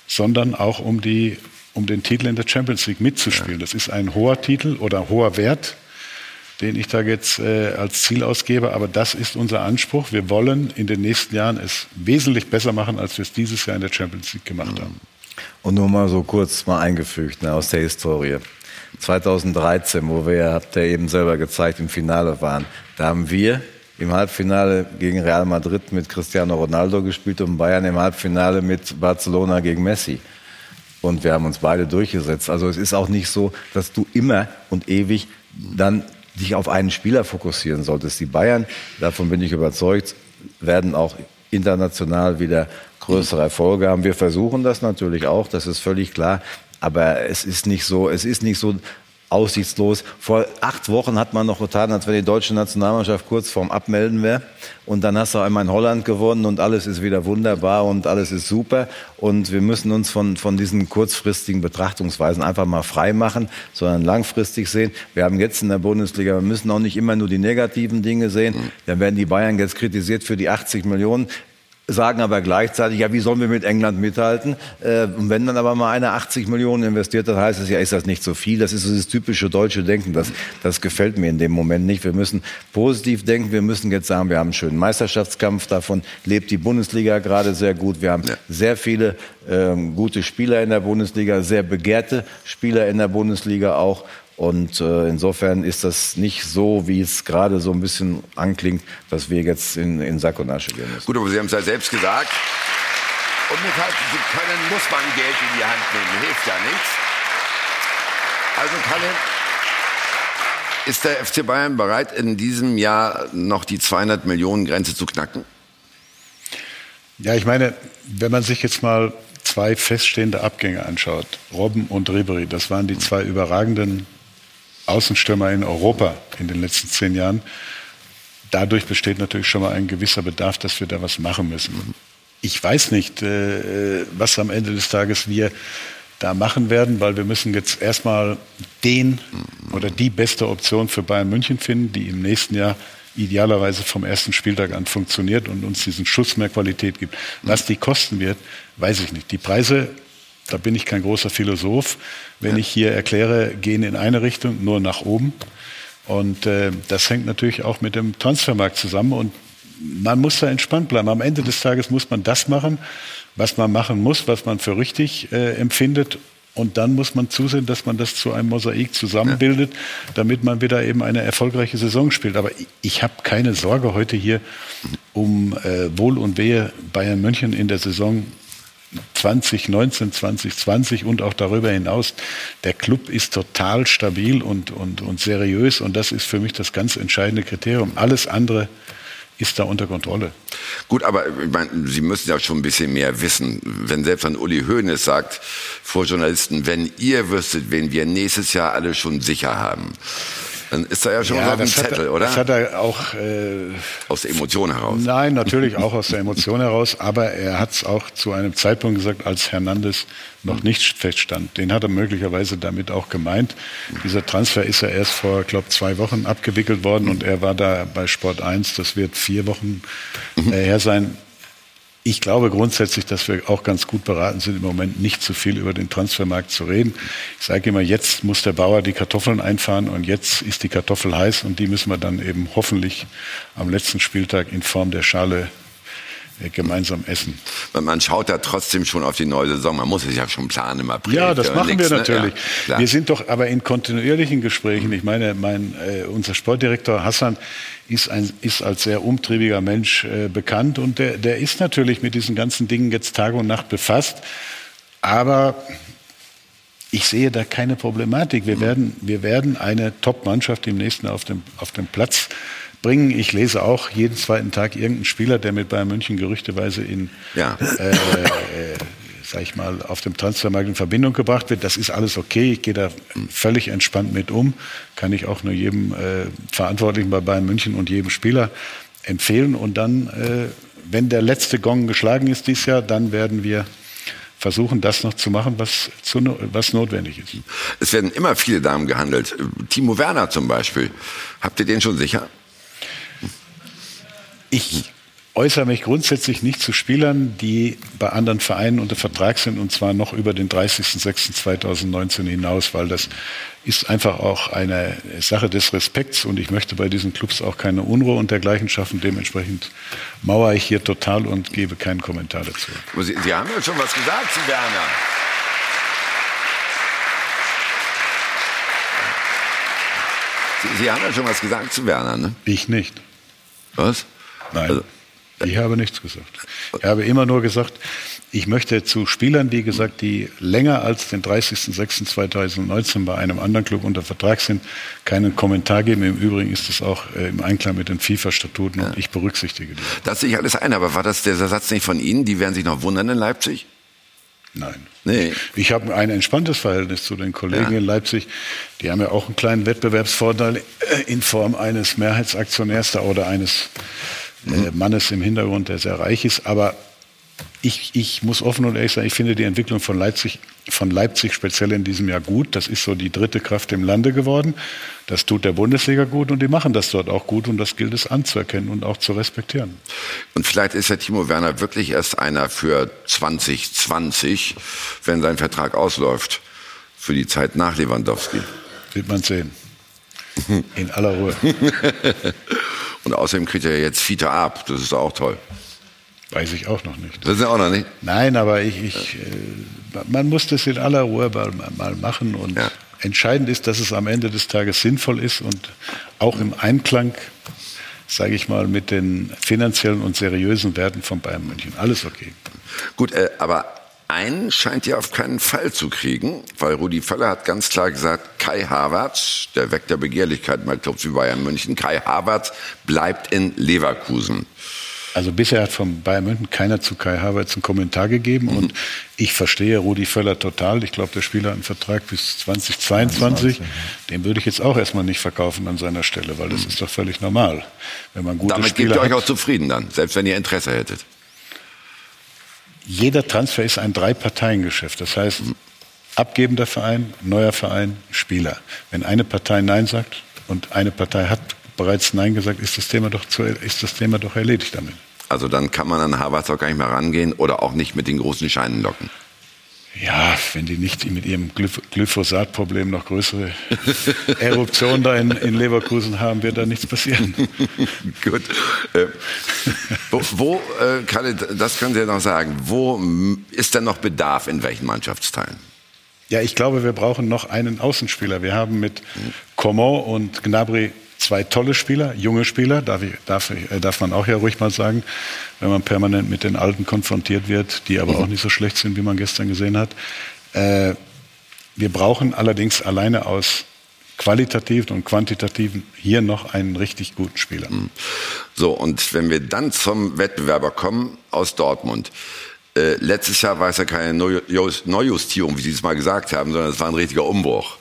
Speaker 4: sondern auch um die um den Titel in der Champions League mitzuspielen. Das ist ein hoher Titel oder hoher Wert, den ich da jetzt äh, als Ziel ausgebe. Aber das ist unser Anspruch. Wir wollen in den nächsten Jahren es wesentlich besser machen, als wir es dieses Jahr in der Champions League gemacht haben.
Speaker 3: Und nur mal so kurz mal eingefügt ne, aus der Historie. 2013, wo wir, habt ihr eben selber gezeigt, im Finale waren, da haben wir im Halbfinale gegen Real Madrid mit Cristiano Ronaldo gespielt und Bayern im Halbfinale mit Barcelona gegen Messi. Und wir haben uns beide durchgesetzt. Also es ist auch nicht so, dass du immer und ewig dann dich auf einen Spieler fokussieren solltest. Die Bayern, davon bin ich überzeugt, werden auch international wieder größere Erfolge haben. Wir versuchen das natürlich auch, das ist völlig klar. Aber es ist nicht so, es ist nicht so, aussichtslos. Vor acht Wochen hat man noch getan, als wenn die deutsche Nationalmannschaft kurz vorm Abmelden wäre. Und dann hast du einmal in Holland gewonnen und alles ist wieder wunderbar und alles ist super. Und wir müssen uns von, von diesen kurzfristigen Betrachtungsweisen einfach mal frei machen, sondern langfristig sehen. Wir haben jetzt in der Bundesliga, wir müssen auch nicht immer nur die negativen Dinge sehen. Dann werden die Bayern jetzt kritisiert für die 80 Millionen sagen aber gleichzeitig, ja, wie sollen wir mit England mithalten? Äh, und wenn dann aber mal einer 80 Millionen investiert, dann heißt es ja, ist das nicht so viel? Das ist so das typische deutsche Denken. Das, das gefällt mir in dem Moment nicht. Wir müssen positiv denken. Wir müssen jetzt sagen, wir haben einen schönen Meisterschaftskampf. Davon lebt die Bundesliga gerade sehr gut. Wir haben ja. sehr viele ähm, gute Spieler in der Bundesliga, sehr begehrte Spieler in der Bundesliga auch. Und äh, insofern ist das nicht so, wie es gerade so ein bisschen anklingt, dass wir jetzt in, in Sack und Asche gehen müssen.
Speaker 2: Gut, aber Sie haben es ja selbst gesagt. Und mithalten zu können, muss man Geld in die Hand nehmen. Hilft ja nichts. Also Kalle, ist der FC Bayern bereit, in diesem Jahr noch die 200 Millionen Grenze zu knacken?
Speaker 4: Ja, ich meine, wenn man sich jetzt mal zwei feststehende Abgänge anschaut, Robben und Ribery, das waren die zwei überragenden Außenstürmer in Europa in den letzten zehn Jahren. Dadurch besteht natürlich schon mal ein gewisser Bedarf, dass wir da was machen müssen. Ich weiß nicht, äh, was am Ende des Tages wir da machen werden, weil wir müssen jetzt erstmal den oder die beste Option für Bayern München finden, die im nächsten Jahr idealerweise vom ersten Spieltag an funktioniert und uns diesen Schuss mehr Qualität gibt. Was die kosten wird, weiß ich nicht. Die Preise da bin ich kein großer Philosoph. Wenn ich hier erkläre, gehen in eine Richtung, nur nach oben. Und äh, das hängt natürlich auch mit dem Transfermarkt zusammen. Und man muss da entspannt bleiben. Am Ende des Tages muss man das machen, was man machen muss, was man für richtig äh, empfindet. Und dann muss man zusehen, dass man das zu einem Mosaik zusammenbildet, damit man wieder eben eine erfolgreiche Saison spielt. Aber ich habe keine Sorge heute hier um äh, Wohl und Wehe Bayern München in der Saison 2019, 2020 und auch darüber hinaus. Der Club ist total stabil und, und, und seriös und das ist für mich das ganz entscheidende Kriterium. Alles andere ist da unter Kontrolle.
Speaker 2: Gut, aber ich meine, Sie müssen ja schon ein bisschen mehr wissen. Wenn selbst ein Uli Hoeneß sagt vor Journalisten, wenn ihr wüsstet, wen wir nächstes Jahr alle schon sicher haben, dann ist da ja schon ja, mal so ein Zettel,
Speaker 4: er,
Speaker 2: oder?
Speaker 4: Das hat er auch
Speaker 2: äh, aus der Emotion heraus.
Speaker 4: Nein, natürlich auch aus der Emotion heraus, aber er hat es auch zu einem Zeitpunkt gesagt, als Hernandez noch nicht feststand. Den hat er möglicherweise damit auch gemeint. Dieser Transfer ist ja erst vor, glaube zwei Wochen abgewickelt worden und er war da bei Sport 1. Das wird vier Wochen äh, her sein. Ich glaube grundsätzlich, dass wir auch ganz gut beraten sind, im Moment nicht zu viel über den Transfermarkt zu reden. Ich sage immer, jetzt muss der Bauer die Kartoffeln einfahren und jetzt ist die Kartoffel heiß und die müssen wir dann eben hoffentlich am letzten Spieltag in Form der Schale gemeinsam essen.
Speaker 2: Man schaut ja trotzdem schon auf die neue Saison. Man muss es ja schon planen im April.
Speaker 4: Ja, das machen wir natürlich. Ne? Ja, wir sind doch aber in kontinuierlichen Gesprächen. Ich meine, mein, äh, unser Sportdirektor Hassan ist, ein, ist als sehr umtriebiger Mensch äh, bekannt und der, der ist natürlich mit diesen ganzen Dingen jetzt Tag und Nacht befasst. Aber ich sehe da keine Problematik. Wir werden, wir werden eine Top-Mannschaft im nächsten auf dem, auf dem Platz bringen. Ich lese auch jeden zweiten Tag irgendeinen Spieler, der mit Bayern München gerüchteweise in, ja. äh, äh, sag ich mal, auf dem Transfermarkt in Verbindung gebracht wird. Das ist alles okay. Ich gehe da völlig entspannt mit um. Kann ich auch nur jedem äh, Verantwortlichen bei Bayern München und jedem Spieler empfehlen. Und dann, äh, wenn der letzte Gong geschlagen ist dieses Jahr, dann werden wir versuchen, das noch zu machen, was, zu, was notwendig ist.
Speaker 2: Es werden immer viele Damen gehandelt. Timo Werner zum Beispiel. Habt ihr den schon sicher?
Speaker 4: Ich äußere mich grundsätzlich nicht zu Spielern, die bei anderen Vereinen unter Vertrag sind und zwar noch über den 30.06.2019 hinaus, weil das ist einfach auch eine Sache des Respekts und ich möchte bei diesen Clubs auch keine Unruhe und dergleichen schaffen. Dementsprechend mauere ich hier total und gebe keinen Kommentar dazu.
Speaker 2: Sie, Sie haben ja schon was gesagt zu Werner. Sie, Sie haben ja schon was gesagt zu Werner, ne?
Speaker 4: Ich nicht.
Speaker 2: Was?
Speaker 4: Nein. Ich habe nichts gesagt. Ich habe immer nur gesagt, ich möchte zu Spielern, wie gesagt, die länger als den 30.06.2019 bei einem anderen Club unter Vertrag sind, keinen Kommentar geben. Im Übrigen ist es auch äh, im Einklang mit den FIFA-Statuten ja. und ich berücksichtige die.
Speaker 2: Das sehe ich alles ein, aber war das der Satz nicht von Ihnen? Die werden sich noch wundern in Leipzig?
Speaker 4: Nein. Nee. Ich habe ein entspanntes Verhältnis zu den Kollegen ja. in Leipzig. Die haben ja auch einen kleinen Wettbewerbsvorteil äh, in Form eines Mehrheitsaktionärs da oder eines äh, Mannes im Hintergrund, der sehr reich ist. Aber ich, ich muss offen und ehrlich sagen, ich finde die Entwicklung von Leipzig, von Leipzig speziell in diesem Jahr gut. Das ist so die dritte Kraft im Lande geworden. Das tut der Bundesliga gut und die machen das dort auch gut und das gilt es anzuerkennen und auch zu respektieren.
Speaker 2: Und vielleicht ist der Timo Werner wirklich erst einer für 2020, wenn sein Vertrag ausläuft, für die Zeit nach Lewandowski.
Speaker 4: Wird man sehen. In aller Ruhe.
Speaker 2: Und außerdem kriegt er jetzt Fiete ab. Das ist auch toll.
Speaker 4: Weiß ich auch noch nicht.
Speaker 2: Das ist ja auch noch nicht?
Speaker 4: Nein, aber ich, ich äh, man muss das in aller Ruhe mal, mal machen. Und ja. entscheidend ist, dass es am Ende des Tages sinnvoll ist und auch im Einklang, sage ich mal, mit den finanziellen und seriösen Werten von Bayern München. Alles okay.
Speaker 2: Gut, äh, aber einen scheint ihr auf keinen Fall zu kriegen, weil Rudi Völler hat ganz klar gesagt, Kai Havertz, der weckt der Begehrlichkeit bei Clubs wie Bayern München, Kai Havertz bleibt in Leverkusen.
Speaker 4: Also bisher hat von Bayern München keiner zu Kai Havertz einen Kommentar gegeben mhm. und ich verstehe Rudi Völler total. Ich glaube, der Spieler hat einen Vertrag bis 2022. 20, Den würde ich jetzt auch erstmal nicht verkaufen an seiner Stelle, weil das mhm. ist doch völlig normal.
Speaker 2: Wenn man gute Damit Spieler gebt ihr euch auch zufrieden dann, selbst wenn ihr Interesse hättet
Speaker 4: jeder Transfer ist ein Drei-Parteien-Geschäft. Das heißt, abgebender Verein, neuer Verein, Spieler. Wenn eine Partei Nein sagt und eine Partei hat bereits Nein gesagt, ist das Thema doch, zu, ist das Thema doch erledigt damit.
Speaker 2: Also dann kann man an Harvard auch gar nicht mehr rangehen oder auch nicht mit den großen Scheinen locken.
Speaker 4: Ja, wenn die nicht mit ihrem Glyphosat-Problem noch größere Eruptionen da in, in, Leverkusen haben, wird da nichts passieren.
Speaker 2: Gut. Äh, wo, wo äh, Kalle, das können Sie ja noch sagen, wo ist denn noch Bedarf in welchen Mannschaftsteilen?
Speaker 4: Ja, ich glaube, wir brauchen noch einen Außenspieler. Wir haben mit Coman und Gnabry zwei tolle Spieler, junge Spieler, darf, ich, darf, äh, darf man auch ja ruhig mal sagen, wenn man permanent mit den Alten konfrontiert wird, die aber auch nicht so schlecht sind, wie man gestern gesehen hat. Äh, wir brauchen allerdings alleine aus qualitativen und quantitativen hier noch einen richtig guten Spieler. Mhm.
Speaker 2: So, und wenn wir dann zum Wettbewerber kommen aus Dortmund. Äh, letztes Jahr war es ja keine Neujustierung, wie Sie es mal gesagt haben, sondern es war ein richtiger Umbruch.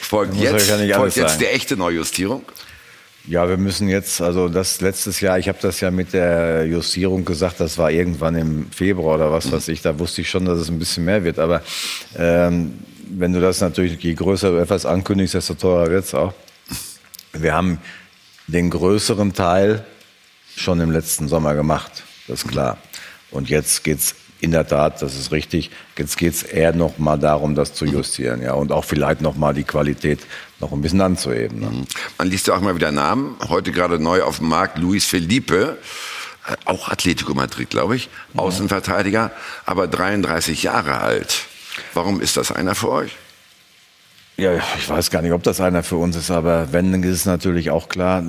Speaker 2: Folgt jetzt, folgt jetzt die echte Neujustierung?
Speaker 3: Ja, wir müssen jetzt, also das letztes Jahr, ich habe das ja mit der Justierung gesagt, das war irgendwann im Februar oder was weiß ich, da wusste ich schon, dass es ein bisschen mehr wird. Aber ähm, wenn du das natürlich, je größer du etwas ankündigst, desto teurer wird es auch. Wir haben den größeren Teil schon im letzten Sommer gemacht, das ist klar. Und jetzt geht's in der Tat, das ist richtig. Jetzt geht es eher noch mal darum, das zu justieren, ja, und auch vielleicht noch mal die Qualität noch ein bisschen anzuheben. Ne? Mhm.
Speaker 2: Man liest ja auch mal wieder Namen. Heute gerade neu auf dem Markt Luis Felipe, äh, auch Atletico Madrid, glaube ich, Außenverteidiger, aber 33 Jahre alt. Warum ist das einer für euch?
Speaker 3: Ja, ich weiß gar nicht, ob das einer für uns ist, aber wenn, ist es natürlich auch klar,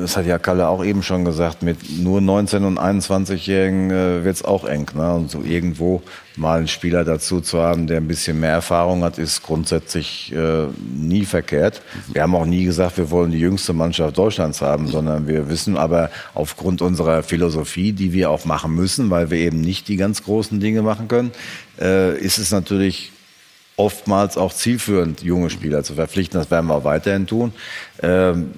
Speaker 3: das hat ja Kalle auch eben schon gesagt, mit nur 19- und 21-Jährigen äh, wird es auch eng. Ne? Und so irgendwo mal einen Spieler dazu zu haben, der ein bisschen mehr Erfahrung hat, ist grundsätzlich äh, nie verkehrt. Wir haben auch nie gesagt, wir wollen die jüngste Mannschaft Deutschlands haben, sondern wir wissen aber aufgrund unserer Philosophie, die wir auch machen müssen, weil wir eben nicht die ganz großen Dinge machen können, äh, ist es natürlich oftmals auch zielführend, junge Spieler zu verpflichten. Das werden wir auch weiterhin tun. Ähm,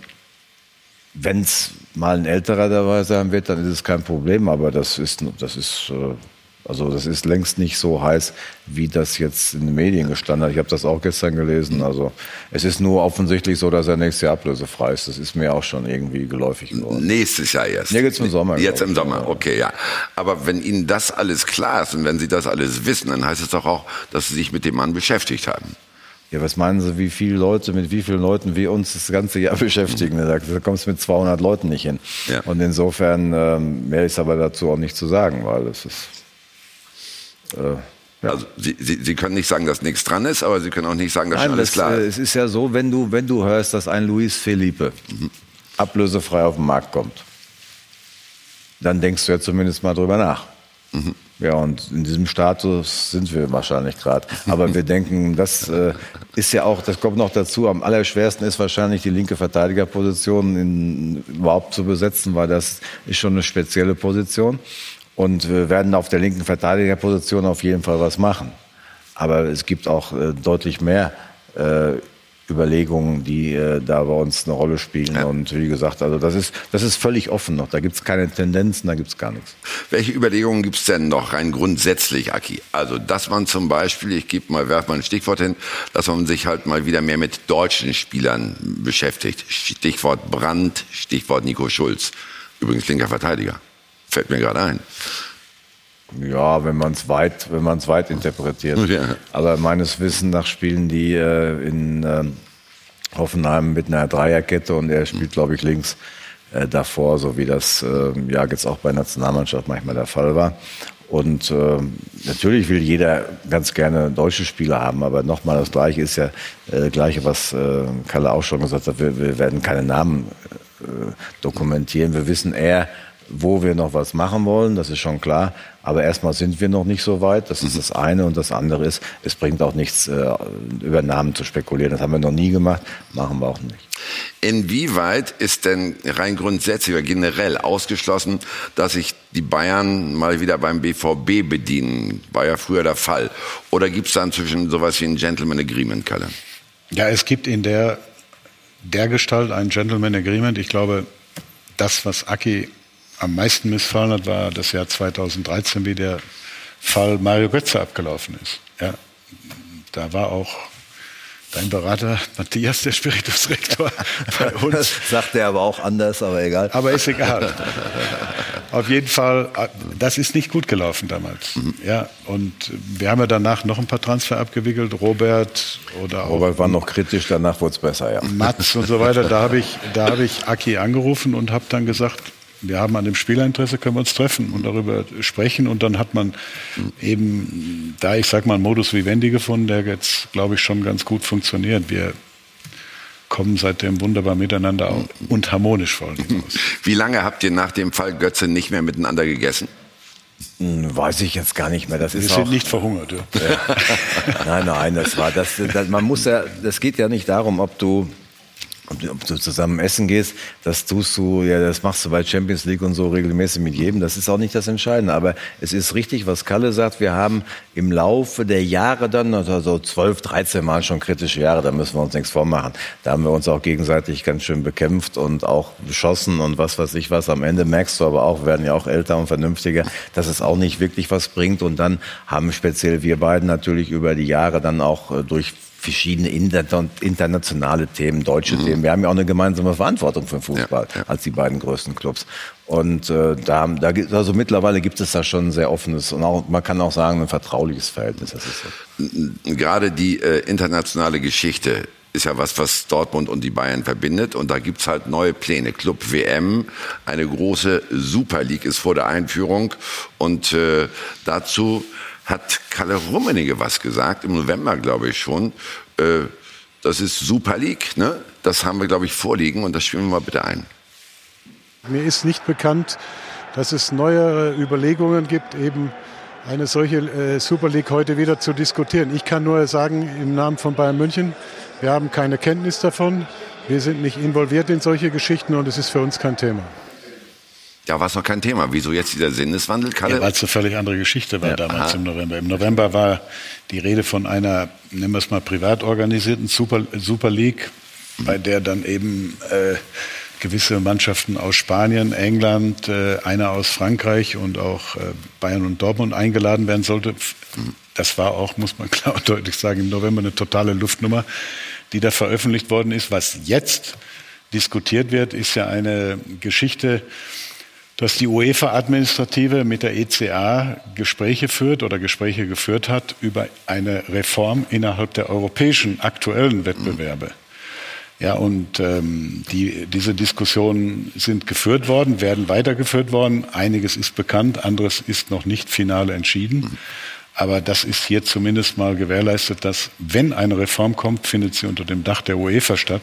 Speaker 3: Wenn es mal ein älterer dabei sein wird, dann ist es kein Problem, aber das ist, das ist äh, also das ist längst nicht so heiß, wie das jetzt in den Medien gestanden hat. Ich habe das auch gestern gelesen. Also es ist nur offensichtlich so, dass er nächstes Jahr ablösefrei ist. Das ist mir auch schon irgendwie geläufig geworden.
Speaker 2: Nächstes Jahr erst.
Speaker 3: Nee, jetzt im Sommer.
Speaker 2: Jetzt im. Sommer, okay, ja. Aber wenn Ihnen das alles klar ist und wenn Sie das alles wissen, dann heißt es doch auch, dass Sie sich mit dem Mann beschäftigt haben.
Speaker 3: Ja, was meinen Sie, wie viele Leute, mit wie vielen Leuten wir uns das ganze Jahr beschäftigen? Da kommst du mit 200 Leuten nicht hin.
Speaker 2: Ja.
Speaker 3: Und insofern ähm, mehr ist aber dazu auch nicht zu sagen, weil es ist
Speaker 2: äh, also Sie, Sie, Sie, können nicht sagen, dass nichts dran ist, aber Sie können auch nicht sagen, dass
Speaker 3: Nein,
Speaker 2: schon alles
Speaker 3: das,
Speaker 2: klar
Speaker 3: äh,
Speaker 2: ist.
Speaker 3: Es ist ja so, wenn du, wenn du hörst, dass ein Luis Felipe mhm. ablösefrei auf den Markt kommt, dann denkst du ja zumindest mal drüber nach. Mhm. Ja, und in diesem Status sind wir wahrscheinlich gerade. Aber wir denken, das äh, ist ja auch, das kommt noch dazu, am allerschwersten ist wahrscheinlich die linke Verteidigerposition in, überhaupt zu besetzen, weil das ist schon eine spezielle Position. Und wir werden auf der linken Verteidigerposition auf jeden Fall was machen. Aber es gibt auch äh, deutlich mehr äh, Überlegungen, die äh, da bei uns eine Rolle spielen. Ja. Und wie gesagt, also das ist, das ist völlig offen noch. Da gibt es keine Tendenzen, da gibt es gar nichts.
Speaker 2: Welche Überlegungen gibt es denn noch rein grundsätzlich, Aki? Also, dass man zum Beispiel, ich gebe mal, werf mal ein Stichwort hin, dass man sich halt mal wieder mehr mit deutschen Spielern beschäftigt. Stichwort Brandt, Stichwort Nico Schulz. Übrigens linker Verteidiger. Fällt mir gerade ein.
Speaker 3: Ja, wenn man es weit, wenn man es weit interpretiert. Ja. Aber meines Wissens nach spielen die äh, in äh, Hoffenheim mit einer Dreierkette und er spielt, glaube ich, links äh, davor, so wie das äh, ja jetzt auch bei Nationalmannschaft manchmal der Fall war. Und äh, natürlich will jeder ganz gerne deutsche Spieler haben, aber nochmal das Gleiche ist ja äh, Gleiche, was äh, Kalle auch schon gesagt hat. Wir, wir werden keine Namen äh, dokumentieren. Wir wissen eher, wo wir noch was machen wollen, das ist schon klar. Aber erstmal sind wir noch nicht so weit. Das ist das eine. Und das andere ist, es bringt auch nichts, äh, über Namen zu spekulieren. Das haben wir noch nie gemacht, machen wir auch nicht.
Speaker 2: Inwieweit ist denn rein grundsätzlich oder generell ausgeschlossen, dass sich die Bayern mal wieder beim BVB bedienen? War ja früher der Fall. Oder gibt es da inzwischen sowas wie ein Gentleman Agreement, Kalle?
Speaker 4: Ja, es gibt in der, der Gestalt ein Gentleman Agreement. Ich glaube, das, was Aki am meisten missfallen hat, war das Jahr 2013, wie der Fall Mario Götze abgelaufen ist. Ja, da war auch dein Berater Matthias, der Spiritusrektor, bei uns.
Speaker 3: Das sagt er aber auch anders, aber egal.
Speaker 4: Aber ist egal. Auf jeden Fall, das ist nicht gut gelaufen damals. Mhm. Ja, und wir haben ja danach noch ein paar Transfer abgewickelt. Robert oder auch.
Speaker 3: Robert war noch kritisch, danach wurde es besser, ja.
Speaker 4: Mats und so weiter. Da habe ich, da habe ich Aki angerufen und habe dann gesagt, wir haben an dem Spielerinteresse, können wir uns treffen und darüber sprechen. Und dann hat man eben da, ich sag mal, einen Modus Vivendi gefunden, der jetzt, glaube ich, schon ganz gut funktioniert. Wir kommen seitdem wunderbar miteinander und harmonisch vor allem aus.
Speaker 2: Wie lange habt ihr nach dem Fall Götze nicht mehr miteinander gegessen?
Speaker 3: Hm, weiß ich jetzt gar nicht mehr. Das
Speaker 4: Wir
Speaker 3: ist
Speaker 4: sind
Speaker 3: auch,
Speaker 4: nicht verhungert. Ja.
Speaker 3: Ja. nein, nein, das war das, das. Man muss ja, das geht ja nicht darum, ob du ob du zusammen essen gehst, das tust du, ja, das machst du bei Champions League und so regelmäßig mit jedem. Das ist auch nicht das Entscheidende. Aber es ist richtig, was Kalle sagt. Wir haben im Laufe der Jahre dann, also so 12, 13 Mal schon kritische Jahre, da müssen wir uns nichts vormachen. Da haben wir uns auch gegenseitig ganz schön bekämpft und auch beschossen und was weiß ich was. Am Ende merkst du aber auch, werden ja auch älter und vernünftiger, dass es auch nicht wirklich was bringt. Und dann haben speziell wir beiden natürlich über die Jahre dann auch äh, durch verschiedene internationale Themen, deutsche mhm. Themen. Wir haben ja auch eine gemeinsame Verantwortung für den Fußball ja, ja. als die beiden größten Clubs. Und äh, da, da gibt, also mittlerweile gibt es da schon ein sehr offenes und auch, man kann auch sagen, ein vertrauliches Verhältnis. Das ist
Speaker 2: so. Gerade die äh, internationale Geschichte ist ja was, was Dortmund und die Bayern verbindet. Und da gibt's halt neue Pläne. Club WM, eine große Super League ist vor der Einführung. Und äh, dazu hat Kalle Rummenigge was gesagt, im November glaube ich schon. Äh, das ist Super League, ne? das haben wir glaube ich vorliegen und das spielen wir mal bitte ein.
Speaker 13: Mir ist nicht bekannt, dass es neuere Überlegungen gibt, eben eine solche äh, Super League heute wieder zu diskutieren. Ich kann nur sagen, im Namen von Bayern München, wir haben keine Kenntnis davon. Wir sind nicht involviert in solche Geschichten und es ist für uns kein Thema.
Speaker 2: Ja, war es noch kein Thema. Wieso jetzt dieser Sinneswandel, Kalle?
Speaker 4: Ja, weil es eine völlig andere Geschichte war ja, damals aha. im November. Im November war die Rede von einer, nennen wir es mal, privat organisierten Super, Super League, mhm. bei der dann eben äh, gewisse Mannschaften aus Spanien, England, äh, einer aus Frankreich und auch äh, Bayern und Dortmund eingeladen werden sollte. Das war auch, muss man klar und deutlich sagen, im November eine totale Luftnummer, die da veröffentlicht worden ist. Was jetzt diskutiert wird, ist ja eine Geschichte, dass die UEFA-Administrative mit der ECA Gespräche führt oder Gespräche geführt hat über eine Reform innerhalb der europäischen aktuellen Wettbewerbe. Ja, und ähm, die, diese Diskussionen sind geführt worden, werden weitergeführt worden. Einiges ist bekannt, anderes ist noch nicht final entschieden. Aber das ist hier zumindest mal gewährleistet, dass wenn eine Reform kommt, findet sie unter dem Dach der UEFA statt.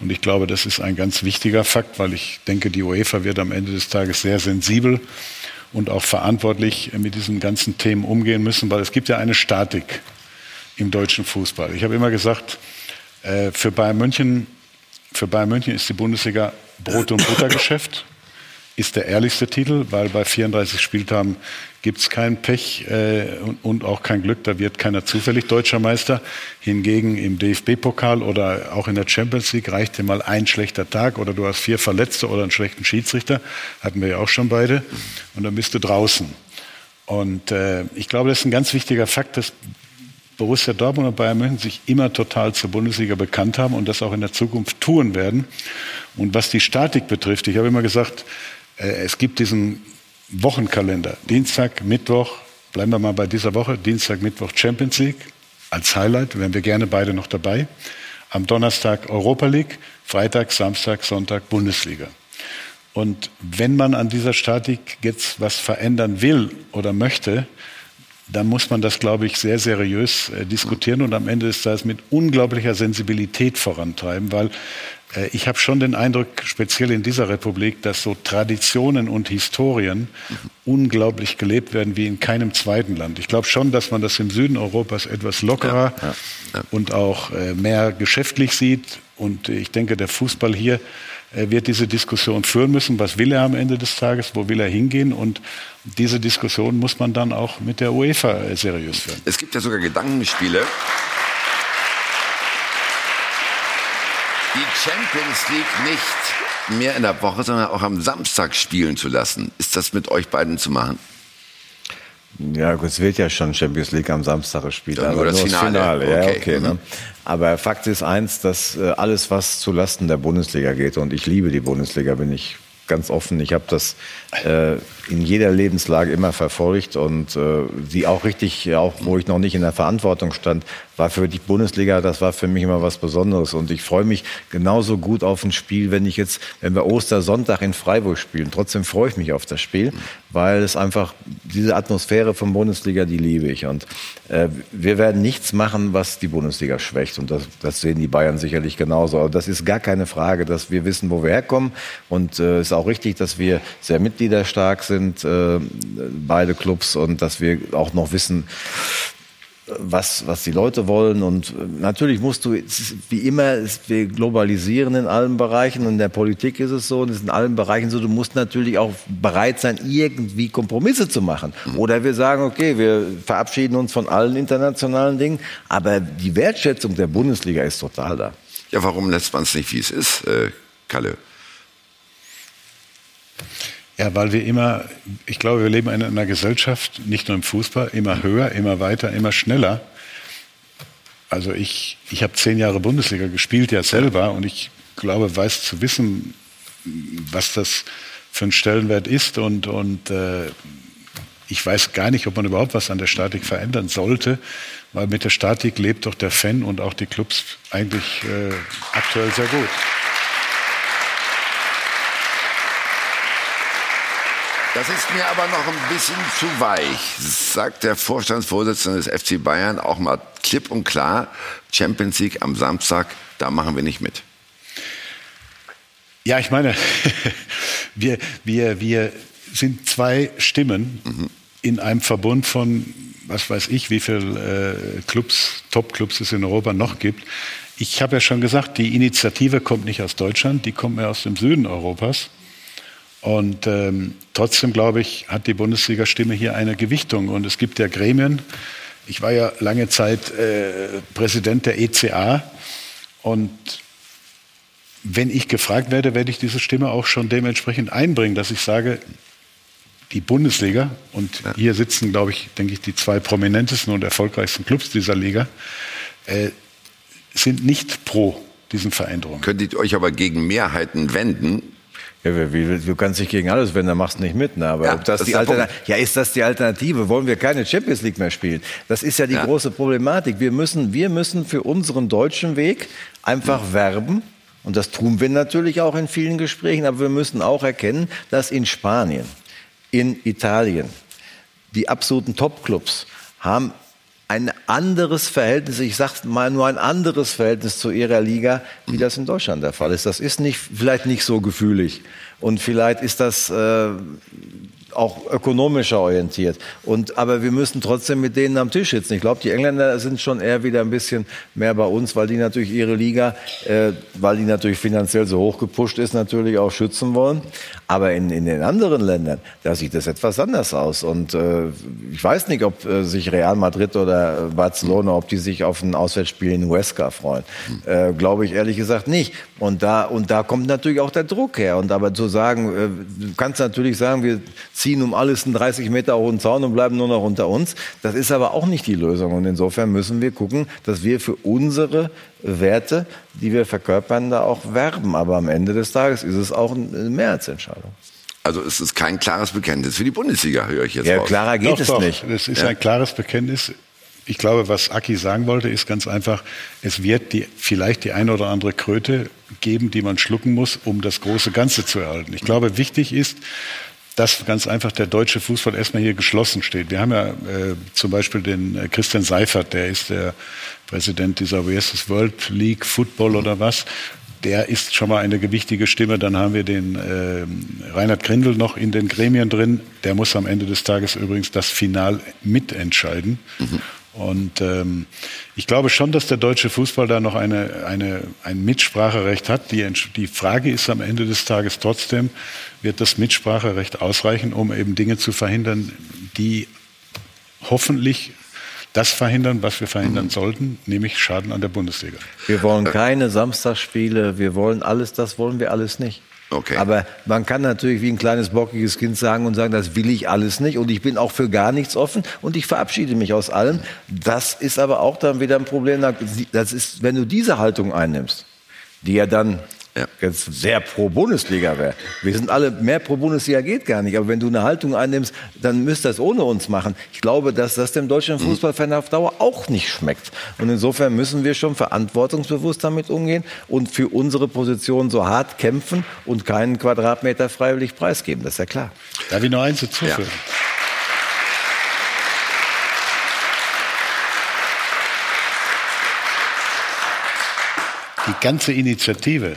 Speaker 4: Und ich glaube, das ist ein ganz wichtiger Fakt, weil ich denke, die UEFA wird am Ende des Tages sehr sensibel und auch verantwortlich mit diesen ganzen Themen umgehen müssen, weil es gibt ja eine Statik im deutschen Fußball. Ich habe immer gesagt, äh, für Bayern München, für Bayern München ist die Bundesliga Brot- und Buttergeschäft, ist der ehrlichste Titel, weil bei 34 Spieltagen gibt es kein Pech äh, und, und, auch kein Glück, da wird keiner zufällig deutscher Meister. Hingegen im DFB-Pokal oder auch in der Champions League reicht dir mal ein schlechter Tag oder du hast vier Verletzte oder einen schlechten Schiedsrichter, hatten wir ja auch schon beide, und dann bist du draußen. Und äh, ich glaube, das ist ein ganz wichtiger Fakt, dass Borussia Dortmund und Bayern München sich immer total zur Bundesliga bekannt haben und das auch in der Zukunft tun werden. Und was die Statik betrifft, ich habe immer gesagt, es gibt diesen Wochenkalender. Dienstag, Mittwoch, bleiben wir mal bei dieser Woche, Dienstag, Mittwoch Champions League als Highlight, wären wir gerne beide noch dabei. Am Donnerstag Europa League, Freitag, Samstag, Sonntag Bundesliga. Und wenn man an dieser Statik jetzt was verändern will oder möchte, dann muss man das, glaube ich, sehr seriös äh, diskutieren und am Ende des Tages mit unglaublicher Sensibilität vorantreiben, weil äh, ich habe schon den Eindruck, speziell in dieser Republik, dass so Traditionen und Historien mhm. unglaublich gelebt werden wie in keinem zweiten Land. Ich glaube schon, dass man das im Süden Europas etwas lockerer ja, ja, ja. und auch äh, mehr geschäftlich sieht. Und ich denke, der Fußball hier er wird diese Diskussion führen müssen. Was will er am Ende des Tages? Wo will er hingehen? Und diese Diskussion muss man dann auch mit der UEFA äh, seriös führen.
Speaker 2: Es gibt ja sogar Gedankenspiele. Die Champions League nicht mehr in der Woche, sondern auch am Samstag spielen zu lassen. Ist das mit euch beiden zu machen?
Speaker 3: Ja, es wird ja schon Champions League am Samstag gespielt.
Speaker 2: Ja, nur das Finale. Finale.
Speaker 3: Ja, okay. okay ne? Mhm. Aber Fakt ist eins, dass äh, alles, was zu Lasten der Bundesliga geht, und ich liebe die Bundesliga, bin ich ganz offen. Ich habe das äh, in jeder Lebenslage immer verfolgt und äh, sie auch richtig, auch wo ich noch nicht in der Verantwortung stand, war für die Bundesliga, das war für mich immer was Besonderes. Und ich freue mich genauso gut auf ein Spiel, wenn ich jetzt, wenn wir Ostersonntag in Freiburg spielen. Trotzdem freue ich mich auf das Spiel, weil es einfach diese Atmosphäre von Bundesliga, die liebe ich. Und äh, wir werden nichts machen, was die Bundesliga schwächt. Und das, das sehen die Bayern sicherlich genauso. Aber das ist gar keine Frage, dass wir wissen, wo wir herkommen. Und es äh, ist auch richtig, dass wir sehr mitgliederstark sind, äh, beide Clubs, und dass wir auch noch wissen, was, was die Leute wollen. Und natürlich musst du, wie immer, wir globalisieren in allen Bereichen. Und in der Politik ist es so, und es ist in allen Bereichen so, du musst natürlich auch bereit sein, irgendwie Kompromisse zu machen. Oder wir sagen, okay, wir verabschieden uns von allen internationalen Dingen. Aber die Wertschätzung der Bundesliga ist total da.
Speaker 2: Ja, warum lässt man es nicht, wie es ist, äh, Kalle?
Speaker 4: Ja, weil wir immer, ich glaube, wir leben in einer Gesellschaft, nicht nur im Fußball, immer höher, immer weiter, immer schneller. Also ich, ich habe zehn Jahre Bundesliga gespielt ja selber und ich glaube, weiß zu wissen, was das für ein Stellenwert ist und, und äh, ich weiß gar nicht, ob man überhaupt was an der Statik verändern sollte, weil mit der Statik lebt doch der Fan und auch die Clubs eigentlich äh, aktuell sehr gut.
Speaker 2: Das ist mir aber noch ein bisschen zu weich, sagt der Vorstandsvorsitzende des FC Bayern auch mal klipp und klar. Champions League am Samstag, da machen wir nicht mit.
Speaker 4: Ja, ich meine, wir, wir, wir sind zwei Stimmen mhm. in einem Verbund von, was weiß ich, wie viele äh, Clubs, Top-Clubs es in Europa noch gibt. Ich habe ja schon gesagt, die Initiative kommt nicht aus Deutschland, die kommt mehr aus dem Süden Europas. Und ähm, trotzdem, glaube ich, hat die Bundesliga-Stimme hier eine Gewichtung. Und es gibt ja Gremien. Ich war ja lange Zeit äh, Präsident der ECA. Und wenn ich gefragt werde, werde ich diese Stimme auch schon dementsprechend einbringen, dass ich sage, die Bundesliga, und ja. hier sitzen, glaube ich, denke ich, die zwei prominentesten und erfolgreichsten Clubs dieser Liga, äh, sind nicht pro diesen Veränderungen.
Speaker 2: Könntet ihr euch aber gegen Mehrheiten wenden,
Speaker 3: ja, du kannst dich gegen alles wenden, dann machst du nicht mit. Ne? Aber ja, ob das, das die Alternative, ja, ist das die Alternative? Wollen wir keine Champions League mehr spielen? Das ist ja die ja. große Problematik. Wir müssen, wir müssen für unseren deutschen Weg einfach mhm. werben. Und das tun wir natürlich auch in vielen Gesprächen. Aber wir müssen auch erkennen, dass in Spanien, in Italien, die absoluten Topclubs haben ein anderes Verhältnis, ich sage mal nur ein anderes Verhältnis zu ihrer Liga, wie das in Deutschland der Fall ist. Das ist nicht, vielleicht nicht so gefühlig. Und vielleicht ist das äh, auch ökonomischer orientiert. Und, aber wir müssen trotzdem mit denen am Tisch sitzen. Ich glaube, die Engländer sind schon eher wieder ein bisschen mehr bei uns, weil die natürlich ihre Liga, äh, weil die natürlich finanziell so hoch gepusht ist, natürlich auch schützen wollen. Aber in, in den anderen Ländern, da sieht es etwas anders aus. Und äh, ich weiß nicht, ob äh, sich Real Madrid oder Barcelona, ob die sich auf ein Auswärtsspiel in Huesca freuen. Äh, Glaube ich ehrlich gesagt nicht. Und da, und da kommt natürlich auch der Druck her. Und aber zu sagen, äh, du kannst natürlich sagen, wir ziehen um alles einen 30 Meter hohen Zaun und bleiben nur noch unter uns. Das ist aber auch nicht die Lösung. Und insofern müssen wir gucken, dass wir für unsere Werte, die wir verkörpern, da auch werben. Aber am Ende des Tages ist es auch eine Mehrheitsentscheidung.
Speaker 2: Also es ist kein klares Bekenntnis für die Bundesliga, höre ich jetzt
Speaker 3: Ja, raus. klarer geht doch, es doch. nicht.
Speaker 4: Es ist ja. ein klares Bekenntnis. Ich glaube, was Aki sagen wollte, ist ganz einfach, es wird die, vielleicht die eine oder andere Kröte geben, die man schlucken muss, um das große Ganze zu erhalten. Ich glaube, wichtig ist, dass ganz einfach der deutsche Fußball erstmal hier geschlossen steht. Wir haben ja äh, zum Beispiel den äh, Christian Seifert, der ist der Präsident dieser, das, World League Football oder was. Der ist schon mal eine gewichtige Stimme. Dann haben wir den äh, Reinhard Grindel noch in den Gremien drin. Der muss am Ende des Tages übrigens das Final mitentscheiden. Mhm. Und ähm, ich glaube schon, dass der deutsche Fußball da noch eine, eine, ein Mitspracherecht hat. Die, die Frage ist am Ende des Tages trotzdem, wird das Mitspracherecht ausreichen, um eben Dinge zu verhindern, die hoffentlich das verhindern, was wir verhindern mhm. sollten, nämlich Schaden an der Bundesliga.
Speaker 3: Wir wollen keine Samstagsspiele, wir wollen alles, das wollen wir alles nicht. Okay. Aber man kann natürlich wie ein kleines bockiges Kind sagen und sagen, das will ich alles nicht und ich bin auch für gar nichts offen und ich verabschiede mich aus allem. Das ist aber auch dann wieder ein Problem. Das ist, wenn du diese Haltung einnimmst, die ja dann ja. jetzt sehr pro Bundesliga wäre. Wir sind alle, mehr pro Bundesliga geht gar nicht. Aber wenn du eine Haltung einnimmst, dann müsst das ohne uns machen. Ich glaube, dass das dem deutschen mhm. Fußballfan auf Dauer auch nicht schmeckt. Und insofern müssen wir schon verantwortungsbewusst damit umgehen und für unsere Position so hart kämpfen und keinen Quadratmeter freiwillig preisgeben. Das ist ja klar.
Speaker 4: Darf ich noch eins hinzufügen? Ja. Die ganze Initiative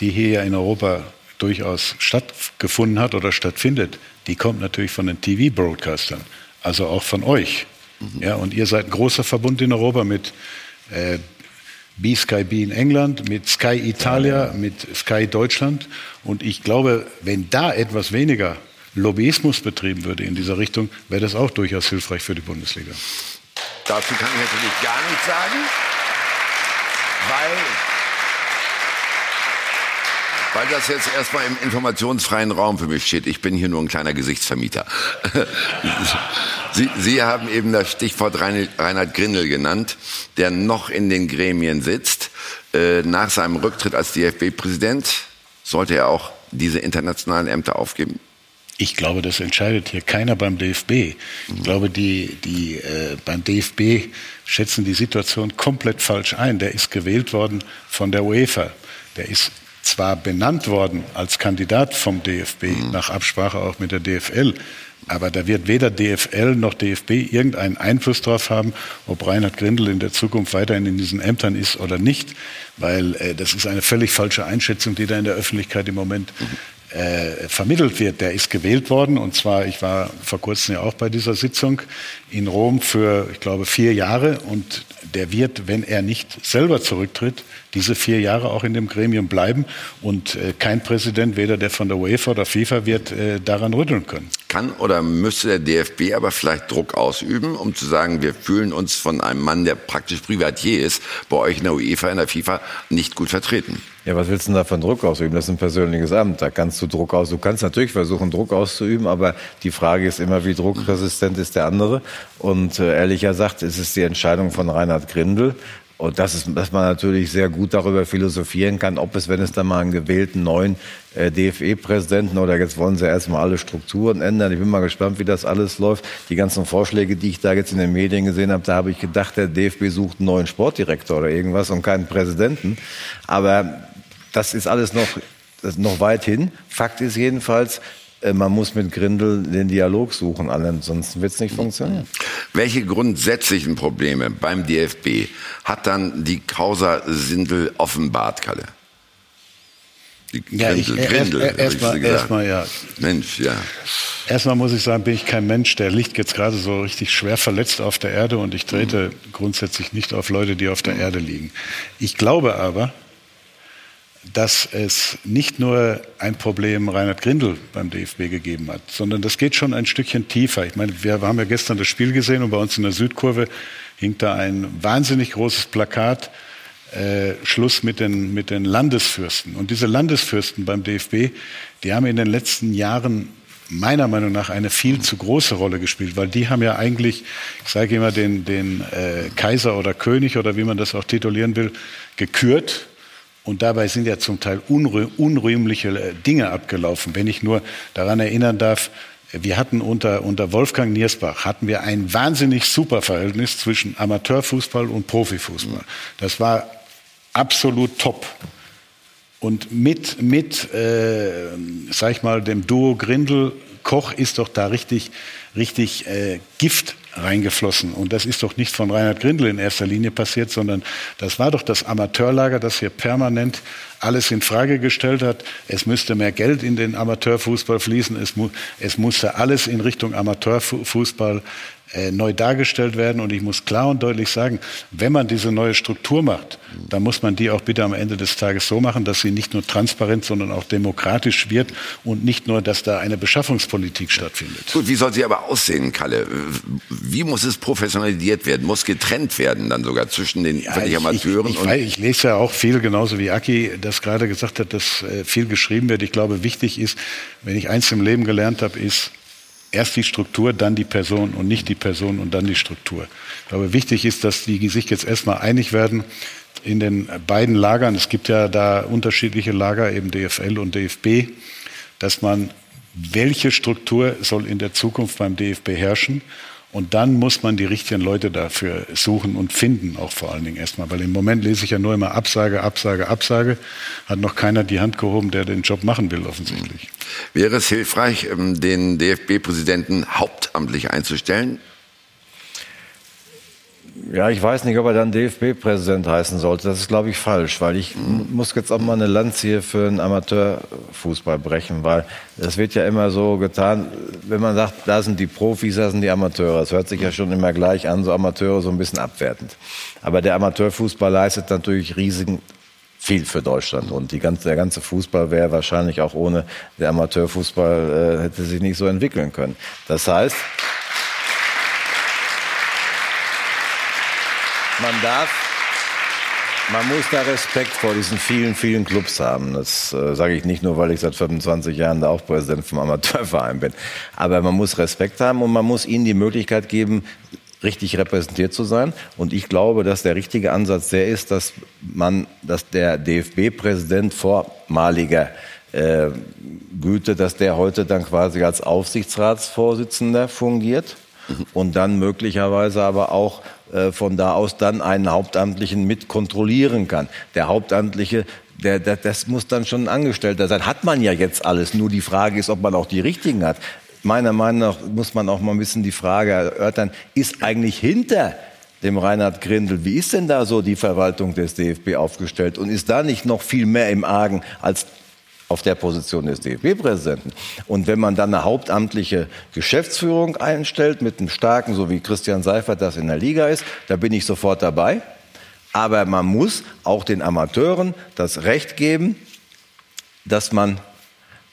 Speaker 4: die hier ja in Europa durchaus stattgefunden hat oder stattfindet, die kommt natürlich von den TV-Broadcastern, also auch von euch. Mhm. Ja, und ihr seid ein großer Verbund in Europa mit äh, B-Sky B in England, mit Sky Italia, mit Sky Deutschland. Und ich glaube, wenn da etwas weniger Lobbyismus betrieben würde in dieser Richtung, wäre das auch durchaus hilfreich für die Bundesliga.
Speaker 2: Dazu kann ich natürlich gar nichts sagen, weil weil das jetzt erstmal im informationsfreien Raum für mich steht. Ich bin hier nur ein kleiner Gesichtsvermieter. Sie, Sie haben eben das Stichwort Reinhard Grindel genannt, der noch in den Gremien sitzt. Äh, nach seinem Rücktritt als DFB-Präsident sollte er auch diese internationalen Ämter aufgeben?
Speaker 4: Ich glaube, das entscheidet hier keiner beim DFB. Ich glaube, die, die äh, beim DFB schätzen die Situation komplett falsch ein. Der ist gewählt worden von der UEFA. Der ist zwar benannt worden als Kandidat vom DFB mhm. nach Absprache auch mit der DFL, aber da wird weder DFL noch DFB irgendeinen Einfluss darauf haben, ob Reinhard Grindel in der Zukunft weiterhin in diesen Ämtern ist oder nicht, weil äh, das ist eine völlig falsche Einschätzung, die da in der Öffentlichkeit im Moment mhm äh, vermittelt wird. Der ist gewählt worden und zwar, ich war vor kurzem ja auch bei dieser Sitzung in Rom für, ich glaube, vier Jahre und der wird, wenn er nicht selber zurücktritt, diese vier Jahre auch in dem Gremium bleiben und äh, kein Präsident, weder der von der UEFA oder FIFA, wird äh, daran rütteln können.
Speaker 2: Kann oder müsste der DFB aber vielleicht Druck ausüben, um zu sagen, wir fühlen uns von einem Mann, der praktisch Privatier ist, bei euch in der UEFA, in der FIFA nicht gut vertreten?
Speaker 3: Ja, was willst du denn da von Druck ausüben? Das ist ein persönliches Amt. Da kannst du Druck aus. Du kannst natürlich versuchen, Druck auszuüben, aber die Frage ist immer, wie druckresistent ist der andere? Und äh, ehrlicher gesagt, es ist die Entscheidung von Reinhard Grindel. Und das ist, dass man natürlich sehr gut darüber philosophieren kann, ob es, wenn es dann mal einen gewählten neuen äh, DFE-Präsidenten oder jetzt wollen sie erstmal alle Strukturen ändern. Ich bin mal gespannt, wie das alles läuft. Die ganzen Vorschläge, die ich da jetzt in den Medien gesehen habe, da habe ich gedacht, der DFB sucht einen neuen Sportdirektor oder irgendwas und keinen Präsidenten. Aber das ist alles noch, noch weit hin. Fakt ist jedenfalls, man muss mit Grindel den Dialog suchen, ansonsten wird es nicht funktionieren.
Speaker 2: Welche grundsätzlichen Probleme beim DFB hat dann die Causa Sindel offenbart, Kalle? Die
Speaker 4: Ja, ich-
Speaker 2: Grindel,
Speaker 4: erst-
Speaker 2: Grindel,
Speaker 4: erst-
Speaker 2: hab ich
Speaker 4: erstmal-
Speaker 2: gesagt.
Speaker 4: erstmal, ja.
Speaker 2: Mensch, ja.
Speaker 4: Erstmal muss ich sagen, bin ich kein Mensch, der liegt jetzt gerade so richtig schwer verletzt auf der Erde und ich trete grundsätzlich nicht auf Leute, die auf der Erde liegen. Ich glaube aber, dass es nicht nur ein Problem Reinhard Grindel beim DFB gegeben hat, sondern das geht schon ein Stückchen tiefer. Ich meine, wir haben ja gestern das Spiel gesehen und bei uns in der Südkurve hing da ein wahnsinnig großes Plakat, äh, Schluss mit den, mit den Landesfürsten. Und diese Landesfürsten beim DFB, die haben in den letzten Jahren meiner Meinung nach eine viel zu große Rolle gespielt, weil die haben ja eigentlich, ich sage immer, den, den äh, Kaiser oder König oder wie man das auch titulieren will, gekürt. Und dabei sind ja zum Teil unrü unrühmliche äh, Dinge abgelaufen. Wenn ich nur daran erinnern darf, wir hatten unter, unter Wolfgang Niersbach hatten wir ein wahnsinnig super Verhältnis zwischen Amateurfußball und Profifußball. Das war absolut top. Und mit, mit äh, sag ich mal, dem Duo Grindel Koch ist doch da richtig, richtig äh, Gift reingeflossen. Und das ist doch nicht von Reinhard Grindel in erster Linie passiert, sondern das war doch das Amateurlager, das hier permanent alles in Frage gestellt hat. Es müsste mehr Geld in den Amateurfußball fließen. Es, mu es musste alles in Richtung Amateurfußball neu dargestellt werden. Und ich muss klar und deutlich sagen, wenn man diese neue Struktur macht, dann muss man die auch bitte am Ende des Tages so machen, dass sie nicht nur transparent, sondern auch demokratisch wird und nicht nur, dass da eine Beschaffungspolitik stattfindet.
Speaker 2: Gut, wie soll sie aber aussehen, Kalle? Wie muss es professionalisiert werden? Muss getrennt werden dann sogar zwischen den
Speaker 4: Ja, ich,
Speaker 2: Amateuren
Speaker 4: ich, ich,
Speaker 2: und
Speaker 4: weiß, ich lese ja auch viel, genauso wie Aki das gerade gesagt hat, dass äh, viel geschrieben wird. Ich glaube, wichtig ist, wenn ich eins im Leben gelernt habe, ist erst die Struktur, dann die Person und nicht die Person und dann die Struktur. Ich glaube, wichtig ist, dass die sich jetzt erstmal einig werden in den beiden Lagern. Es gibt ja da unterschiedliche Lager, eben DFL und DFB, dass man, welche Struktur soll in der Zukunft beim DFB herrschen? Und dann muss man die richtigen Leute dafür suchen und finden, auch vor allen Dingen erstmal. Weil im Moment lese ich ja nur immer Absage, Absage, Absage. Hat noch keiner die Hand gehoben, der den Job machen will, offensichtlich.
Speaker 2: wäre es hilfreich, ähm, den DFB-Präsidenten hauptamtlich einzustellen?
Speaker 3: Ja, ich weiß nicht, ob er dann DFB-Präsident heißen sollte. Das ist, glaube ich, falsch, weil ich muss jetzt auch mal eine Lanze hier für den Amateurfußball brechen, weil es wird ja immer so getan, wenn man sagt, da sind die Profis, da sind die Amateure. Das hört sich ja schon immer gleich an, so Amateure so ein bisschen abwertend. Aber der Amateurfußball leistet natürlich riesigen viel für Deutschland und die ganze, der ganze Fußball wäre wahrscheinlich auch ohne der Amateurfußball äh, hätte sich nicht so entwickeln können. Das heißt, man darf, man muss da Respekt vor diesen vielen, vielen Clubs haben. Das äh, sage ich nicht nur, weil ich seit 25 Jahren da auch Präsident vom Amateurverein bin. Aber man muss Respekt haben und man muss ihnen die Möglichkeit geben, richtig repräsentiert zu sein. Und ich glaube, dass der richtige Ansatz der ist, dass man, dass der DFB-Präsident vormaliger äh, Güte, dass der heute dann quasi als Aufsichtsratsvorsitzender fungiert und dann möglicherweise aber auch äh, von da aus dann einen Hauptamtlichen mit kontrollieren kann. Der Hauptamtliche, der, der, das muss dann schon ein Angestellter sein. Hat man ja jetzt alles. Nur die Frage ist, ob man auch die richtigen hat. Meiner Meinung nach muss man auch mal ein bisschen die Frage erörtern, ist eigentlich hinter dem Reinhard Grindel, wie ist denn da so die Verwaltung des DFB aufgestellt? Und ist da nicht noch viel mehr im Argen als auf der Position des DFB-Präsidenten. Und wenn man dann eine hauptamtliche Geschäftsführung einstellt mit einem starken, so wie Christian Seifert das in der Liga ist, da bin ich sofort dabei. Aber man muss auch den Amateuren das Recht geben, dass man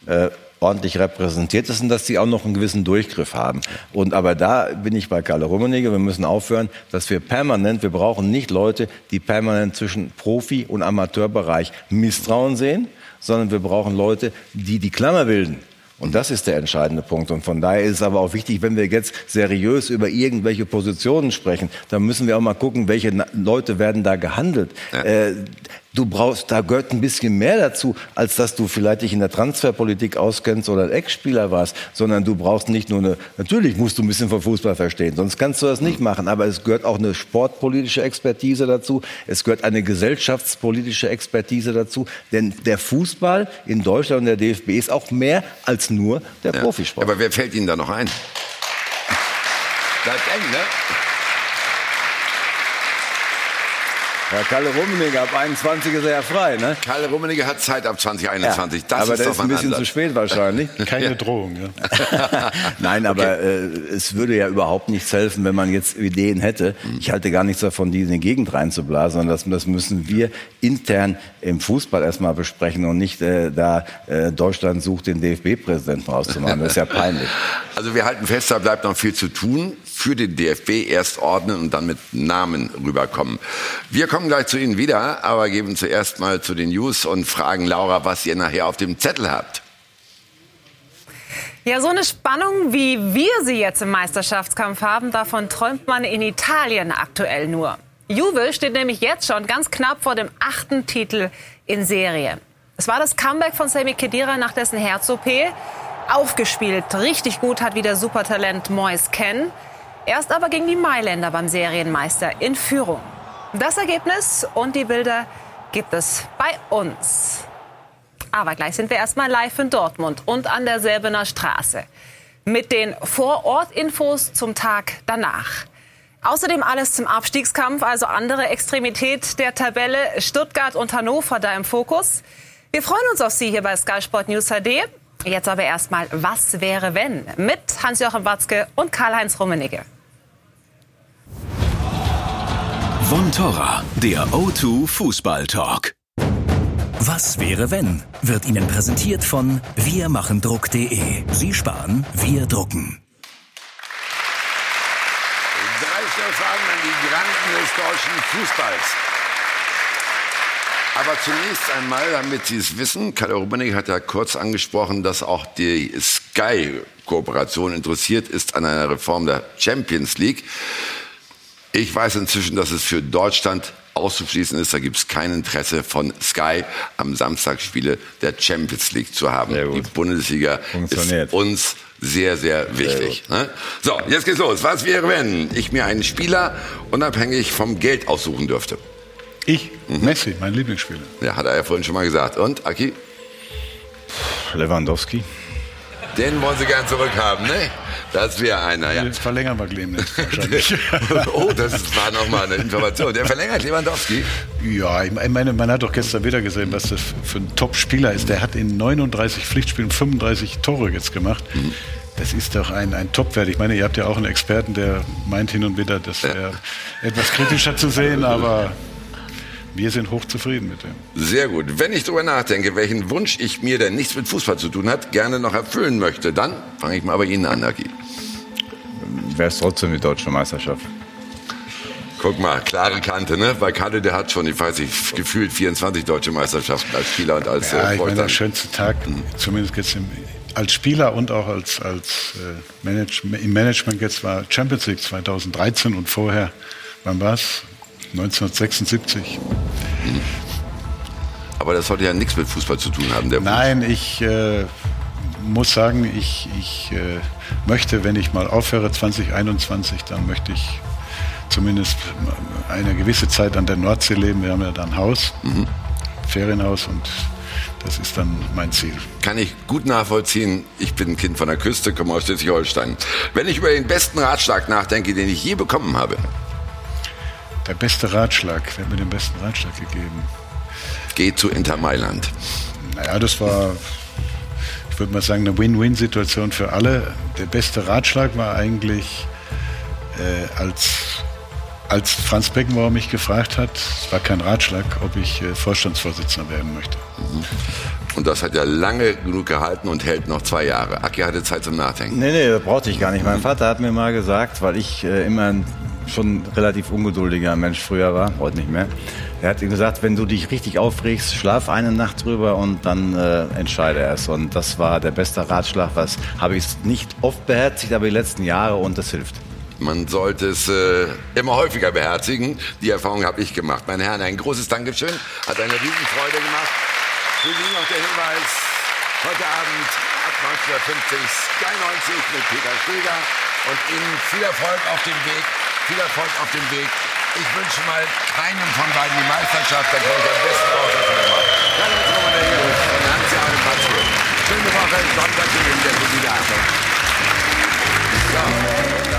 Speaker 3: äh, ordentlich repräsentiert ist und dass die auch noch einen gewissen Durchgriff haben. Und aber da bin ich bei Karl Rummenigge. Wir müssen aufhören, dass wir permanent, wir brauchen nicht Leute, die permanent zwischen Profi- und Amateurbereich Misstrauen sehen, sondern wir brauchen Leute, die die Klammer bilden. Und das ist der entscheidende Punkt. Und von daher ist es aber auch wichtig, wenn wir jetzt seriös über irgendwelche Positionen sprechen, dann müssen wir auch mal gucken, welche Leute werden da gehandelt. Ja. Äh, du brauchst, da gehört ein bisschen mehr dazu, als dass du vielleicht dich in der Transferpolitik auskennst oder ein Ex-Spieler warst, sondern du brauchst nicht nur eine, natürlich musst du ein bisschen von Fußball verstehen, sonst kannst du das nicht machen, aber es gehört auch eine sportpolitische Expertise dazu, es gehört eine gesellschaftspolitische Expertise dazu, denn der Fußball in Deutschland und der DFB ist auch mehr als nur der ja. Profisport.
Speaker 2: Aber wer fällt Ihnen da noch ein? Bleibt eng, ne?
Speaker 3: Ja, Kalle Rummenigge ab 21 ist er ja frei, ne?
Speaker 2: Kalle Rummenigge hat Zeit ab 2021.
Speaker 3: Ja, das aber ist der ist ein bisschen Ansatz. zu spät wahrscheinlich.
Speaker 4: Keine. Drohung, ja.
Speaker 3: Nein, aber okay. äh, es würde ja überhaupt nichts helfen, wenn man jetzt Ideen hätte. Mhm. Ich halte gar nichts davon, die in die Gegend reinzublasen, sondern das, das müssen wir intern im Fußball erstmal besprechen und nicht äh, da äh, Deutschland sucht den DFB-Präsidenten rauszumachen. Das ist ja peinlich.
Speaker 2: Also wir halten fest, da bleibt noch viel zu tun für den DFB erst ordnen und dann mit Namen rüberkommen. Wir kommen gleich zu Ihnen wieder, aber geben zuerst mal zu den News und fragen Laura, was ihr nachher auf dem Zettel habt.
Speaker 14: Ja, so eine Spannung, wie wir sie jetzt im Meisterschaftskampf haben, davon träumt man in Italien aktuell nur. Juve steht nämlich jetzt schon ganz knapp vor dem achten Titel in Serie. Es war das Comeback von Sami Khedira nach dessen Herz-OP. Aufgespielt, richtig gut hat wieder Supertalent Mois Ken. Erst aber ging die Mailänder beim Serienmeister in Führung. Das Ergebnis und die Bilder gibt es bei uns. Aber gleich sind wir erstmal live in Dortmund und an der Selbener Straße. Mit den Vorortinfos zum Tag danach. Außerdem alles zum Abstiegskampf, also andere Extremität der Tabelle. Stuttgart und Hannover da im Fokus. Wir freuen uns auf Sie hier bei Sky Sport News HD. Jetzt aber erstmal, was wäre wenn? Mit Hans-Joachim Watzke und Karl-Heinz Rummenigge.
Speaker 1: Von Torra, der O2 Fußball Talk. Was wäre wenn? Wird Ihnen präsentiert von wirmachendruck.de. Sie sparen, wir drucken.
Speaker 2: Drei Fragen an die Granden des deutschen Fußballs. Aber zunächst einmal, damit Sie es wissen, Kalle Rummenigge hat ja kurz angesprochen, dass auch die Sky-Kooperation interessiert ist an einer Reform der Champions League. Ich weiß inzwischen, dass es für Deutschland auszuschließen ist. Da gibt es kein Interesse von Sky, am Samstag Spiele der Champions League zu haben. Die Bundesliga ist uns sehr, sehr wichtig. Sehr ne? So, jetzt geht's los. Was wäre, wenn ich mir einen Spieler unabhängig vom Geld aussuchen dürfte?
Speaker 4: Ich? Mhm. Messi, mein Lieblingsspieler.
Speaker 2: Ja, hat er ja vorhin schon mal gesagt. Und, Aki?
Speaker 3: Lewandowski.
Speaker 2: Den wollen Sie gern zurückhaben, ne? Das wäre einer, ja.
Speaker 4: Jetzt verlängern wir Clemens wahrscheinlich.
Speaker 2: oh, das war nochmal eine Information. Der verlängert Lewandowski?
Speaker 4: Ja, ich meine, man hat doch gestern wieder gesehen, was das für ein Top-Spieler ist. Der hat in 39 Pflichtspielen 35 Tore jetzt gemacht. Mhm. Das ist doch ein, ein Top-Wert. Ich meine, ihr habt ja auch einen Experten, der meint hin und wieder, das wäre ja. etwas kritischer zu sehen, aber wir sind hochzufrieden mit dem.
Speaker 2: Sehr gut. Wenn ich darüber nachdenke, welchen Wunsch ich mir, der nichts mit Fußball zu tun hat, gerne noch erfüllen möchte, dann fange ich mal bei Ihnen an, Aki.
Speaker 3: Wer ist trotzdem die deutsche Meisterschaft?
Speaker 2: Guck mal, klare Kante, ne? Weil Kalle, der hat schon, ich weiß nicht, gefühlt 24 deutsche Meisterschaften als Spieler und als
Speaker 4: Ja, äh, ich meine, der schönste Tag, zumindest jetzt im, als Spieler und auch als, als äh, Manage, im Management jetzt war Champions League 2013 und vorher, wann war es? 1976. Hm.
Speaker 2: Aber das sollte ja nichts mit Fußball zu tun haben, der
Speaker 4: Nein, Fußball. ich äh, muss sagen, ich, ich äh, möchte, wenn ich mal aufhöre, 2021, dann möchte ich zumindest eine gewisse Zeit an der Nordsee leben. Wir haben ja dann ein Haus, mhm. Ferienhaus und das ist dann mein Ziel.
Speaker 2: Kann ich gut nachvollziehen. Ich bin ein Kind von der Küste, komme aus Schleswig-Holstein. Wenn ich über den besten Ratschlag nachdenke, den ich je bekommen habe,
Speaker 4: der beste Ratschlag, wer hat mir den besten Ratschlag gegeben?
Speaker 2: Geh zu Inter Mailand.
Speaker 4: Naja, das war, ich würde mal sagen, eine Win-Win-Situation für alle. Der beste Ratschlag war eigentlich, äh, als als Franz Beckenbauer mich gefragt hat, es war kein Ratschlag, ob ich äh, Vorstandsvorsitzender werden möchte.
Speaker 2: Mhm. Und das hat ja lange genug gehalten und hält noch zwei Jahre. Aki hatte Zeit zum Nachdenken.
Speaker 3: Nee, nee, das brauchte ich gar nicht. Mein Vater hat mir mal gesagt, weil ich äh, immer ein schon relativ ungeduldiger Mensch früher war, heute nicht mehr. Er hat gesagt, wenn du dich richtig aufregst, schlaf eine Nacht drüber und dann äh, entscheide erst. Und das war der beste Ratschlag, was habe ich nicht oft beherzigt, aber die letzten Jahre und das hilft.
Speaker 2: Man sollte es äh, immer häufiger beherzigen. Die Erfahrung habe ich gemacht. Meine Herren, ein großes Dankeschön. Hat eine Riesenfreude gemacht. Für Sie noch der Hinweis. Heute Abend ab 19.50 Sky 90 mit Peter Stöger. Und Ihnen viel Erfolg auf dem Weg viel Erfolg auf dem Weg. Ich wünsche mal keinem von beiden die Meisterschaft, da komme ich am besten raus als Nummer. Dann jetzt nochmal der Jungs von Hans-Jahre Matzke. Schöne Woche, Sonntag, in der Gute wieder. So.